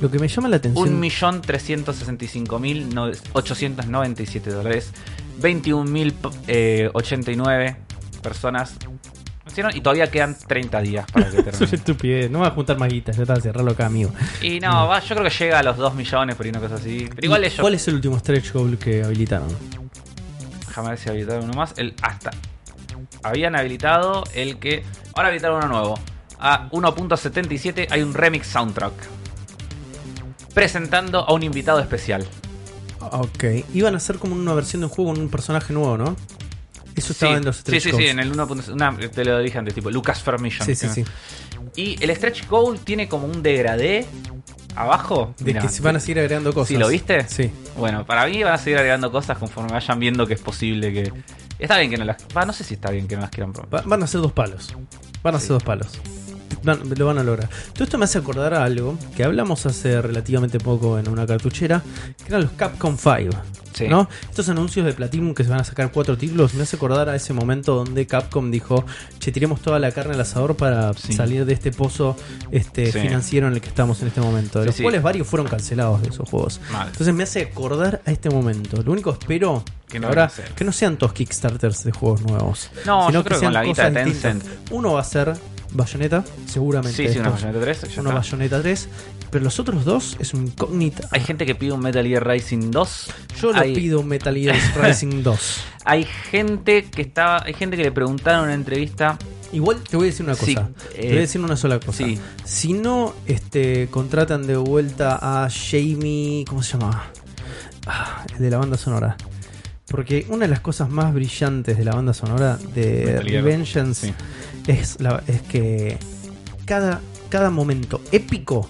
Lo que me llama la atención. 1.365.897 dólares. 21.089 personas. hicieron Y todavía quedan 30 días para que Eso es termine. estupidez. No va a juntar más guita, ya está, cerrarlo acá, amigo. Y no, va, yo creo que llega a los 2 millones por ahí, una cosa así. Pero igual ¿Y ellos. ¿Cuál es el último stretch goal que habilitaron? Déjame ver si habilitaron uno más. El hasta. Habían habilitado el que. Ahora habilitaron uno nuevo. A 1.77 hay un remix soundtrack. Presentando a un invitado especial. Ok. Iban a hacer como una versión de un juego con un personaje nuevo, ¿no? Eso estaba sí, en los sí, stretch sí, sí, goals. en el 1.7. una- Te lo dije antes, tipo Lucas Mission. Sí, sí, sí. Y el stretch goal tiene como un degradé abajo. De que se van a seguir agregando cosas. ¿Sí lo viste? Sí. Bueno, para mí van a seguir agregando cosas conforme vayan viendo que es posible que. Está bien que no las. va, no sé si está bien que no las quieran probar. Va- van a ser dos palos. Van a Sí. ser dos palos. Lo van a lograr. Todo esto me hace acordar a algo que hablamos hace relativamente poco en una cartuchera, que eran los Capcom 5. Sí. ¿no? Estos anuncios de Platinum que se van a sacar cuatro títulos me hace acordar a ese momento donde Capcom dijo, che, tiremos toda la carne al asador para Sí. salir de este pozo este, Sí. financiero en el que estamos en este momento. De los cuales varios fueron cancelados de esos juegos. Mal. Entonces me hace acordar a este momento. Lo único espero Que no ahora que no sean todos Kickstarters de juegos nuevos. No, sino yo creo que con la guita de distintas. Tencent. Uno va a ser Bayonetta, seguramente. Sí, sí, una. Bayonetta 3. ya Uno está. Bayonetta 3. Pero los otros dos es un incógnita. Hay gente que pide un Metal Gear Rising 2. Yo lo hay, pido un Metal Gear Rising 2. Hay gente que estaba. Hay gente que le preguntaron en una entrevista. Igual te voy a decir una cosa. Sí, te eh, voy a decir una sola cosa. sí. Si no este, contratan de vuelta a Jamie. ¿Cómo se llama? Ah, el de la banda sonora. Porque una de las cosas más brillantes de la banda sonora de Metal Gear, Revengeance sí. Es, la, es que cada, cada momento épico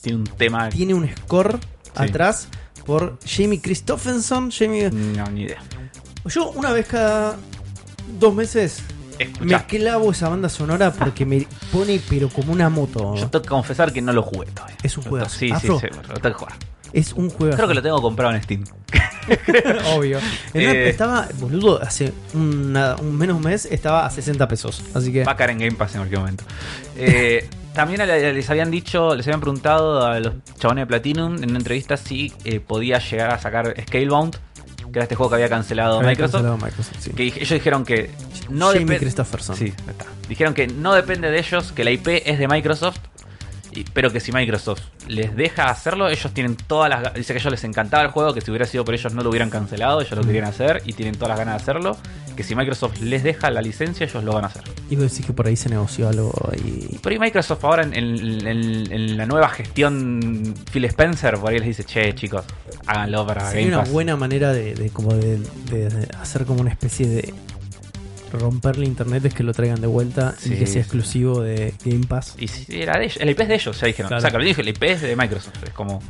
Tiene un tema. tiene un score atrás por Jamie Christopherson. Jamie... No, ni idea. Yo una vez cada dos meses me Escuchá, clavo esa banda sonora porque me pone pero como una moto. yo tengo que confesar que no lo jugué todavía. Es un to- Sí, sí, sí, lo tengo que jugar. Es un juego. Creo que lo tengo comprado en Steam. Obvio. En Eh. Estaba, boludo, hace una- un menos un mes estaba a 60 pesos. Así que. Va a caer en Game Pass en cualquier momento. Eh, también le- les habían dicho, les habían preguntado a los chabones de Platinum en una entrevista si eh, podía llegar a sacar Scalebound, que era este juego que había cancelado había Microsoft. cancelado Microsoft, sí. Que ellos dijeron que no Jamie depende. Christopherson. Sí, está. Dijeron que no depende de ellos, que la IP es de Microsoft, y- pero que si Microsoft les deja hacerlo, ellos tienen todas las. ga- Dice que a ellos les encantaba el juego, que si hubiera sido por ellos no lo hubieran cancelado, ellos lo querían hacer y tienen todas las ganas de hacerlo. Que si Microsoft les deja la licencia, ellos lo van a hacer. Y vos decís que por ahí se negoció algo y. Por ahí Microsoft ahora en, en- en- en la nueva gestión Phil Spencer, por ahí les dice, che chicos, háganlo para Sería Game una buena manera de, de como de hacer como una especie de romperle internet es que lo traigan de vuelta y que sea exclusivo de Game Pass. Y si era de ellos, el IP es de ellos, ya dijeron. Claro. O sea, que lo dije, el IP es de Microsoft. Es como.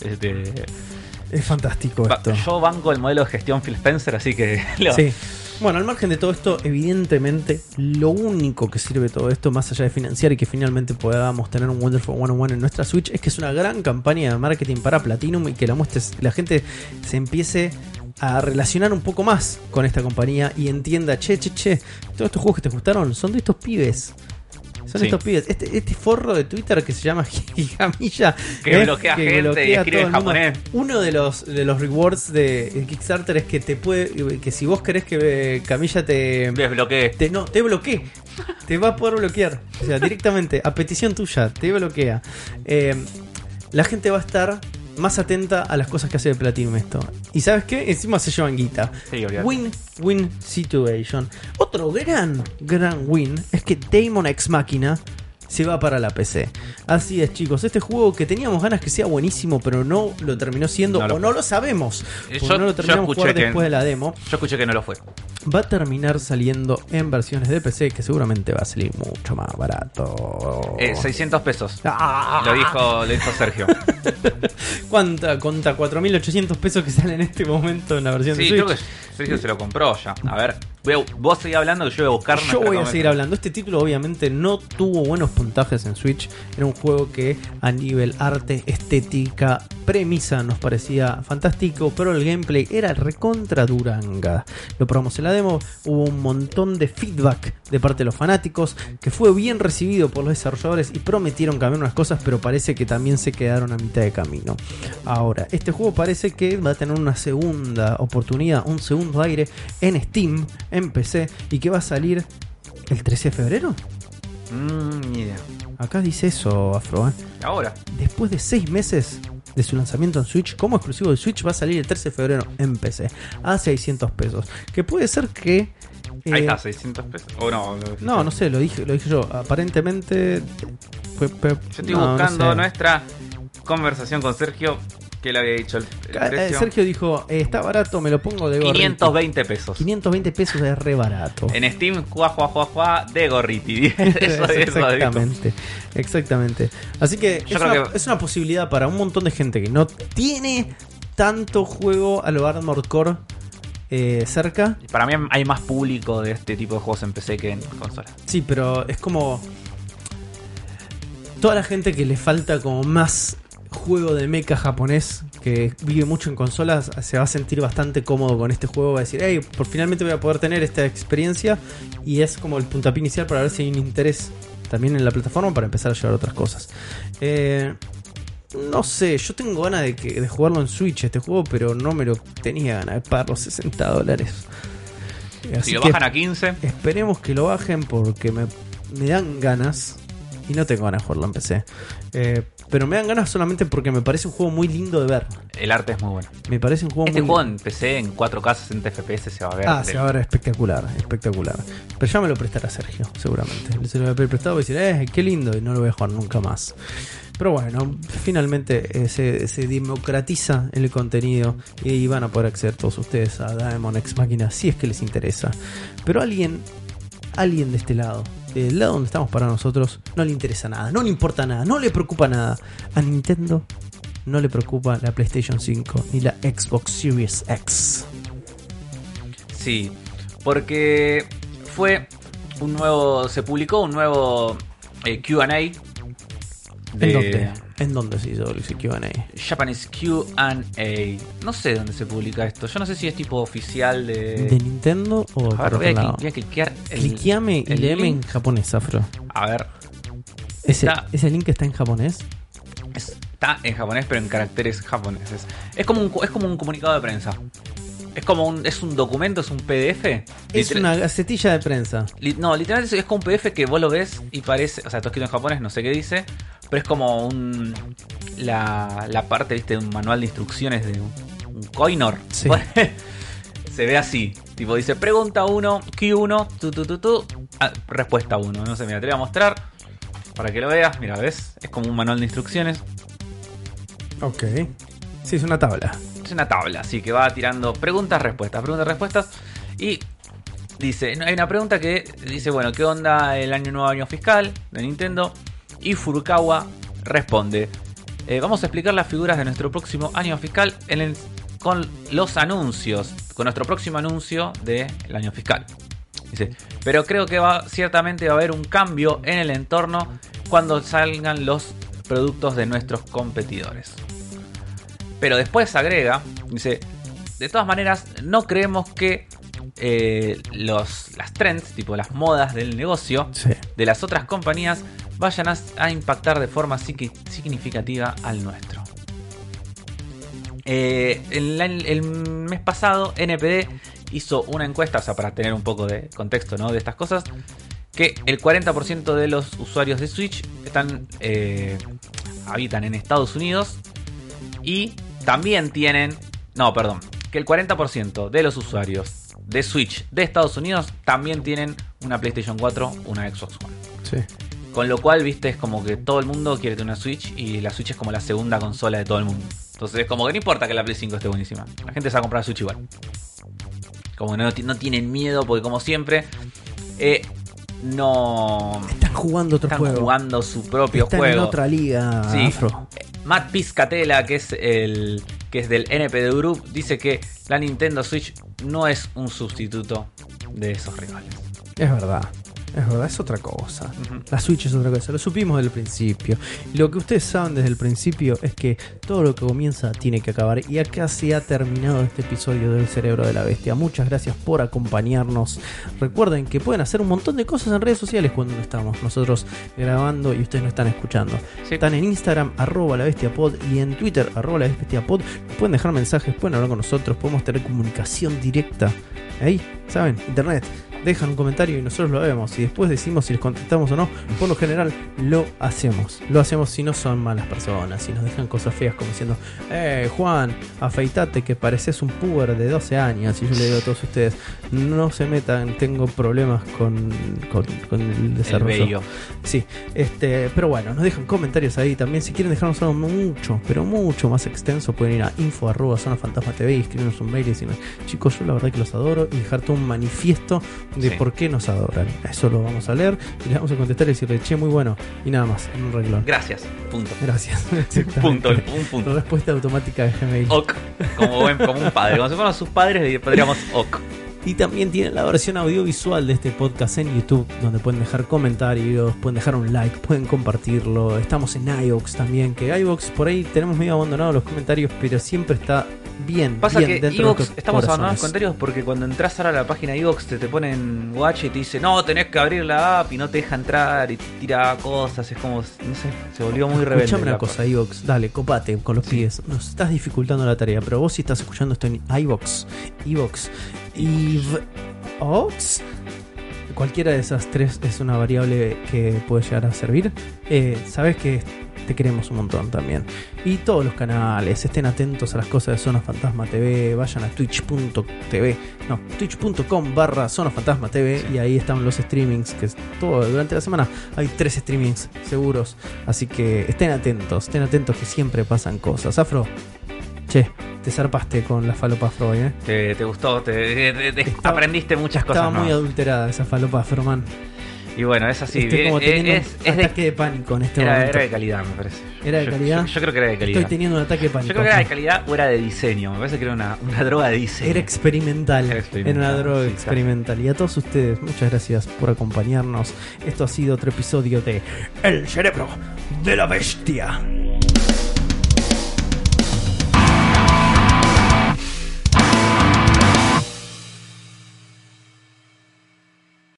Este, Es fantástico va- esto. yo banco el modelo de gestión Phil Spencer, así que. lo- Sí. Bueno, al margen de todo esto, evidentemente, lo único que sirve todo esto, más allá de financiar y que finalmente podamos tener un Wonderful 101 en nuestra Switch, es que es una gran campaña de marketing para Platinum y que la, muestres, la gente se empiece a relacionar un poco más con esta compañía y entienda, che, che, che, todos estos juegos que te gustaron son de estos pibes. Son Sí. estos pibes. Este, este forro de Twitter que se llama Gigamilla. Que bloquea gente y escribe en japonés. Uno de los, de los rewards de Kickstarter es que te puede. que si vos querés que eh, Camilla te. Desbloqueé. te no, te bloquee. Te va a poder bloquear. O sea, directamente, a petición tuya, te bloquea. Eh, la gente va a estar más atenta a las cosas que hace de Platinum esto. ¿Y sabes qué? Encima se llevan guita. Sí. Win-win situation. Otro gran, gran win es que Damon X Máquina se va para la PC. Así es, chicos. Este juego que teníamos ganas que sea buenísimo, pero no lo terminó siendo, No lo o no lo sabemos. Eh, yo- no lo terminamos jugar que- después de la demo. Yo escuché que no lo fue. Va a terminar saliendo en versiones de PC, que seguramente va a salir mucho más barato. Eh, 600 pesos. Ah. Lo dijo, lo dijo Sergio. ¿Cuánta? Contra 4.800 pesos que salen en este momento en la versión Sí, de Switch. creo que Sergio se lo compró ya. A ver, voy a- vos seguís hablando que yo voy a buscar Yo voy a seguir hablando. Este título obviamente no tuvo buenos puntajes en Switch. Era un juego que a nivel arte, estética, premisa nos parecía fantástico, pero el gameplay era recontra duranga. Lo probamos en la demo, hubo un montón de feedback de parte de los fanáticos, que fue bien recibido por los desarrolladores y prometieron cambiar unas cosas, pero parece que también se quedaron a mitad de camino. Ahora, este juego parece que va a tener una segunda oportunidad, un segundo aire en Steam, en PC, y que va a salir el 13 de febrero. Mm, ni idea. Acá dice eso, Afro. ¿eh? Ahora. Después de 6 meses de su lanzamiento en Switch, como exclusivo de Switch, va a salir el 13 de febrero en PC a 600 pesos. Que puede ser que. eh, Ahí está, 600 pesos. O no, No, no sé, lo dije, lo dije yo. Aparentemente. fue- fue- Yo estoy no, no buscando sé. nuestra conversación con Sergio. Que le había dicho el, el Eh, precio. Sergio dijo: eh, Está barato, me lo pongo de gorrito. 520 pesos. 520 pesos es re barato. En Steam, juá, juá, juá, juá, de gorriti. eso, eso, eso, exactamente, exactamente. Así que, Yo es, creo una, que- es una posibilidad para un montón de gente que no tiene tanto juego a lo Armored Core eh, cerca. Para mí hay más público de este tipo de juegos en PC que en consola. Sí, pero es como toda la gente que le falta como más juego de mecha japonés que vive mucho en consolas se va a sentir bastante cómodo con este juego va a decir hey por finalmente voy a poder tener esta experiencia y es como el puntapié inicial para ver si hay un interés también en la plataforma para empezar a llevar otras cosas Eh, no sé, yo tengo ganas de, que, de jugarlo en Switch este juego, pero no me lo tenía ganas de pagar los 60 dólares. Así Si lo bajan a 15, Esperemos que lo bajen porque me, me dan ganas. Y no tengo ganas de jugarlo en PC. Eh, pero me dan ganas solamente porque me parece un juego muy lindo de ver. el arte es muy bueno. Me parece un juego Este muy juego en PC en 4K 60 FPS se va a ver. Ah, de- se va a ver espectacular, espectacular. Pero ya me lo prestará Sergio, seguramente. Se lo voy a pedir prestado y decir, eh, qué lindo, y no lo voy a jugar nunca más. Pero bueno, finalmente eh, se, se democratiza el contenido y van a poder acceder todos ustedes a Diamond X Máquina si es que les interesa. Pero alguien, alguien de este lado, del lado donde estamos para nosotros, no le interesa nada, no le importa nada, no le preocupa nada. A Nintendo no le preocupa la PlayStation 5 ni la Xbox Series X. Sí, porque fue un nuevo. Se publicó un nuevo eh, QA ¿En de? ¿En dónde se hizo el Q&A? Japanese QA. No sé dónde se publica esto. Yo no sé si es tipo oficial de. ¿De Nintendo o A ver, voy a, voy cliquear. el- Cliqueame y el léeme en japonés, Afro. A ver, ¿Ese, Está- ¿Ese link está en japonés? está en japonés, pero en caracteres japoneses. Es como un, es como un comunicado de prensa. Es como un, es un documento, es un PDF. Es una gacetilla de prensa. Li- No, literalmente es como un PDF que vos lo ves y parece, o sea, está escrito en japonés, no sé qué dice, pero es como un la, la parte, viste, de un manual de instrucciones de un, un coinor. Sí. Se ve así, tipo dice pregunta 1, Q1, tu tu tu tu, ah, respuesta 1, no sé, mira, te voy a mostrar para que lo veas, mira, ves, es como un manual de instrucciones, Ok. Sí, es una tabla. es una tabla, así que va tirando preguntas, respuestas, preguntas, respuestas. Y dice, hay una pregunta que dice, bueno, ¿qué onda el año nuevo año fiscal de Nintendo? Y Furukawa responde, "Eh, vamos a explicar las figuras de nuestro próximo año fiscal con los anuncios, con nuestro próximo anuncio del año fiscal. Dice, pero creo que va, ciertamente va a haber un cambio en el entorno cuando salgan los productos de nuestros competidores. Pero después agrega, dice, de todas maneras, no creemos que eh, los, las trends, tipo las modas del negocio Sí. de las otras compañías, vayan a, a impactar de forma signi- significativa al nuestro. Eh, el, el mes pasado, NPD hizo una encuesta, o sea, para tener un poco de contexto ¿no? de estas cosas, que el 40% de los usuarios de Switch están eh, habitan en Estados Unidos Y también tienen, no, perdón, que el 40% de los usuarios de Switch de Estados Unidos también tienen una PlayStation 4, una Xbox One. Sí. Con lo cual, viste, es como que todo el mundo quiere tener una Switch y la Switch es como la segunda consola de todo el mundo. Entonces es como que no importa que la Play 5 esté buenísima. La gente se va a comprar la Switch igual. Como que no, no tienen miedo porque como siempre... Eh, no están jugando otro están juego. jugando su propio Están juego. en otra liga, Sí. Afro. Matt Piscatella, que es el que es del NPD Group, dice que la Nintendo Switch no es un sustituto de esos rivales. Es verdad. Es verdad, es otra cosa. La Switch es otra cosa, lo supimos desde el principio. Lo que ustedes saben desde el principio es que todo lo que comienza tiene que acabar. Y acá se ha terminado este episodio del Cerebro de la Bestia. Muchas gracias por acompañarnos. Recuerden que pueden hacer un montón de cosas en redes sociales cuando no estamos nosotros grabando y ustedes no están escuchando. Sí. Están en Instagram, arroba la bestia pod, y en Twitter, arroba la bestia pod. Pueden dejar mensajes, pueden hablar con nosotros, podemos tener comunicación directa. Ahí, ¿saben? Internet. Dejan un comentario y nosotros lo vemos. Y después decimos si les contestamos o no. Por lo general, lo hacemos. Lo hacemos si no son malas personas. Si nos dejan cosas feas como diciendo, eh, Juan, afeitate que pareces un puber de 12 años. Y yo le digo a todos ustedes, no se metan, tengo problemas con, con, con el El desarrollo. bello. Sí, este, pero bueno, nos dejan comentarios ahí también. Si quieren dejarnos algo mucho, pero mucho más extenso, pueden ir a info arroba zona fantasma TV y escribirnos un mail y decirnos, chicos, yo la verdad que los adoro y dejar todo un manifiesto de Sí. por qué nos adoran. Eso lo vamos a leer y les vamos a contestar y decirle, che, muy bueno. Y nada más, en un reglón. Gracias. Punto. Gracias. Punto. Un punto. Respuesta automática de Gmail. Ok. Como, buen, como un padre. Como si fuéramos sus padres, le pondríamos ok. Y también tienen la versión audiovisual de este podcast en YouTube, donde pueden dejar comentarios, pueden dejar un like, pueden compartirlo. Estamos en iVoox también, que iVoox por ahí tenemos medio abandonados los comentarios, pero siempre está bien. Pasa bien que nuestros estamos abandonando los comentarios porque cuando entras ahora a la página de Evox te, te ponen watch y te dice, no, tenés que abrir la app y no te deja entrar y tira cosas. Es como, no sé, se volvió muy rebelde. Escuchame una cosa, iVoox, dale, copate con los pies. Nos estás dificultando la tarea, pero vos si estás escuchando esto en iVoox, iVoox, cualquiera de esas tres es una variable que puede llegar a servir. Eh, Sabes que te queremos un montón también. Y todos los canales, estén atentos a las cosas de Zona Fantasma TV, vayan a twitch.tv, no, twitch.com barra Zona Fantasma TV Sí. y ahí están los streamings, que es todo, durante la semana hay tres streamings seguros, así que estén atentos, estén atentos que siempre pasan cosas. Afro, che, te zarpaste con la falopa Afro hoy, ¿eh? Te, te gustó, te, te- te- Estaba- aprendiste muchas Estaba cosas. muy ¿no? adulterada esa falopa Afro, man. Y bueno, es así. Estoy como eh, teniendo es, un es de- ataque de pánico en este era, momento. era de calidad, me parece. ¿Era de Yo- calidad? Yo, yo creo que era de calidad. Estoy teniendo un ataque de pánico. Yo creo que era de calidad o era de diseño. Me parece que era una, una droga de diseño. Era experimental. Era Era experimental, una droga sí, experimental. Y a todos ustedes, muchas gracias por acompañarnos. Esto ha sido otro episodio de El cerebro de la bestia.